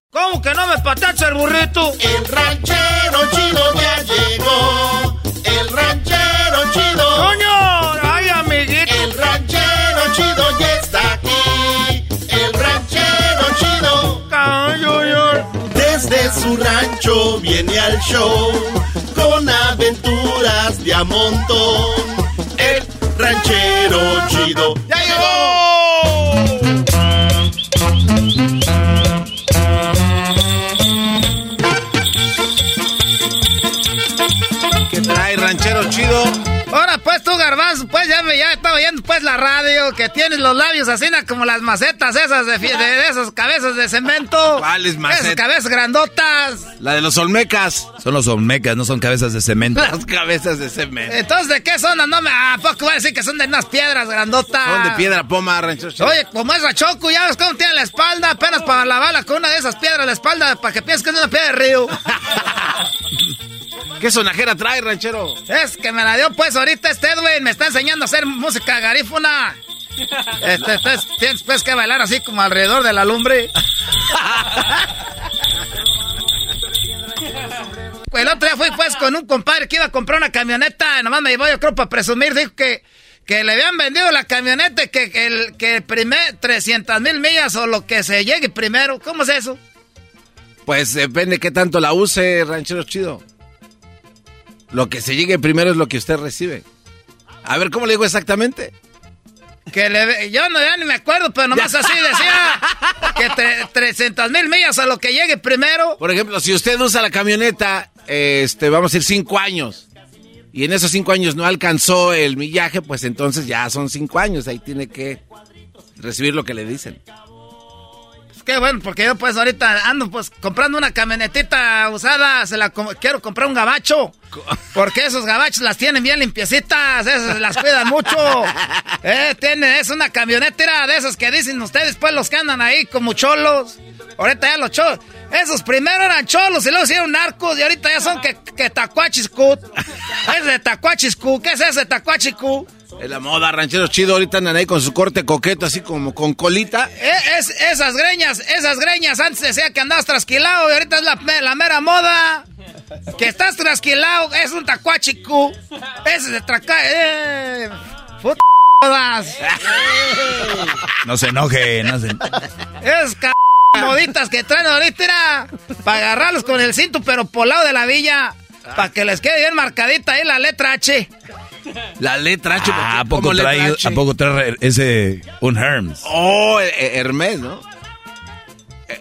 ¿Cómo que no me patacha el burrito? El ranchero chido ya llegó. El ranchero chido. ¡Coño! Desde su rancho viene al show con aventuras de a montón. El ranchero chido ya llegó. Pues la radio, que tienes los labios así na, como las macetas esas de, fie- de, de esas cabezas de cemento. ¿Cuáles macetas? Esas cabezas grandotas. La de los olmecas. Son los olmecas, no son cabezas de cemento. Las cabezas de cemento. Entonces, ¿de qué son? No me... ¿A poco voy a decir que son de unas piedras grandotas? Son de piedra poma, chido. Oye, como es Choco, ya ves cómo tiene la espalda, apenas para lavarla con una de esas piedras la espalda, para que pienses que es una piedra de río. ¿Qué sonajera trae, ranchero? Es que me la dio pues ahorita este Edwin, me está enseñando a hacer música garífuna. Este, este, tienes pues que bailar así como alrededor de la lumbre. Pues el otro día fui pues con un compadre que iba a comprar una camioneta, nomás me llevó yo creo para presumir, dijo que, que le habían vendido la camioneta, y que, que el que primer 300 mil millas o lo que se llegue primero, ¿cómo es eso? Pues depende qué tanto la use, ranchero chido. Lo que se llegue primero es lo que usted recibe. A ver, ¿cómo le digo exactamente? Que le, yo no, ya ni me acuerdo, pero nomás así decía que tre- 300 mil millas a lo que llegue primero. Por ejemplo, si usted usa la camioneta, este, vamos a decir cinco años, y en esos cinco años no alcanzó el millaje, pues entonces ya son cinco años, ahí tiene que recibir lo que le dicen. Que bueno, porque yo pues ahorita ando pues comprando una camionetita usada, se la com- quiero comprar un gabacho. Porque esos gabachos las tienen bien limpiecitas, esas las cuidan mucho. Eh, tiene, es una camionetera de esas que dicen ustedes pues los que andan ahí como cholos. Ahorita ya los cholos. Esos primero eran cholos y luego hicieron narcos y ahorita ya son que, que tacuachiscut. Es de tacuachiscu. ¿Qué es ese tacuachicu? Es la moda, ranchero chido, ahorita andan ahí con su corte coqueto, así como con colita. Eh, es, esas greñas, esas greñas, antes decía que andabas trasquilado y ahorita es la, la mera moda. Que estás trasquilado, es un tacuachicu. Ese de traca... Eh, puta modas. No se enoje, no se... Es ca... moditas que traen ahorita era para agarrarlos con el cinto, pero por lado de la villa. Para que les quede bien marcadita ahí la letra H. La letra H. Ah, ¿A ¿cómo poco letra trae, H? ¿A poco trae ese un Hermes? Oh, eh, eh, Hermes, ¿no?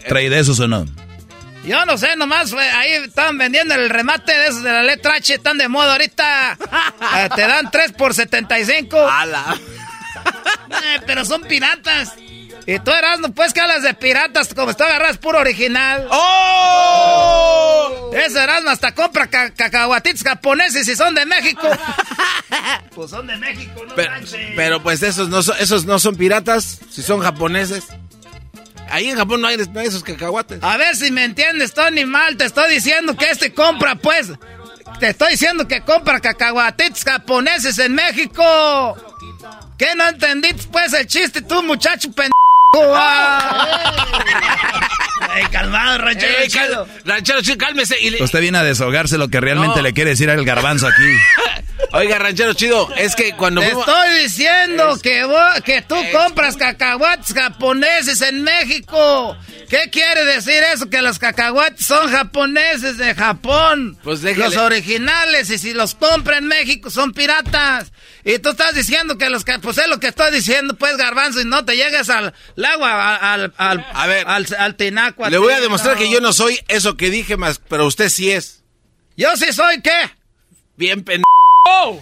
¿Trae de esos o no? Yo no sé, nomás fue- ahí estaban vendiendo el remate de esos de la letra H, están de moda ahorita. Eh, te dan 3 por 75. Eh, pero son piratas. Y tú eras, no puedes que hablas de piratas, como está agarras puro original. ¡Oh! Ese Erasmo hasta compra ca- cacahuatitos japoneses y son de México. pues son de México, no Pero, manches. pero, pues esos no, son, esos no son piratas, si son japoneses. Ahí en Japón no hay, no hay esos cacahuates. A ver si me entiendes, Tony Mal. Te estoy diciendo que este compra, pues. Te estoy diciendo que compra cacahuatitos japoneses en México. ¿Qué no entendiste, pues, el chiste, tú, muchacho pendejo? Ey, calmado, ranchero Ey, cal- chido. ranchero chido, cálmese. Y le- Usted viene a desahogarse lo que realmente No. le quiere decir al garbanzo aquí. Oiga, ranchero chido, es que cuando Te fuimos- estoy diciendo que, vos- que tú compras cacahuates japoneses en México. ¿Qué quiere decir eso? Que los cacahuates son japoneses de Japón. Pues déjale. Los originales. Y si los compra en México son piratas. Y tú estás diciendo que los... ca- Pues es lo que estoy diciendo, pues, garbanzo. Y no te llegas al, al agua, al... al A ver. Al, al tinaco. le voy a demostrar que yo no soy eso que dije más, pero usted sí es. Yo sí soy, ¿qué? Bien pendejo.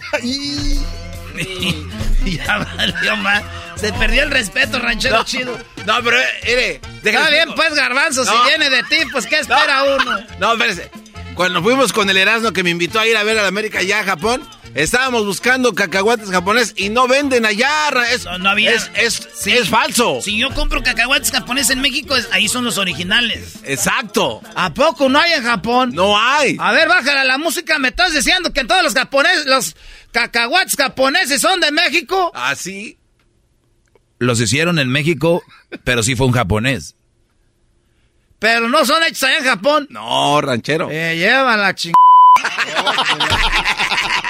ya valió más. Se perdió el respeto, ranchero chido. No, pero, eh, mire, Está bien, pues, garbanzo, No. si viene de ti, pues, ¿qué espera uno? No, espérese. Cuando fuimos con el Erasmo que me invitó a ir a ver a la América allá a Japón, estábamos buscando cacahuates japoneses y no venden allá. Es, No, no había. Es, es, Sí. es falso. Si yo compro cacahuates japoneses en México, es- ahí son los originales. Exacto. ¿A poco no hay en Japón? No hay. A ver, bájala la música. ¿Me estás diciendo que todos los japoneses, los cacahuates japoneses son de México? Así. Los hicieron en México, pero sí fue un japonés. Pero no son hechos allá en Japón. No, ranchero. Eh, lleva la ching...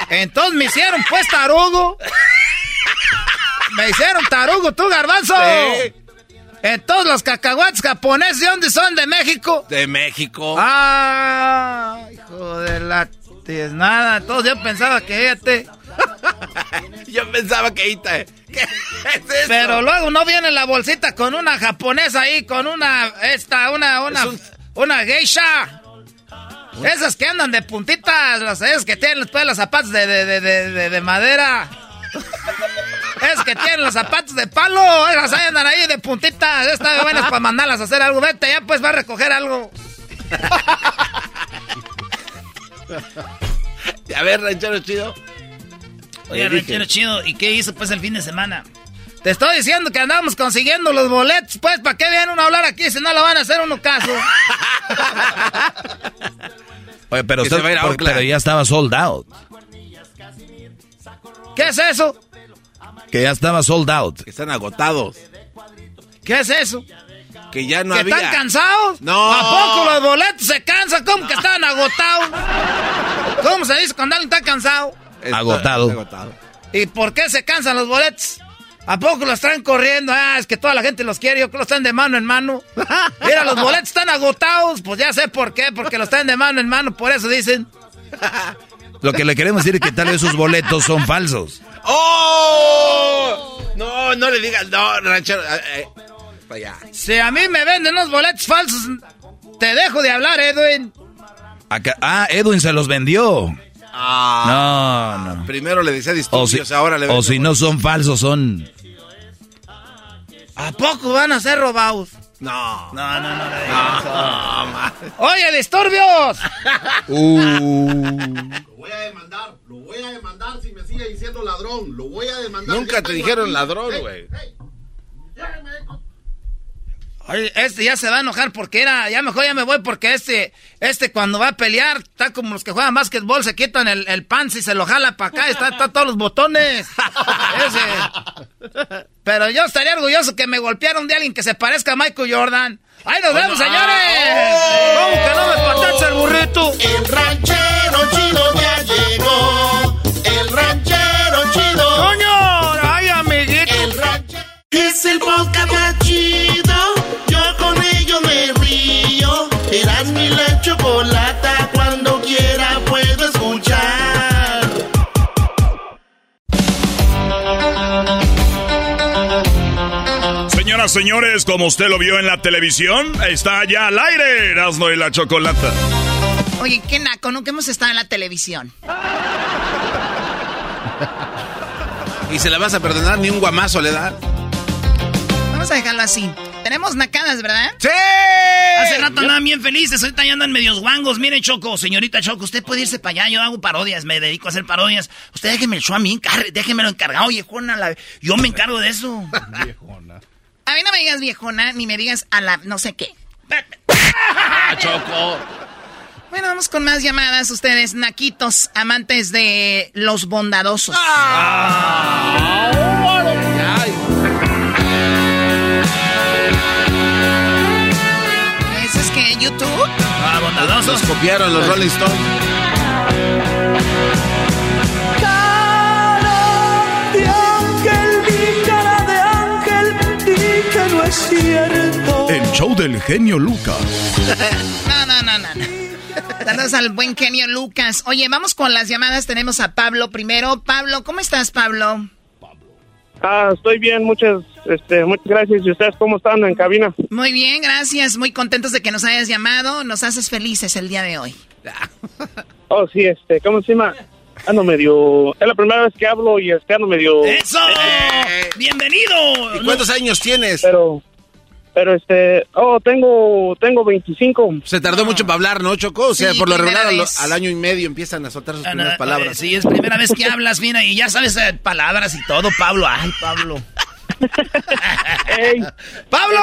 Entonces me hicieron pues tarugo. Me hicieron tarugo, tú, garbanzo. Sí. Entonces los cacahuates japoneses, ¿de dónde son? ¿De México? De México. Ah, hijo de la... nada. Entonces yo pensaba que fíjate... Yo pensaba que ahí te- ¿Qué es eso? Pero luego no viene la bolsita con una japonesa ahí, con una, esta, una, una, Es un- una geisha. Esas que andan de puntitas, las esas que tienen después los zapatos de, de, de, de, de- de madera. Esas que tienen los zapatos de palo, esas andan ahí de puntitas. Estas buenas para mandarlas a hacer algo. Vete, ya pues va a recoger algo. A ver, ranchero chido. Oye, ranchero chido, ¿y qué hizo pues el fin de semana? Te estoy diciendo que andamos consiguiendo los boletos, pues, ¿para qué viene uno a hablar aquí si no lo van a hacer uno caso? Oye, pero, usted- va a ir a por- pero ya estaba sold out. ¿Qué es eso? Que ya estaba sold out. Que están agotados. ¿Qué es eso? Que ya no ¿Que había. están cansados? No. ¿A poco los boletos se cansan? ¿Cómo que están agotados? ¿Cómo se dice cuando alguien está cansado? Está- Agotado. ¿Y por qué se cansan los boletos? ¿A poco los traen corriendo? Ah, es que toda la gente los quiere, yo creo que los traen de mano en mano. Mira, los boletos están agotados. Pues ya sé por qué, porque los traen de mano en mano, por eso dicen. Lo que le queremos decir es que tal vez sus boletos son falsos. ¡Oh! No, no le digas, no, ranchero. eh, eh, para allá. Si a mí me venden unos boletos falsos, te dejo de hablar, Edwin. Acá- ah, Edwin se los vendió. Ah, No, no. Primero le decía O disturbios, si, ahora le o si no son falsos, son... ¿A poco van a ser robados? No. No, no, no. No, ma. ¡Oye, disturbios! Lo voy a demandar, lo voy a demandar si me sigue diciendo ladrón. Lo voy a demandar. Nunca te dijeron aquí. ladrón, Hey, güey. hey, déjame. Oye, este ya se va a enojar porque era, ya mejor ya me voy porque este, este cuando va a pelear, está como los que juegan básquetbol, se quitan el, el pants y se lo jala para acá, está, está todos los botones. Ese. Pero yo estaría orgulloso que me golpearon de alguien que se parezca a Michael Jordan. ¡Ahí nos vemos, señores! ¿Cómo que no me patacha el burrito? El ranchero chido ya llegó. El ranchero chido. ¡Coño! ¡Ay, amiguito! El ranchero. Es el podcast chido. Chocolata. Cuando quiera puedo escuchar. Señoras, señores, como usted lo vio en la televisión, está ya al aire Erasmo y la Chocolata. Oye, qué naco, nunca hemos estado en la televisión. Y se la vas a perdonar, ni un guamazo le da. Vamos a dejarlo así. Tenemos nacadas, ¿verdad? ¡Sí! Hace rato andaban bien felices, ahorita ya andan medios guangos. Miren, Choco, señorita Choco, usted puede irse para allá. Yo hago parodias, me dedico a hacer parodias. Usted déjeme el show a mí, déjemelo encargado, viejona. la- Yo me encargo de eso. A mí no me digas viejona, ni me digas a la no sé qué. ¡Ah, Choco! Bueno, vamos con más llamadas. Ustedes, naquitos, amantes de los bondadosos. ¿Eso YouTube? Ah, bondadosos. Los copiaron los Rolling Stones. de ángel, mi cara de ángel, di que no es cierto. El show del genio Lucas. No, no, no, no. no. Saludos al buen genio Lucas. Oye, vamos con las llamadas. Tenemos a Pablo primero. Pablo, ¿cómo estás, Pablo? Ah, estoy bien, muchas, este, muchas gracias. ¿Y ustedes cómo están en cabina? Muy bien, gracias. Muy contentos de que nos hayas llamado. Nos haces felices el día de hoy. Oh, sí, este, ¿cómo se llama? Ando medio, es la primera vez que hablo y este ando medio... ¡Eso! ¡Bienvenido! ¿Y cuántos años tienes? Pero, Pero este, oh, tengo, tengo 25. Se tardó mucho para hablar, ¿no, Choco? O sea, Sí, por lo regular al, año y medio empiezan a soltar sus Ah, no, primeras palabras. eh, Sí, es primera vez que hablas, mira, y ya sabes eh, palabras y todo, Pablo. Ay, Pablo. ¡Pablo!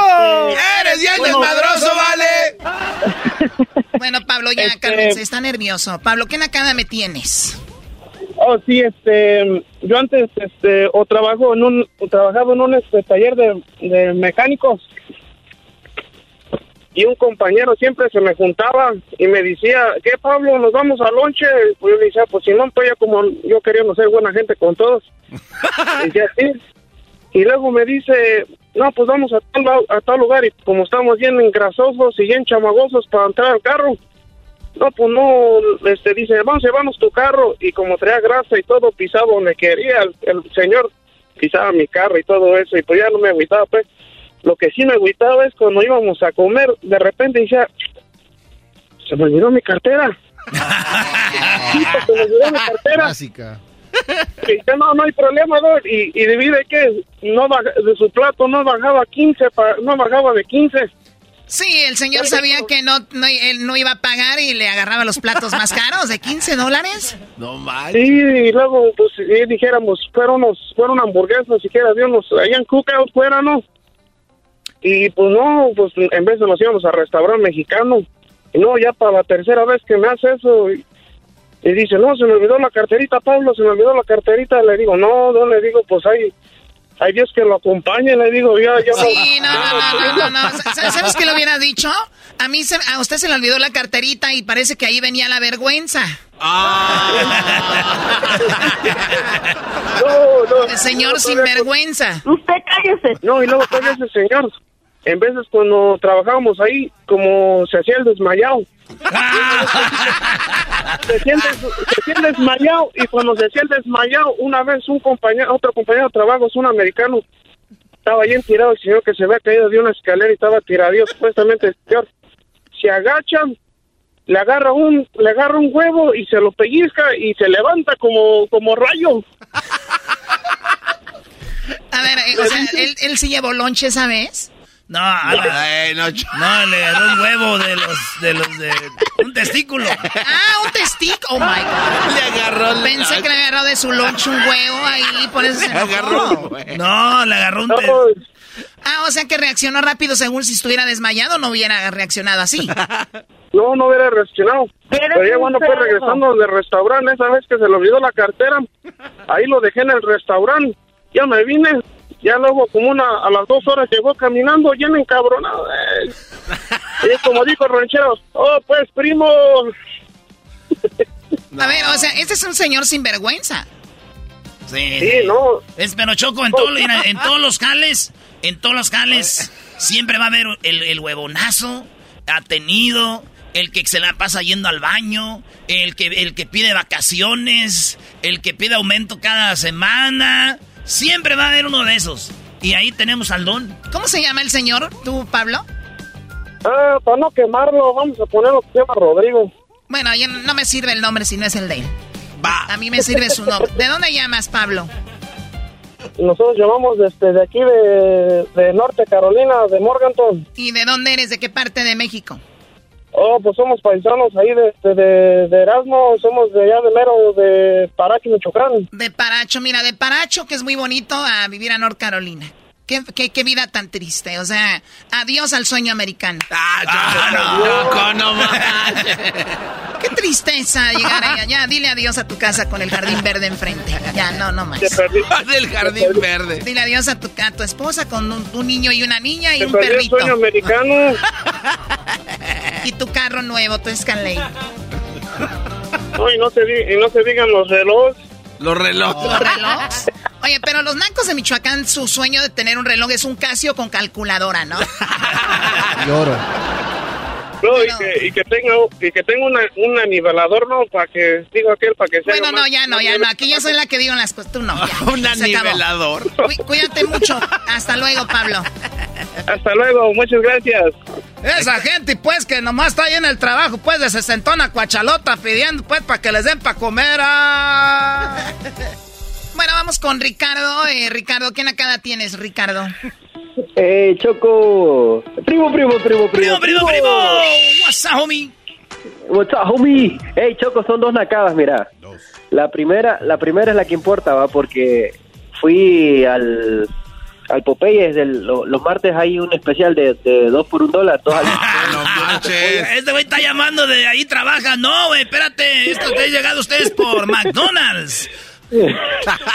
¡Eres bien Bueno, desmadroso, vale! Bueno, Pablo, ya, Este- Carmen, se está nervioso. Pablo, ¿qué nakada me tienes? Oh, sí, este, yo antes, este, o trabajo en un, o trabajaba en un este, taller de, de mecánicos y un compañero siempre se me juntaba y me decía, ¿qué Pablo, nos vamos al lonche? Pues yo le decía, pues si no, pues ya como yo queriendo ser buena gente con todos. Y decía, sí. Y luego me dice, no, pues vamos a tal, la- a tal lugar y como estamos bien engrasosos y bien chamagosos para entrar al carro, no, pues no, este, dice, vamos a llevarnos tu carro. Y como traía grasa y todo pisaba donde quería, el, el señor pisaba mi carro y todo eso. Y pues ya no me agüitaba, pues. Lo que sí me agüitaba es cuando íbamos a comer, de repente decía, se me olvidó mi cartera. Se me olvidó mi cartera. Clásica. Y dice, no, no hay problema, Doc. Y, y divide que no baja- de su plato no bajaba 15, pa- no bajaba de 15. Sí, el señor sabía que no, no- él no iba a pagar y le agarraba los platos más caros, de 15 dólares. No mal. Sí, y luego, pues, si dijéramos, fueron unos, fueron hamburguesas, siquiera de unos, allá en Cookout fuera, ¿no? Y pues no, pues en vez de nos íbamos a restaurante mexicano. Y no, ya para la tercera vez que me hace eso, y, y dice, no, se me olvidó la carterita, Pablo, se me olvidó la carterita. Le digo, no, no, le digo, pues hay, hay Dios que lo acompañe, le digo, ya, ya. Sí, no, no, no, no, no. Sa- ¿Sabes qué le hubiera dicho? A mí, se- a usted se le olvidó la carterita y parece que ahí venía la vergüenza. No, no. El señor No, sin todavía- vergüenza. Usted cállese. No, y luego todavía ese señor, en veces cuando trabajábamos ahí, como se hacía el desmayado. se, siente, se siente desmayado y cuando se hacía el desmayado, una vez un compañero, otro compañero de trabajo, es un americano, estaba bien tirado el señor que se había caído de una escalera y estaba tirado, supuestamente el señor. Se agachan, le agarra un, le agarra un huevo y se lo pellizca y se levanta como, como rayo. A ver, eh, o sea, ¿él, él sí llevó lonche esa vez? No, no, le agarró un huevo de los, de los de... Un testículo. Ah, un testículo. Oh, my God. Le agarró Pensé que le agarró de su lonche un huevo ahí, por eso se enojó. No, le agarró un... te- Ah, o sea que reaccionó rápido según si estuviera desmayado, no hubiera reaccionado así. No, no hubiera reaccionado. Pero ya cuando fue regresando del restaurante, esa vez que se le olvidó la cartera, ahí lo dejé en el restaurante. Ya me vine. Ya luego, como una, a las dos horas llegó caminando, bien encabronado. eh. Y como dijo el ranchero, oh, pues, primo. A ver, o sea, este es un señor sin vergüenza. Sí, Sí, no. Es, pero Choco, en, todo- en todos los jales, en todos los jales, siempre va a haber el, el huevonazo, atenido, el que se la pasa yendo al baño, el que, el que pide vacaciones, el que pide aumento cada semana. Siempre va a haber uno de esos. Y ahí tenemos al don. ¿Cómo se llama el señor, tú, Pablo? Ah, para no quemarlo, vamos a poner lo que se llama Rodrigo. Bueno, ya no me sirve el nombre si no es el de él. A mí me sirve su nombre. ¿De dónde llamas, Pablo? Nosotros llamamos este, de aquí de, de Norte Carolina, de Morganton. ¿Y de dónde eres? ¿De qué parte de México? Oh, pues somos paisanos ahí de, de, de, de Erasmo, somos de allá de mero de Parachi, Michoacán. De Paracho, mira, de Paracho, que es muy bonito, a vivir a North Carolina. Qué, qué, qué vida tan triste. O sea, adiós al sueño americano. Ah, no, no, Qué tristeza llegar allá. Ya, dile adiós a tu casa con el jardín verde enfrente. Ya, no, no más. Del jardín verde. Dile adiós a tu, a tu esposa con un, un niño y una niña y un perdió el perrito. sueño americano. y tu carro nuevo, tu Escalade. No, y no se, di- y no se digan los relojes. Los relojes. ¿Los relojes? Oye, pero los nacos de Michoacán, su sueño de tener un reloj es un Casio con calculadora, ¿no? Lloro. No, y que, y que tenga, y que tenga una, un anivelador, ¿no? Para que, digo aquel, para que sea. Bueno, no, ya no, ya no. Aquí ya soy la que digo las cosas. Tú no. Un Se acabó. nivelador. Cuí- Cuídate mucho. Hasta luego, Pablo. Hasta luego, muchas gracias. Esa gente, pues, que nomás está ahí en el trabajo, pues, de sesentona cuachalota pidiendo, pues, para que les den para comer. ah. Bueno, vamos con Ricardo. Eh, Ricardo, ¿qué nacada tienes, Ricardo? ¡Eh, Choco! ¡Primo, primo, primo, primo! ¡Primo, primo, primo! What's up, homie? What's up, homie? ¡Ey, Choco! Son dos nacadas, mira. La primera, la primera es la que importa, va, porque fui al, al Popeyes del- lo- los martes hay un especial de, de dos por un dólar. Dos al- Este güey está llamando de ahí trabaja. No, güey, espérate. Esto que ha llegado ustedes por McDonald's.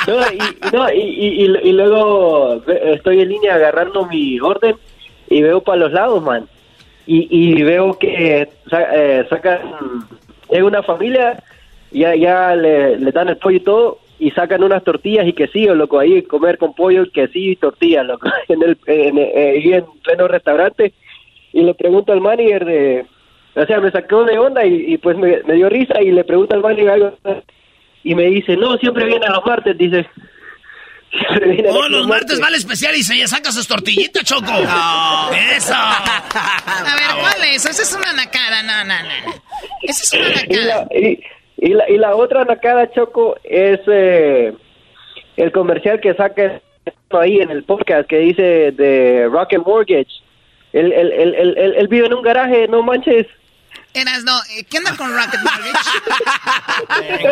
No, y, no, y, y- y- luego estoy en línea agarrando mi orden y veo para los lados, man. Y, y veo que eh, sacan, es una familia, ya, ya le, le dan el pollo y todo, y sacan unas tortillas y quesillo, loco, ahí comer con pollo, quesillo y tortillas, loco, en el, en, eh, en pleno restaurante. Y le pregunto al manager de, o sea, me sacó de onda y, y pues me, me dio risa y le pregunto al manager algo y me dice, no, siempre viene los martes, dice. Siempre viene Oh, los martes vale especial y se saca sus tortillitas, Choco. Eso. A ver, ¿cuál es? Esa es una nacada, no, no, no. Esa es una Y la, nacada. y, y la, y la otra nacada, Choco, es eh, el comercial que saca ahí en el podcast que dice de Rocket Mortgage. Él, él, él, él, él- él vive en un garaje, no manches. Eras, no, eh, ¿qué onda con Rocket Mortgage?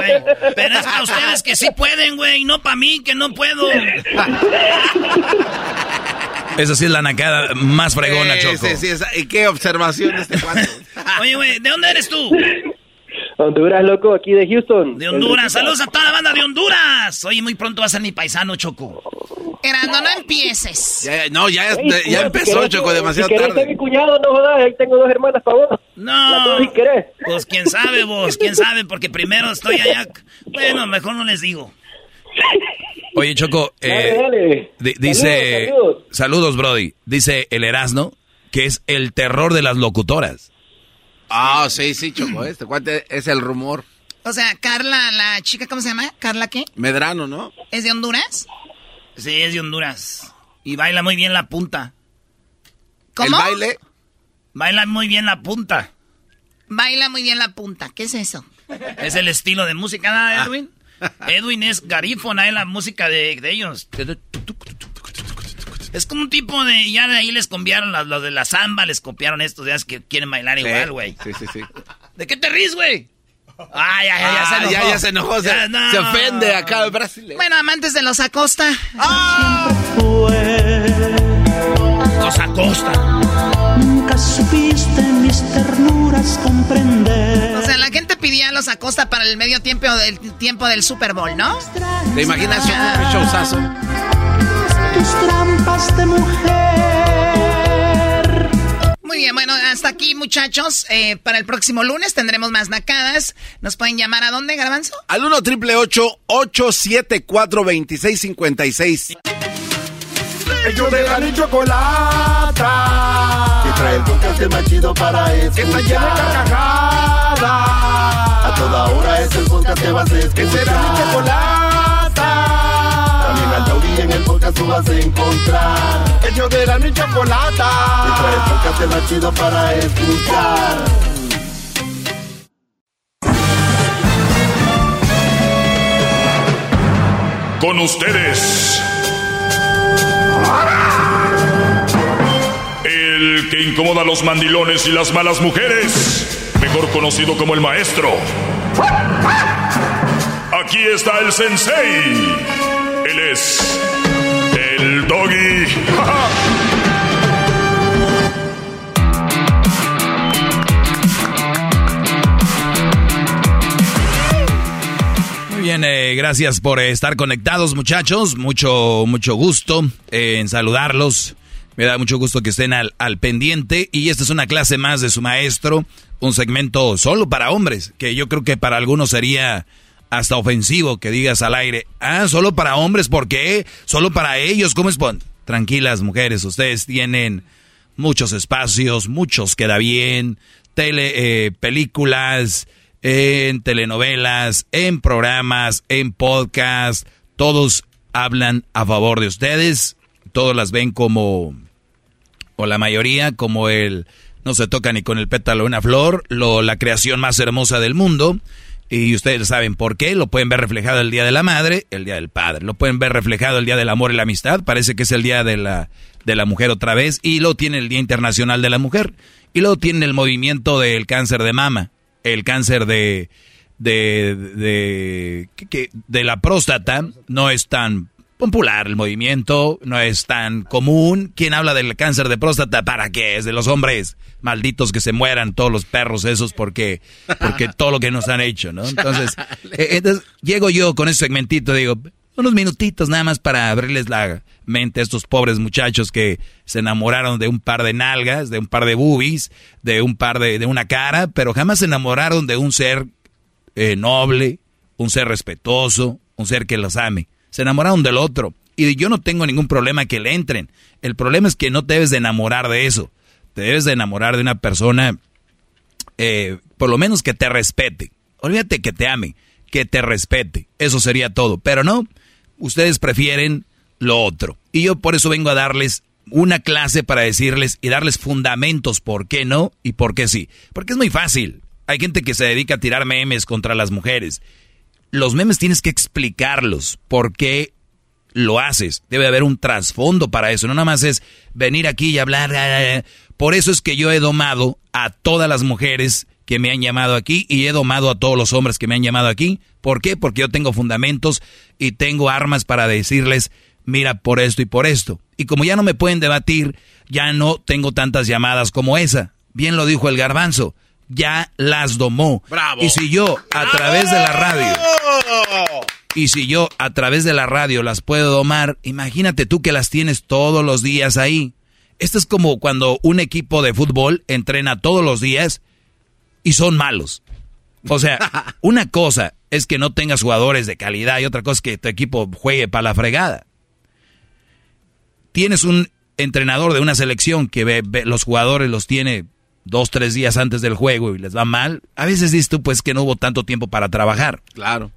Eh, Pero es para ustedes que sí pueden, güey, no para mí que no puedo. Esa sí es la nacada más fregona, Sí, Choco. sí, sí, esa- ¿Y qué observación de este cuate? Oye, güey, ¿de dónde eres tú? Honduras, loco, aquí de Houston. De Honduras. Saludos a toda la banda de Honduras. Oye, muy pronto va a ser mi paisano, Choco. Erasno, no empieces. Ya, no, ya, es- Ey, ya cuñado, empezó, si Choco, demasiado si querés ser tarde. mi cuñado, no jodas, ahí tengo dos hermanas para vos. No. si querés. Pues quién sabe vos, quién sabe, porque primero estoy allá. Bueno, mejor no les digo. Oye, Choco, eh, Dale, dale. di- dice... Saludos, Saludos, Brody. Dice el Erasno que es el terror de las locutoras. Ah, sí, sí, Choco, este cuate es el rumor. O sea, Carla, la chica, ¿cómo se llama? ¿Carla qué? Medrano, ¿no? ¿Es de Honduras? Sí, es de Honduras. Y baila muy bien la punta. ¿Cómo? ¿El baile? Baila muy bien la punta. Baila muy bien la punta. ¿Qué es eso? Es el estilo de música, ¿no, Edwin? Edwin es garífona, es la música de, de ellos. Es como un tipo de... Ya de ahí les copiaron los, los de la samba, les copiaron estos ya es que quieren bailar igual, güey. Sí, sí, sí. ¿De qué te ríes, güey? Ay, ay, ay, ya se Ah, enojó. ya, ya se enojó, se, Ya, no. se ofende acá el Brasil. Bueno, amantes de los Acosta. Los Acosta. Nunca supiste mis ternuras comprender. O sea, la gente pedía a los Acosta para el medio tiempo del tiempo del Super Bowl, ¿no? ¿Te imaginas un showzazo? Tus trampas de mujer. Muy bien, bueno, hasta aquí, muchachos. Eh, para el próximo lunes tendremos más nacadas. ¿Nos pueden llamar a dónde, Garbanzo? Al 1 triple 874 2656 Ellos de la chocolata. Que trae el podcast más chido para escuchar. Que está llena de carcajadas. A toda hora es el podcast que vas a escuchar. Que será mi chocolata. En el podcast tú vas a encontrar. Ellos de la ni chocolata. Que trae el podcast más chido para escuchar. Con ustedes. El que incomoda a los mandilones y las malas mujeres. Mejor conocido como el maestro. Aquí está el sensei. Él es. El doggy. Muy bien, eh, gracias por estar conectados, muchachos. Mucho, mucho gusto eh, en saludarlos. Me da mucho gusto que estén al, al pendiente. Y esta es una clase más de su maestro, un segmento solo para hombres, que yo creo que para algunos sería hasta ofensivo que digas al aire, ah, solo para hombres, ¿por qué? Solo para ellos, ¿cómo es? Tranquilas, mujeres, ustedes tienen muchos espacios, muchos queda bien, tele, eh, películas, en telenovelas, en programas, en podcast, todos hablan a favor de ustedes, todos las ven como, o la mayoría, como el, no se toca ni con el pétalo una flor, lo, la creación más hermosa del mundo. Y ustedes saben por qué, lo pueden ver reflejado el Día de la Madre, el Día del Padre, lo pueden ver reflejado el Día del Amor y la Amistad, parece que es el Día de la, de la mujer otra vez y luego tiene el Día Internacional de la Mujer y luego tiene el movimiento del cáncer de mama, el cáncer de de de, que- de la próstata no es tan popular el movimiento, no es tan común. ¿Quién habla del cáncer de próstata? ¿Para qué? Es de los hombres malditos que se mueran todos los perros esos porque porque todo lo que nos han hecho, ¿no? Entonces, eh, entonces llego yo con ese segmentito, digo, unos minutitos nada más para abrirles la mente a estos pobres muchachos que se enamoraron de un par de nalgas, de un par de boobies, de un par de, de una cara, pero jamás se enamoraron de un ser eh, noble, un ser respetuoso, un ser que los ame. Se enamoraron del otro. Y yo no tengo ningún problema que le entren. El problema es que no te debes de enamorar de eso. Te debes de enamorar de una persona, eh, por lo menos que te respete. Olvídate que te ame, que te respete. Eso sería todo. Pero no, ustedes prefieren lo otro. Y yo por eso vengo a darles una clase para decirles y darles fundamentos por qué no y por qué sí. Porque es muy fácil. Hay gente que se dedica a tirar memes contra las mujeres. Los memes tienes que explicarlos. ¿Por qué lo haces? Debe haber un trasfondo para eso. No nada más es venir aquí y hablar. Por eso es que yo he domado a todas las mujeres que me han llamado aquí y he domado a todos los hombres que me han llamado aquí. ¿Por qué? Porque yo tengo fundamentos y tengo armas para decirles, mira, por esto y por esto. Y como ya no me pueden debatir, ya no tengo tantas llamadas como esa. Bien lo dijo el garbanzo. Ya las domó. Bravo. Y si yo, a través de la radio, y si yo a través de la radio las puedo domar, imagínate tú que las tienes todos los días ahí. Esto es como cuando un equipo de fútbol entrena todos los días y son malos. O sea, una cosa es que no tengas jugadores de calidad y otra cosa es que tu equipo juegue para la fregada. Tienes un entrenador de una selección que ve, ve- los jugadores los tiene dos, tres días antes del juego y les va mal. A veces dices tú pues que no hubo tanto tiempo para trabajar. Claro.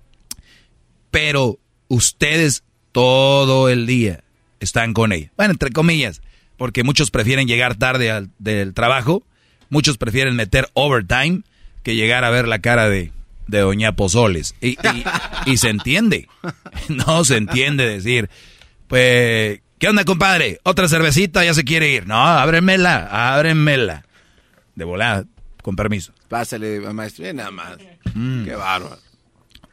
Pero ustedes todo el día están con ella. Bueno, entre comillas, porque muchos prefieren llegar tarde al, del trabajo, muchos prefieren meter overtime que llegar a ver la cara de, de Doña Pozoles. Y, y- y se entiende, no se entiende decir, pues, ¿qué onda, compadre? ¿Otra cervecita? Ya se quiere ir. No, ábremela, ábremela. De volada, con permiso. Pásale, maestro. Nada más. Mm. Qué bárbaro.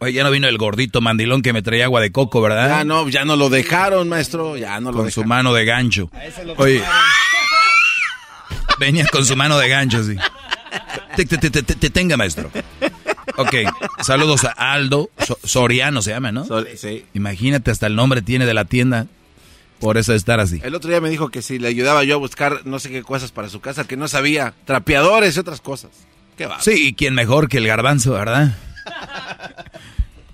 Oye, ya no vino el gordito mandilón que me traía agua de coco, ¿verdad? Ya no, ya no lo dejaron, maestro. Ya no lo con su mano de gancho. lo Oye, venía con su mano de gancho, sí. Te, te- te- te- te- tenga, maestro. Ok, saludos a Aldo So- Soriano, se llama, ¿no? sí. Imagínate, hasta el nombre tiene de la tienda. Por eso estar así. El otro día me dijo que si le ayudaba yo a buscar no sé qué cosas para su casa, que no sabía. Trapeadores y otras cosas. Qué va. Sí, y quién mejor que el garbanzo, ¿verdad?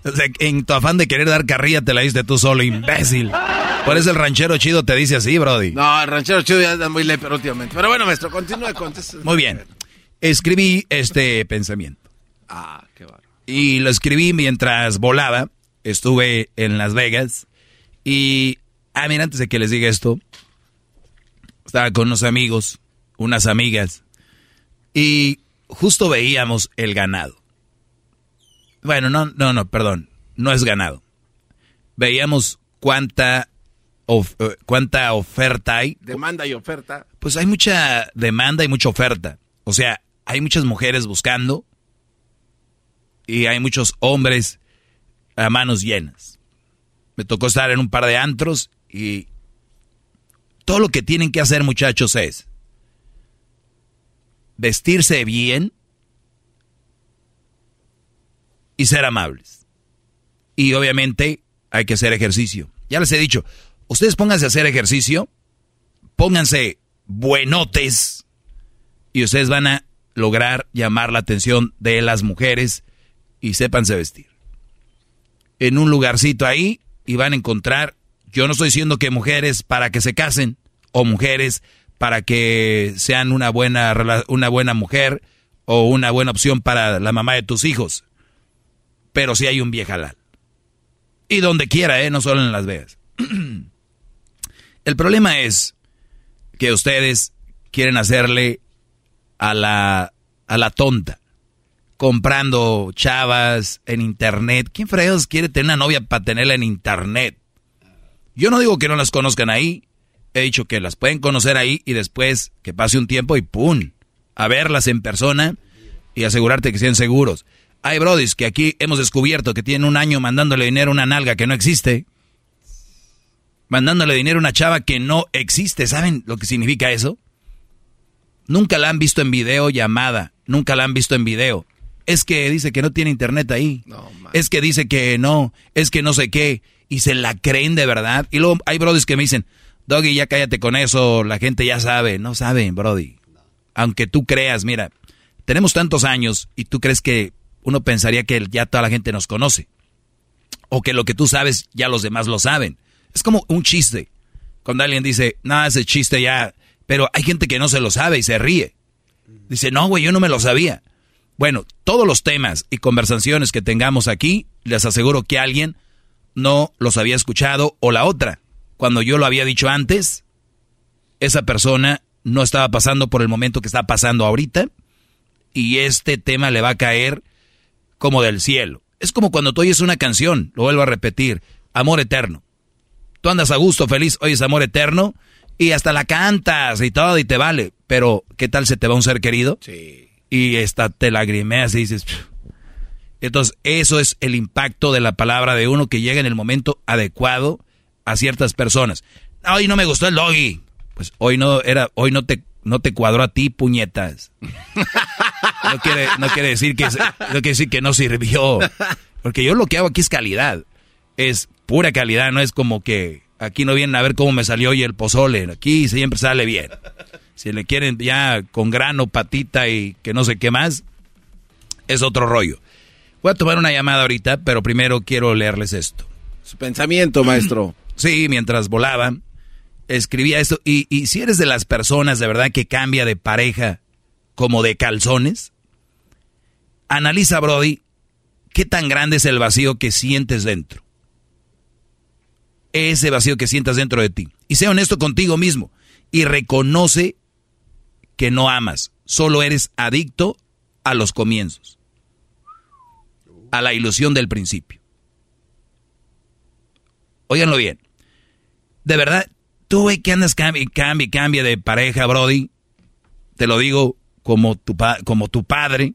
O sea, en tu afán de querer dar carrilla te la diste tú solo, imbécil. Por eso el ranchero chido te dice así, Brody. No, el ranchero chido ya anda muy leper últimamente. Pero bueno, maestro, continúe con Muy bien. Escribí este pensamiento. Ah, qué bárbaro. Y lo escribí mientras volaba. Estuve en Las Vegas. Y, ah, mira, antes de que les diga esto, estaba con unos amigos, unas amigas. Y justo veíamos el ganado. Bueno, no, no, no, perdón. No es ganado. Veíamos cuánta, of- eh, cuánta oferta hay Demanda y oferta. pues hay mucha demanda y mucha oferta. O sea, hay muchas mujeres buscando y hay muchos hombres a manos llenas. Me tocó estar en un par de antros y todo lo que tienen que hacer muchachos es vestirse bien y ser amables. Y obviamente hay que hacer ejercicio. Ya les he dicho, ustedes pónganse a hacer ejercicio, pónganse buenotes y ustedes van a lograr llamar la atención de las mujeres y sépanse vestir. En un lugarcito ahí y van a encontrar, yo no estoy diciendo que mujeres para que se casen o mujeres para que sean una buena, una buena mujer o una buena opción para la mamá de tus hijos, pero sí hay un viejalal. Y donde quiera, ¿eh? no solo en Las Vegas. El problema es que ustedes quieren hacerle a la, a la tonta, comprando chavas en internet. ¿Quién fregados quiere tener una novia para tenerla en internet? Yo no digo que no las conozcan ahí, He dicho que las pueden conocer ahí y después que pase un tiempo y ¡pum! A verlas en persona y asegurarte que sean seguros. Hay brodis que aquí hemos descubierto que tienen un año mandándole dinero a una nalga que no existe. Mandándole dinero a una chava que no existe. ¿Saben lo que significa eso? Nunca la han visto en video llamada. Nunca la han visto en video. Es que dice que no tiene internet ahí. es que dice que no. Es que no sé qué. Y se la creen de verdad. Y luego hay brodis que me dicen, Doggy, ya cállate con eso. La gente ya sabe. No saben, brody. Aunque tú creas, mira, tenemos tantos años y tú crees que uno pensaría que ya toda la gente nos conoce. O que lo que tú sabes ya los demás lo saben. Es como un chiste. Cuando alguien dice, nada, ese chiste ya... Pero hay gente que no se lo sabe y se ríe. Dice, no, güey, yo no me lo sabía. Bueno, todos los temas y conversaciones que tengamos aquí, les aseguro que alguien no los había escuchado o la otra. Cuando yo lo había dicho antes, esa persona no estaba pasando por el momento que está pasando ahorita y este tema le va a caer como del cielo. Es como cuando tú oyes una canción, lo vuelvo a repetir, amor eterno. Tú andas a gusto, feliz, oyes amor eterno y hasta la cantas y todo y te vale. Pero, ¿qué tal se te va un ser querido? Sí. Y esta te lagrimeas y dices... Entonces, eso es el impacto de la palabra de uno que llega en el momento adecuado a ciertas personas. Hoy no me gustó el doggy. Pues hoy no era, hoy no te, no te cuadró a ti, puñetas. No quiere, no quiere decir que, no quiere decir que no sirvió. Porque yo lo que hago aquí es calidad. Es pura calidad, no es como que aquí no vienen a ver cómo me salió hoy el pozole. Aquí siempre sale bien. Si le quieren ya con grano, patita y que no sé qué más, es otro rollo. Voy a tomar una llamada ahorita, pero primero quiero leerles esto. Su pensamiento, maestro. Sí, mientras volaba, escribía esto. Y, si eres de las personas de verdad que cambia de pareja como de calzones, analiza, Brody, qué tan grande es el vacío que sientes dentro. Ese vacío que sientas dentro de ti. Y sea honesto contigo mismo. Y reconoce que no amas. Solo eres adicto a los comienzos. A la ilusión del principio. Óiganlo bien. De verdad, tú ve que andas cambia, cambia, cambia de pareja, Brody. Te lo digo como tu, como tu padre,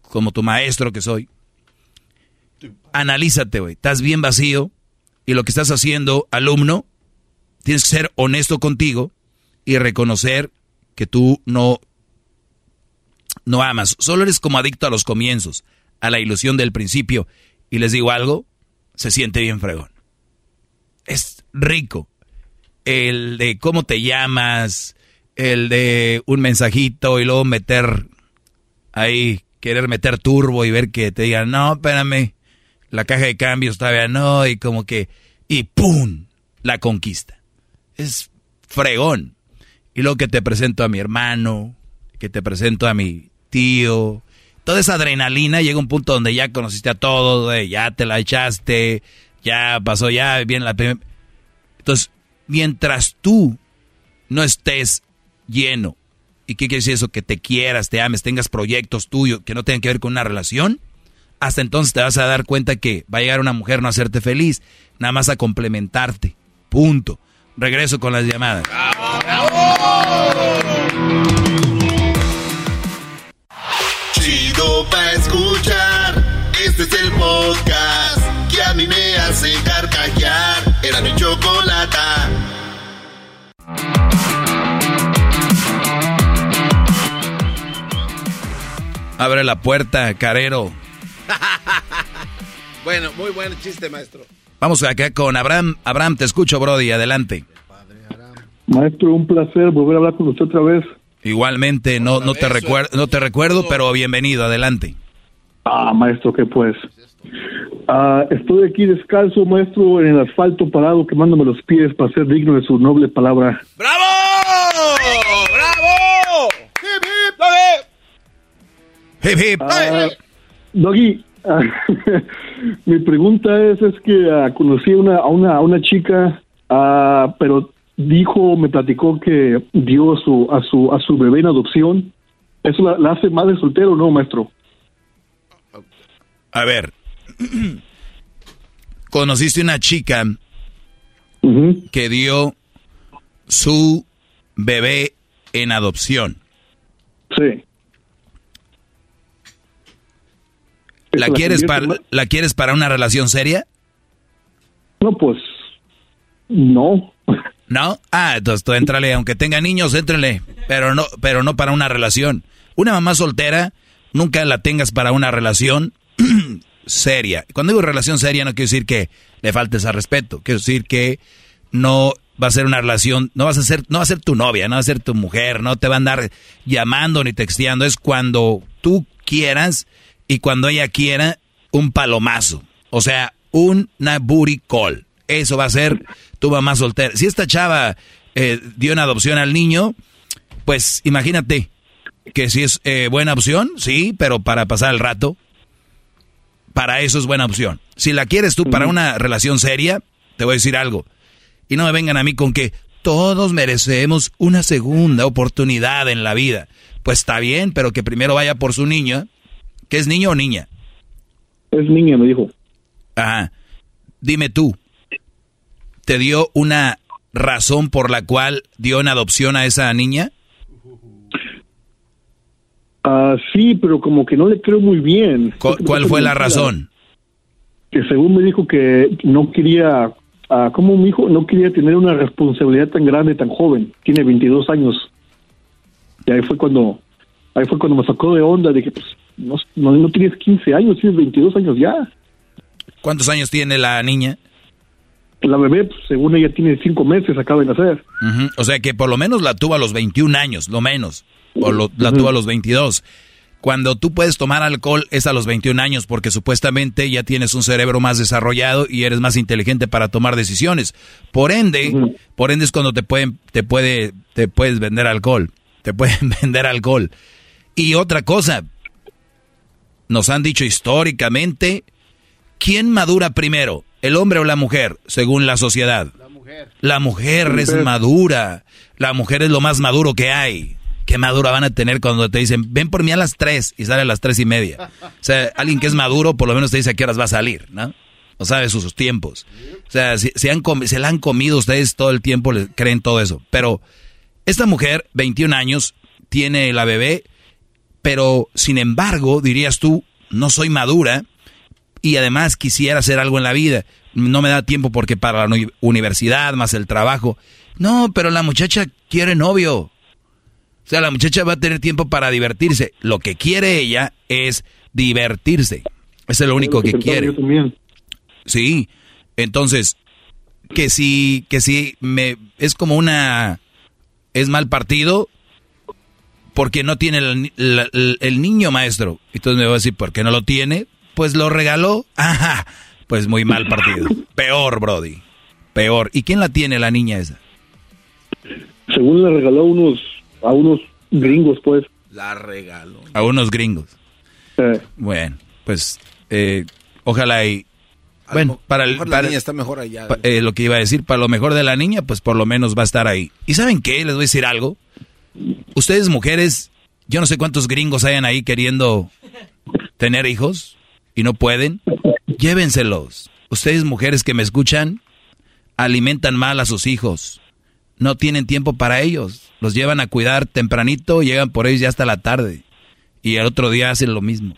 como tu maestro que soy. Analízate, güey. Estás bien vacío y lo que estás haciendo, alumno, tienes que ser honesto contigo y reconocer que tú no, no amas. Solo eres como adicto a los comienzos, a la ilusión del principio. Y les digo algo, se siente bien fregón. Es rico. El de cómo te llamas, el de un mensajito y luego meter ahí, querer meter turbo y ver que te digan, no, espérame, la caja de cambios todavía no, y como que, y ¡pum! La conquista. Es fregón. Y luego que te presento a mi hermano, que te presento a mi tío, toda esa adrenalina llega a un punto donde ya conociste a todos, ya te la echaste, ya pasó ya bien la. Entonces, mientras tú no estés lleno, ¿y qué quiere decir eso? Que te quieras, te ames, tengas proyectos tuyos que no tengan que ver con una relación, hasta entonces te vas a dar cuenta que va a llegar una mujer no a hacerte feliz, nada más a complementarte. Punto. Regreso con las llamadas. Chido pa escuchar. Este es el podcast que a mí me hace carcajear. Era mi chocolata. Abre la puerta, carero. bueno, muy buen chiste, maestro. Vamos acá con Abraham. Abraham, te escucho, Brody. Adelante. Maestro, un placer volver a hablar con usted otra vez. Igualmente, no, no, te, recuerdo, no te recuerdo, pero bienvenido. Adelante. Ah, maestro, ¿qué pues? Ah, estoy aquí descalzo, maestro, en el asfalto parado, quemándome los pies para ser digno de su noble palabra. ¡Bravo! ¡Bravo! ¡Hip, hip! ¡Hip, hip! Ah, Doggy, ah, mi pregunta es, es que ah, conocí una, a, una, a una chica, ah, pero dijo, me platicó que dio su, a, su, a su bebé en adopción. ¿Eso la, la hace madre soltero o no, maestro? A ver, conociste una chica que dio su bebé en adopción. Sí. ¿La ¿Eso la quieres, para? ¿La quieres para una relación seria? No, pues, no. ¿No? Ah, entonces tú entrale, aunque tenga niños, éntrale, pero no, pero no para una relación. Una mamá soltera, nunca la tengas para una relación seria. Cuando digo relación seria, no quiero decir que le faltes al respeto, quiero decir que no va a ser una relación, no vas a ser, no va a ser tu novia, no va a ser tu mujer, no te va a andar llamando ni texteando, es cuando tú quieras y cuando ella quiera un palomazo, o sea, una booty call. Eso va a ser tu mamá soltera. Si esta chava eh, dio una adopción al niño, pues imagínate que si es eh, buena opción, sí, pero para pasar el rato, para eso es buena opción. Si la quieres tú para una relación seria, te voy a decir algo. Y no me vengan a mí con que todos merecemos una segunda oportunidad en la vida. Pues está bien, pero que primero vaya por su niño. ¿Que es niño o niña? Es niña, me dijo. Ajá. Dime tú, ¿te dio una razón por la cual dio en adopción a esa niña? Ah, sí, pero como que no le creo muy bien. ¿Cuál fue la razón? Que según me dijo que no quería, ah, ¿cómo me dijo? No quería tener una responsabilidad tan grande, tan joven. Tiene 22 años. Y ahí fue cuando, ahí fue cuando me sacó de onda. Dije, pues, no, no, no tienes 15 años, tienes 22 años ya. ¿Cuántos años tiene la niña? La bebé, pues, según ella, tiene 5 meses, acaba de nacer. O sea que por lo menos la tuvo a los 21 años, lo menos. O lo- la tuvo a los 22. Cuando tú puedes tomar alcohol es a los 21 años porque supuestamente ya tienes un cerebro más desarrollado y eres más inteligente para tomar decisiones. Por ende, por ende es cuando te pueden te puede te puedes vender alcohol. Te pueden vender alcohol. Y otra cosa, nos han dicho históricamente ¿quién madura primero, el hombre o la mujer, según la sociedad? La mujer es mujer. madura. La mujer es lo más maduro que hay. ¿Qué madura van a tener cuando te dicen, ven por mí a las 3 y sale a las tres y media? O sea, alguien que es maduro por lo menos te dice a qué horas va a salir, ¿no? O sabe sus, tiempos. O sea, se la han comido ustedes todo el tiempo, les creen todo eso. Pero esta mujer, 21 años, tiene la bebé, pero sin embargo, dirías tú, no soy madura y además quisiera hacer algo en la vida. No me da tiempo porque para la uni- universidad, más el trabajo. No, pero la muchacha quiere novio. O sea, la muchacha va a tener tiempo para divertirse. Lo que quiere ella es divertirse. Eso es lo único que quiere. Sí. Entonces, que si, que si me, es como una, es mal partido porque no tiene el, la- el- el niño maestro. Entonces me voy a decir, ¿por qué no lo tiene? Pues lo regaló. Ajá. Pues muy mal partido. Peor, Brody. Peor. ¿Y quién la tiene la niña esa? Según le regaló unos, a unos gringos, pues. La regaló. A unos gringos. Eh, Bueno, pues eh, ojalá y... Bueno, para el... mejor la para- niña está mejor allá. pa- eh, lo que iba a decir, para lo mejor de la niña, pues por lo menos va a estar ahí. ¿Y saben qué? Les voy a decir algo. Ustedes mujeres, yo no sé cuántos gringos hayan ahí queriendo tener hijos y no pueden. Llévenselos. Ustedes mujeres que me escuchan, alimentan mal a sus hijos. No tienen tiempo para ellos. Los llevan a cuidar tempranito, llegan por ellos ya hasta la tarde. Y el otro día hacen lo mismo.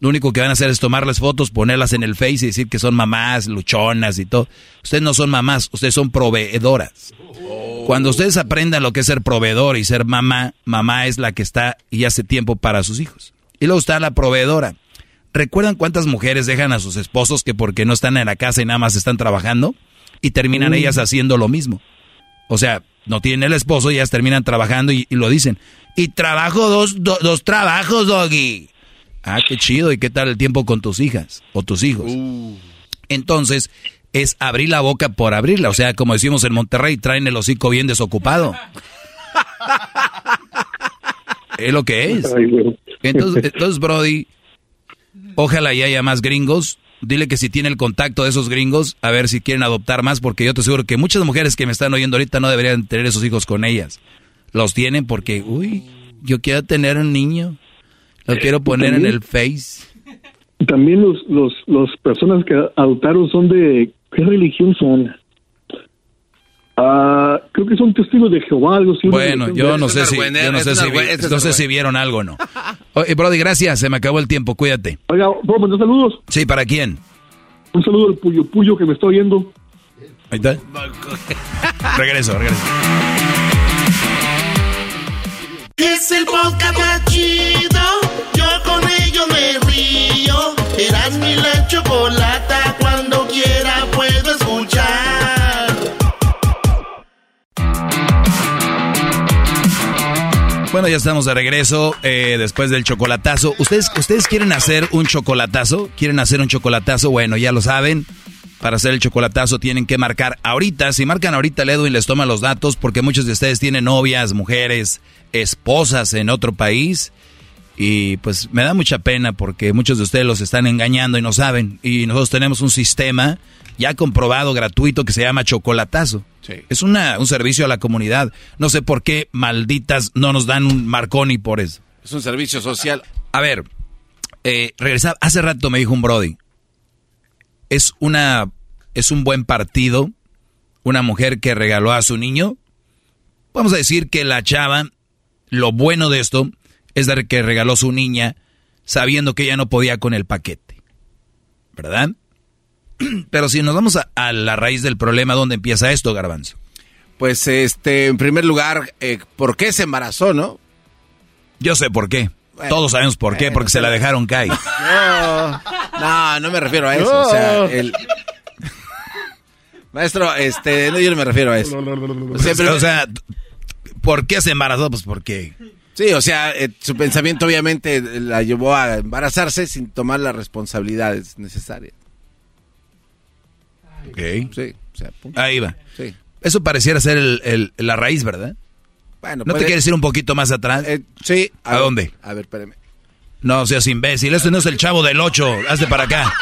Lo único que van a hacer es tomarles fotos, ponerlas en el Face y decir que son mamás, luchonas y todo. Ustedes no son mamás, ustedes son proveedoras. Cuando ustedes aprendan lo que es ser proveedor y ser mamá, mamá es la que está y hace tiempo para sus hijos. Y luego está la proveedora. ¿Recuerdan cuántas mujeres dejan a sus esposos que porque no están en la casa y nada más están trabajando? Y terminan ellas haciendo lo mismo. O sea, no tienen el esposo y ellas terminan trabajando y, y lo dicen. Y trabajo dos, do- dos trabajos, doggy. Ah, qué chido. ¿Y qué tal el tiempo con tus hijas o tus hijos? Entonces, es abrir la boca por abrirla. O sea, como decimos en Monterrey, traen el hocico bien desocupado. es lo que es. Entonces, entonces, Brody, ojalá y haya más gringos. Dile que si tiene el contacto de esos gringos, a ver si quieren adoptar más, porque yo te aseguro que muchas mujeres que me están oyendo ahorita no deberían tener esos hijos con ellas. Los tienen porque, uy, yo quiero tener un niño. Lo quiero poner en el Face. También los, los, los personas que adoptaron son de, ¿qué religión son? Ah, creo que son testigos de Jehová, algo así. Bueno, yo no sé si, yo no sé si, argüe- vi- es no sé argüe- si vieron algo o no. Oye, Brody, gracias, se me acabó el tiempo, cuídate. Oiga, ¿puedo mandar saludos? Sí, ¿para quién? Un saludo al Puyo Puyo que me está oyendo. Ahí está. Regreso, regreso. Es el podcast más chido. Yo con ello me río. Eras mi la chocolata. Cuando quiera Bueno, ya estamos de regreso eh, después del chocolatazo. ¿Ustedes, ¿Ustedes quieren hacer un chocolatazo? ¿Quieren hacer un chocolatazo? Bueno, ya lo saben. Para hacer el chocolatazo tienen que marcar ahorita. Si marcan ahorita, el Edwin les toma los datos porque muchos de ustedes tienen novias, mujeres, esposas en otro país. Y pues me da mucha pena porque muchos de ustedes los están engañando y no saben. Y nosotros tenemos un sistema ya comprobado, gratuito, que se llama chocolatazo. Es una, un servicio a la comunidad. No sé por qué malditas no nos dan un marconi por eso. Es un servicio social. A ver, eh, regresaba, hace rato me dijo un Brody, es una, es un buen partido, una mujer que regaló a su niño. Vamos a decir que la chava, lo bueno de esto es de que regaló su niña sabiendo que ella no podía con el paquete, ¿verdad? Pero si nos vamos a, a la raíz del problema, ¿dónde empieza esto, Garbanzo? Pues, este, en primer lugar, eh, ¿por qué se embarazó, no? Yo sé por qué. Bueno, Todos sabemos por qué, bueno, porque se la dejaron caer. No, no, no me refiero a eso. O sea, el... Maestro, este, no, yo no me refiero a eso. o sea, ¿por qué se embarazó? Pues porque... Sí, o sea, eh, su pensamiento obviamente la llevó a embarazarse sin tomar las responsabilidades necesarias. Ok. Sí, o sea, punto. Ahí va. Sí. Eso pareciera ser el- el- la raíz, ¿verdad? Bueno, ¿No te puede- quieres ir un poquito más atrás? Eh, sí. ¿A, ver, dónde? A ver, espérame. No seas imbécil, este no es el chavo del 8, hazte para acá.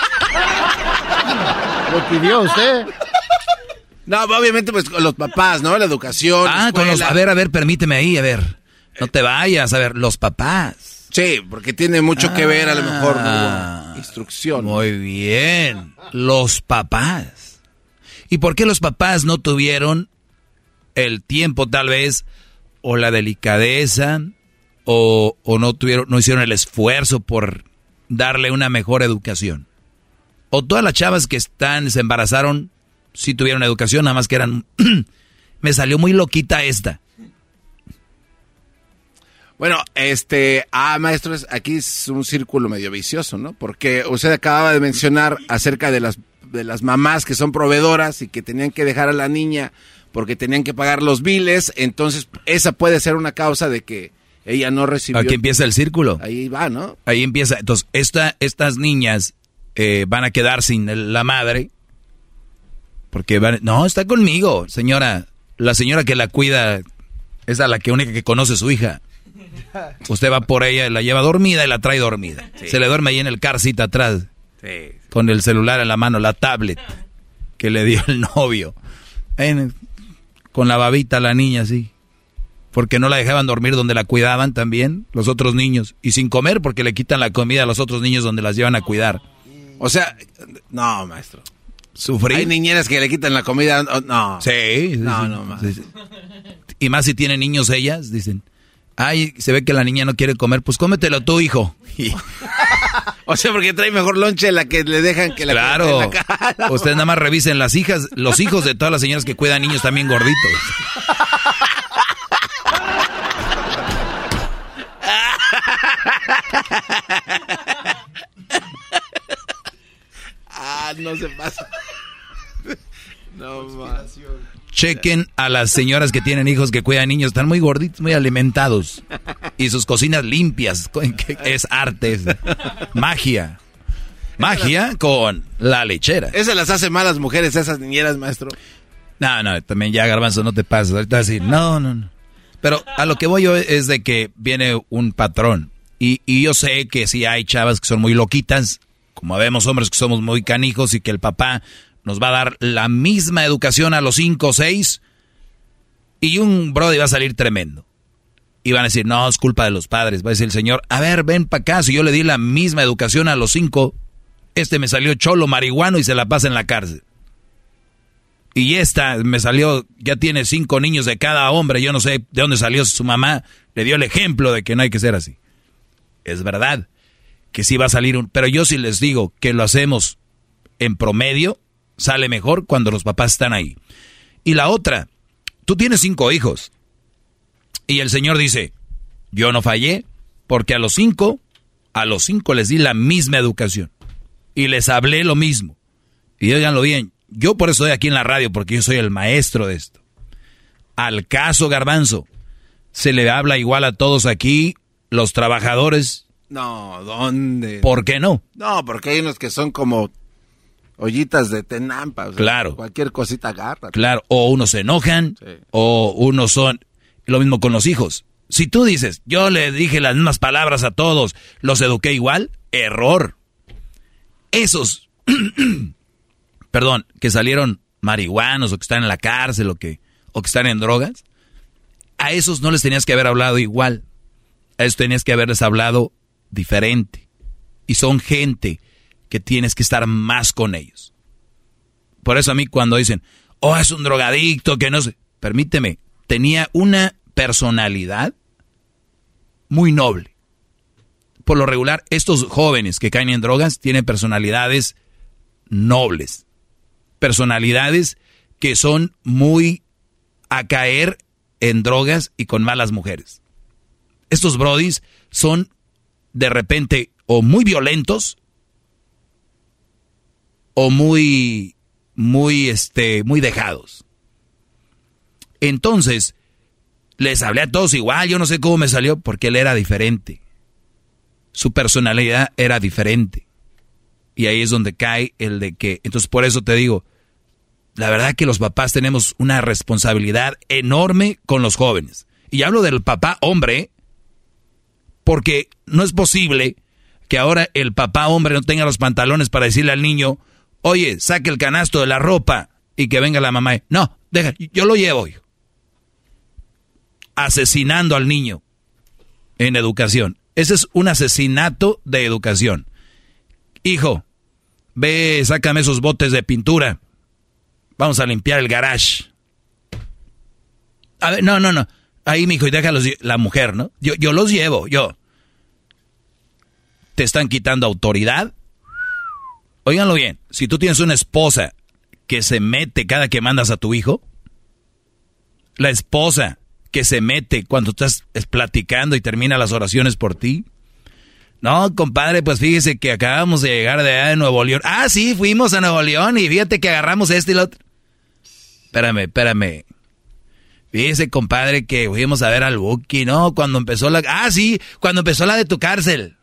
Lo pidió usted. No, obviamente pues con los papás, ¿no? La educación. la Ah, con los, a ver, a ver, permíteme ahí, a ver. No te vayas, a ver, los papás. Sí, porque tiene mucho que ver a lo mejor Ah, ¿no? instrucción. Muy bien, los papás. ¿Y por qué los papás no tuvieron el tiempo tal vez o la delicadeza o, o no tuvieron no hicieron el esfuerzo por darle una mejor educación? O todas las chavas que están se embarazaron sí tuvieron educación, nada más que eran me salió muy loquita esta. Bueno, este, ah, maestros, aquí es un círculo medio vicioso, ¿no? Porque usted acababa de mencionar acerca de las de las mamás que son proveedoras y que tenían que dejar a la niña porque tenían que pagar los biles, entonces esa puede ser una causa de que ella no recibió. Aquí empieza el círculo. Ahí va, ¿no? Ahí empieza. Entonces, esta, estas niñas eh, van a quedar sin la madre. Porque van, no, está conmigo, señora. La señora que la cuida es a la que única que conoce su hija. Usted va por ella, la lleva dormida y la trae dormida. Se le duerme ahí en el car seat atrás. Sí. Con el celular en la mano, la tablet que le dio el novio. En- con la babita la niña así. Porque no la dejaban dormir donde la cuidaban también los otros niños. Y sin comer porque le quitan la comida a los otros niños donde las llevan a cuidar. O sea, no, maestro. Sufrir. Hay niñeras que le quitan la comida, no. Sí, No, no, sí. Y más si tienen niños ellas, dicen. Ay, se ve que la niña no quiere comer, pues cómetelo tú, hijo. Y- O sea, porque trae mejor lonche la que le dejan que la claro. en la cara. Ustedes nada más revisen las hijas, los hijos de todas las señoras que cuidan niños también gorditos. Ah, no se pasa. No. Chequen a las señoras que tienen hijos que cuidan niños, están muy gorditos, muy alimentados. Y sus cocinas limpias, es arte, es magia. Magia con la lechera. Esas las hace malas mujeres, esas niñeras, maestro. No, no, también ya garbanzo, no te pases. Ahorita no, no, no. Pero a lo que voy yo es de que viene un patrón. Y, y yo sé que sí hay chavas que son muy loquitas, como vemos hombres que somos muy canijos y que el papá nos va a dar la misma educación a los cinco o seis. Y un brody va a salir tremendo. Y van a decir, no, es culpa de los padres. Va a decir el señor, a ver, ven para acá, si yo le di la misma educación a los cinco, este me salió cholo marihuano y se la pasa en la cárcel. Y esta me salió, ya tiene cinco niños de cada hombre, yo no sé de dónde salió su mamá, le dio el ejemplo de que no hay que ser así. Es verdad que sí va a salir un... Pero yo sí les digo que lo hacemos en promedio, sale mejor cuando los papás están ahí. Y la otra, tú tienes cinco hijos. Y el Señor dice, yo no fallé, porque a los cinco, a los cinco les di la misma educación. Y les hablé lo mismo. Y oiganlo bien, yo por eso estoy aquí en la radio, porque yo soy el maestro de esto. Al caso garbanzo, se le habla igual a todos aquí, los trabajadores. No, ¿dónde? ¿Por qué no? No, porque hay unos que son como ollitas de tenampa. o sea, Claro. Cualquier cosita agarra. Claro, o unos se enojan, o unos son... Lo mismo con los hijos. Si tú dices, yo le dije las mismas palabras a todos, los eduqué igual, error. Esos, perdón, que salieron marihuanos o que están en la cárcel o que, o que están en drogas, a esos no les tenías que haber hablado igual. A esos tenías que haberles hablado diferente. Y son gente que tienes que estar más con ellos. Por eso a mí cuando dicen, oh, es un drogadicto, que no sé, permíteme, tenía una personalidad muy noble. Por lo regular, estos jóvenes que caen en drogas tienen personalidades nobles. Personalidades que son muy a caer en drogas y con malas mujeres. Estos brodis son de repente o muy violentos o muy muy este muy dejados. Entonces, les hablé a todos igual, yo no sé cómo me salió porque él era diferente. Su personalidad era diferente. Y ahí es donde cae el de que, entonces por eso te digo, la verdad que los papás tenemos una responsabilidad enorme con los jóvenes. Y hablo del papá hombre, porque no es posible que ahora el papá hombre no tenga los pantalones para decirle al niño, oye, saque el canasto de la ropa y que venga la mamá. No, deja, yo lo llevo. hijo". Asesinando al niño en educación. Ese es un asesinato de educación. Hijo, ve, sácame esos botes de pintura. Vamos a limpiar el garage. A ver, no, no, no. Ahí, mijo, y déjalos, la mujer, ¿no? Yo, yo los llevo, yo. Te están quitando autoridad. Óiganlo bien, si tú tienes una esposa que se mete cada que mandas a tu hijo, la esposa que se mete cuando estás es, platicando y termina las oraciones por ti. No, compadre, pues fíjese que acabamos de llegar de allá de Nuevo León. Ah, sí, fuimos a Nuevo León y fíjate que agarramos este y lo otro. Espérame, espérame. Fíjese, compadre, que fuimos a ver al Buki, ¿no? Cuando empezó la... Ah, sí, cuando empezó la de tu cárcel.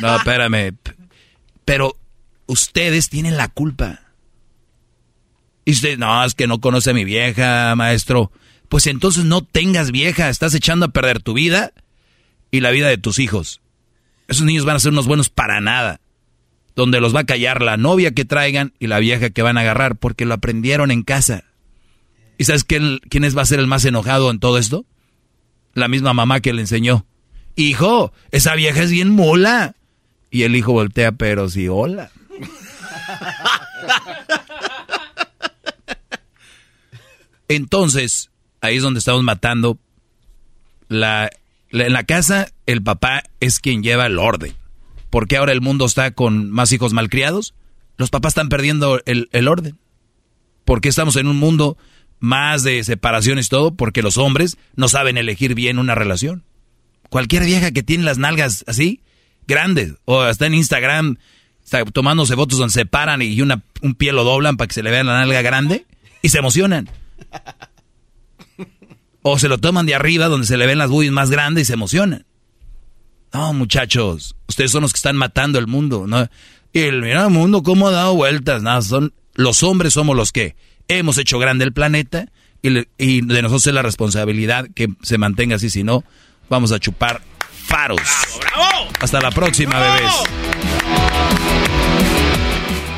No, espérame. Pero ustedes tienen la culpa. Y usted, no, es que no conoce a mi vieja, maestro. Pues entonces no tengas vieja, estás echando a perder tu vida y la vida de tus hijos. Esos niños van a ser unos buenos para nada. Donde los va a callar la novia que traigan y la vieja que van a agarrar porque lo aprendieron en casa. ¿Y sabes quién, quién es, va a ser el más enojado en todo esto? La misma mamá que le enseñó. Hijo, esa vieja es bien mula. Y el hijo voltea, pero sí, hola. Entonces, ahí es donde estamos matando. La, en la casa, el papá es quien lleva el orden. ¿Por qué ahora el mundo está con más hijos malcriados? Los papás están perdiendo el, el orden. ¿Por qué estamos en un mundo más de separaciones y todo? Porque los hombres no saben elegir bien una relación. Cualquier vieja que tiene las nalgas así, grandes, o está en Instagram está tomándose fotos donde se paran y una, un pie lo doblan para que se le vea la nalga grande y se emocionan. O se lo toman de arriba donde se le ven las boobies más grandes y se emocionan. No, muchachos, ustedes son los que están matando el mundo, ¿no? Y el mira el mundo cómo ha dado vueltas, nada, son los hombres somos los que hemos hecho grande el planeta y, y de nosotros es la responsabilidad que se mantenga así, si no vamos a chupar faros. Hasta la próxima, bebés.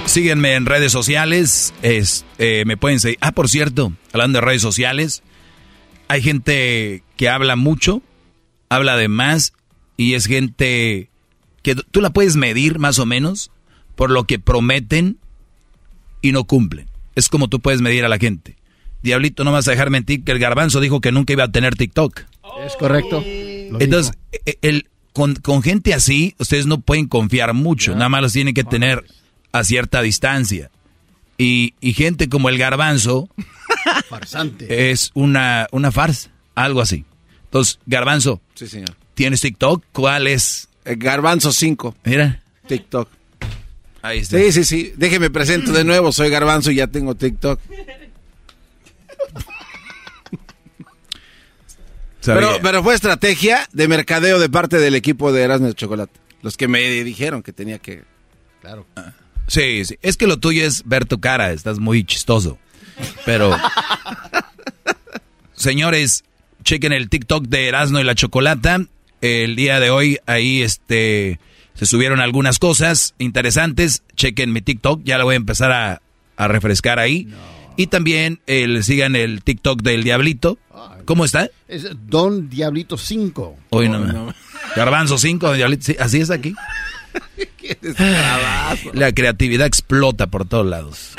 Síguenme en redes sociales. Es, eh, me pueden seguir. Ah, por cierto, hablando de redes sociales, hay gente que habla mucho, habla de más, y es gente que tú la puedes medir más o menos por lo que prometen y no cumplen. Es como tú puedes medir a la gente. Diablito, no vas a dejar mentir que el garbanzo dijo que nunca iba a tener TikTok. Es correcto. Entonces, e- el, con, con gente así, ustedes no pueden confiar mucho. Nada más los tienen que tener a cierta distancia. Y, y gente como el garbanzo Farsante. es una, una farsa, algo así. Entonces, garbanzo, Sí, señor. ¿tienes TikTok? ¿Cuál es? El Garbanzo 5. Mira. TikTok. Ahí está. Sí, sí, sí. Déjeme presento de nuevo. Soy Garbanzo y ya tengo TikTok. Pero, pero fue estrategia de mercadeo de parte del equipo de Erasmus de Chocolate. Los que me dijeron que tenía que. Claro. Sí, sí. Es que lo tuyo es ver tu cara, estás muy chistoso. Pero. Señores, chequen el TikTok de Erasmo y la Chocolata. El día de hoy ahí este se subieron algunas cosas interesantes. Chequen mi TikTok, ya lo voy a empezar a, a refrescar ahí. Y también el, sigan el TikTok del Diablito. ¿Cómo está? Es Don Diablito 5. Hoy no, Garbanzo 5, Diablito, sí, así es aquí. La creatividad explota por todos lados.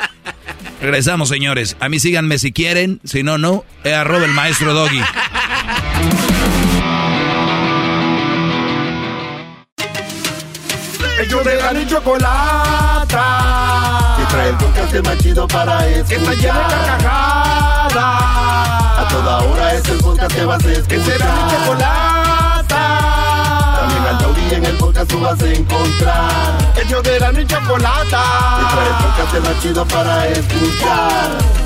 Regresamos, señores. A mí síganme si quieren, si no, no. Es arroba el maestro Doggy. Ellos de la chocolata. Trae el podcast más chido para escuchar. Que está llena de carcajadas. A toda hora es el podcast que vas a escuchar. Que será mi chocolata. También al taurí en el podcast tú vas a encontrar. Ellos de la y chocolata. Que trae el podcast más chido para escuchar.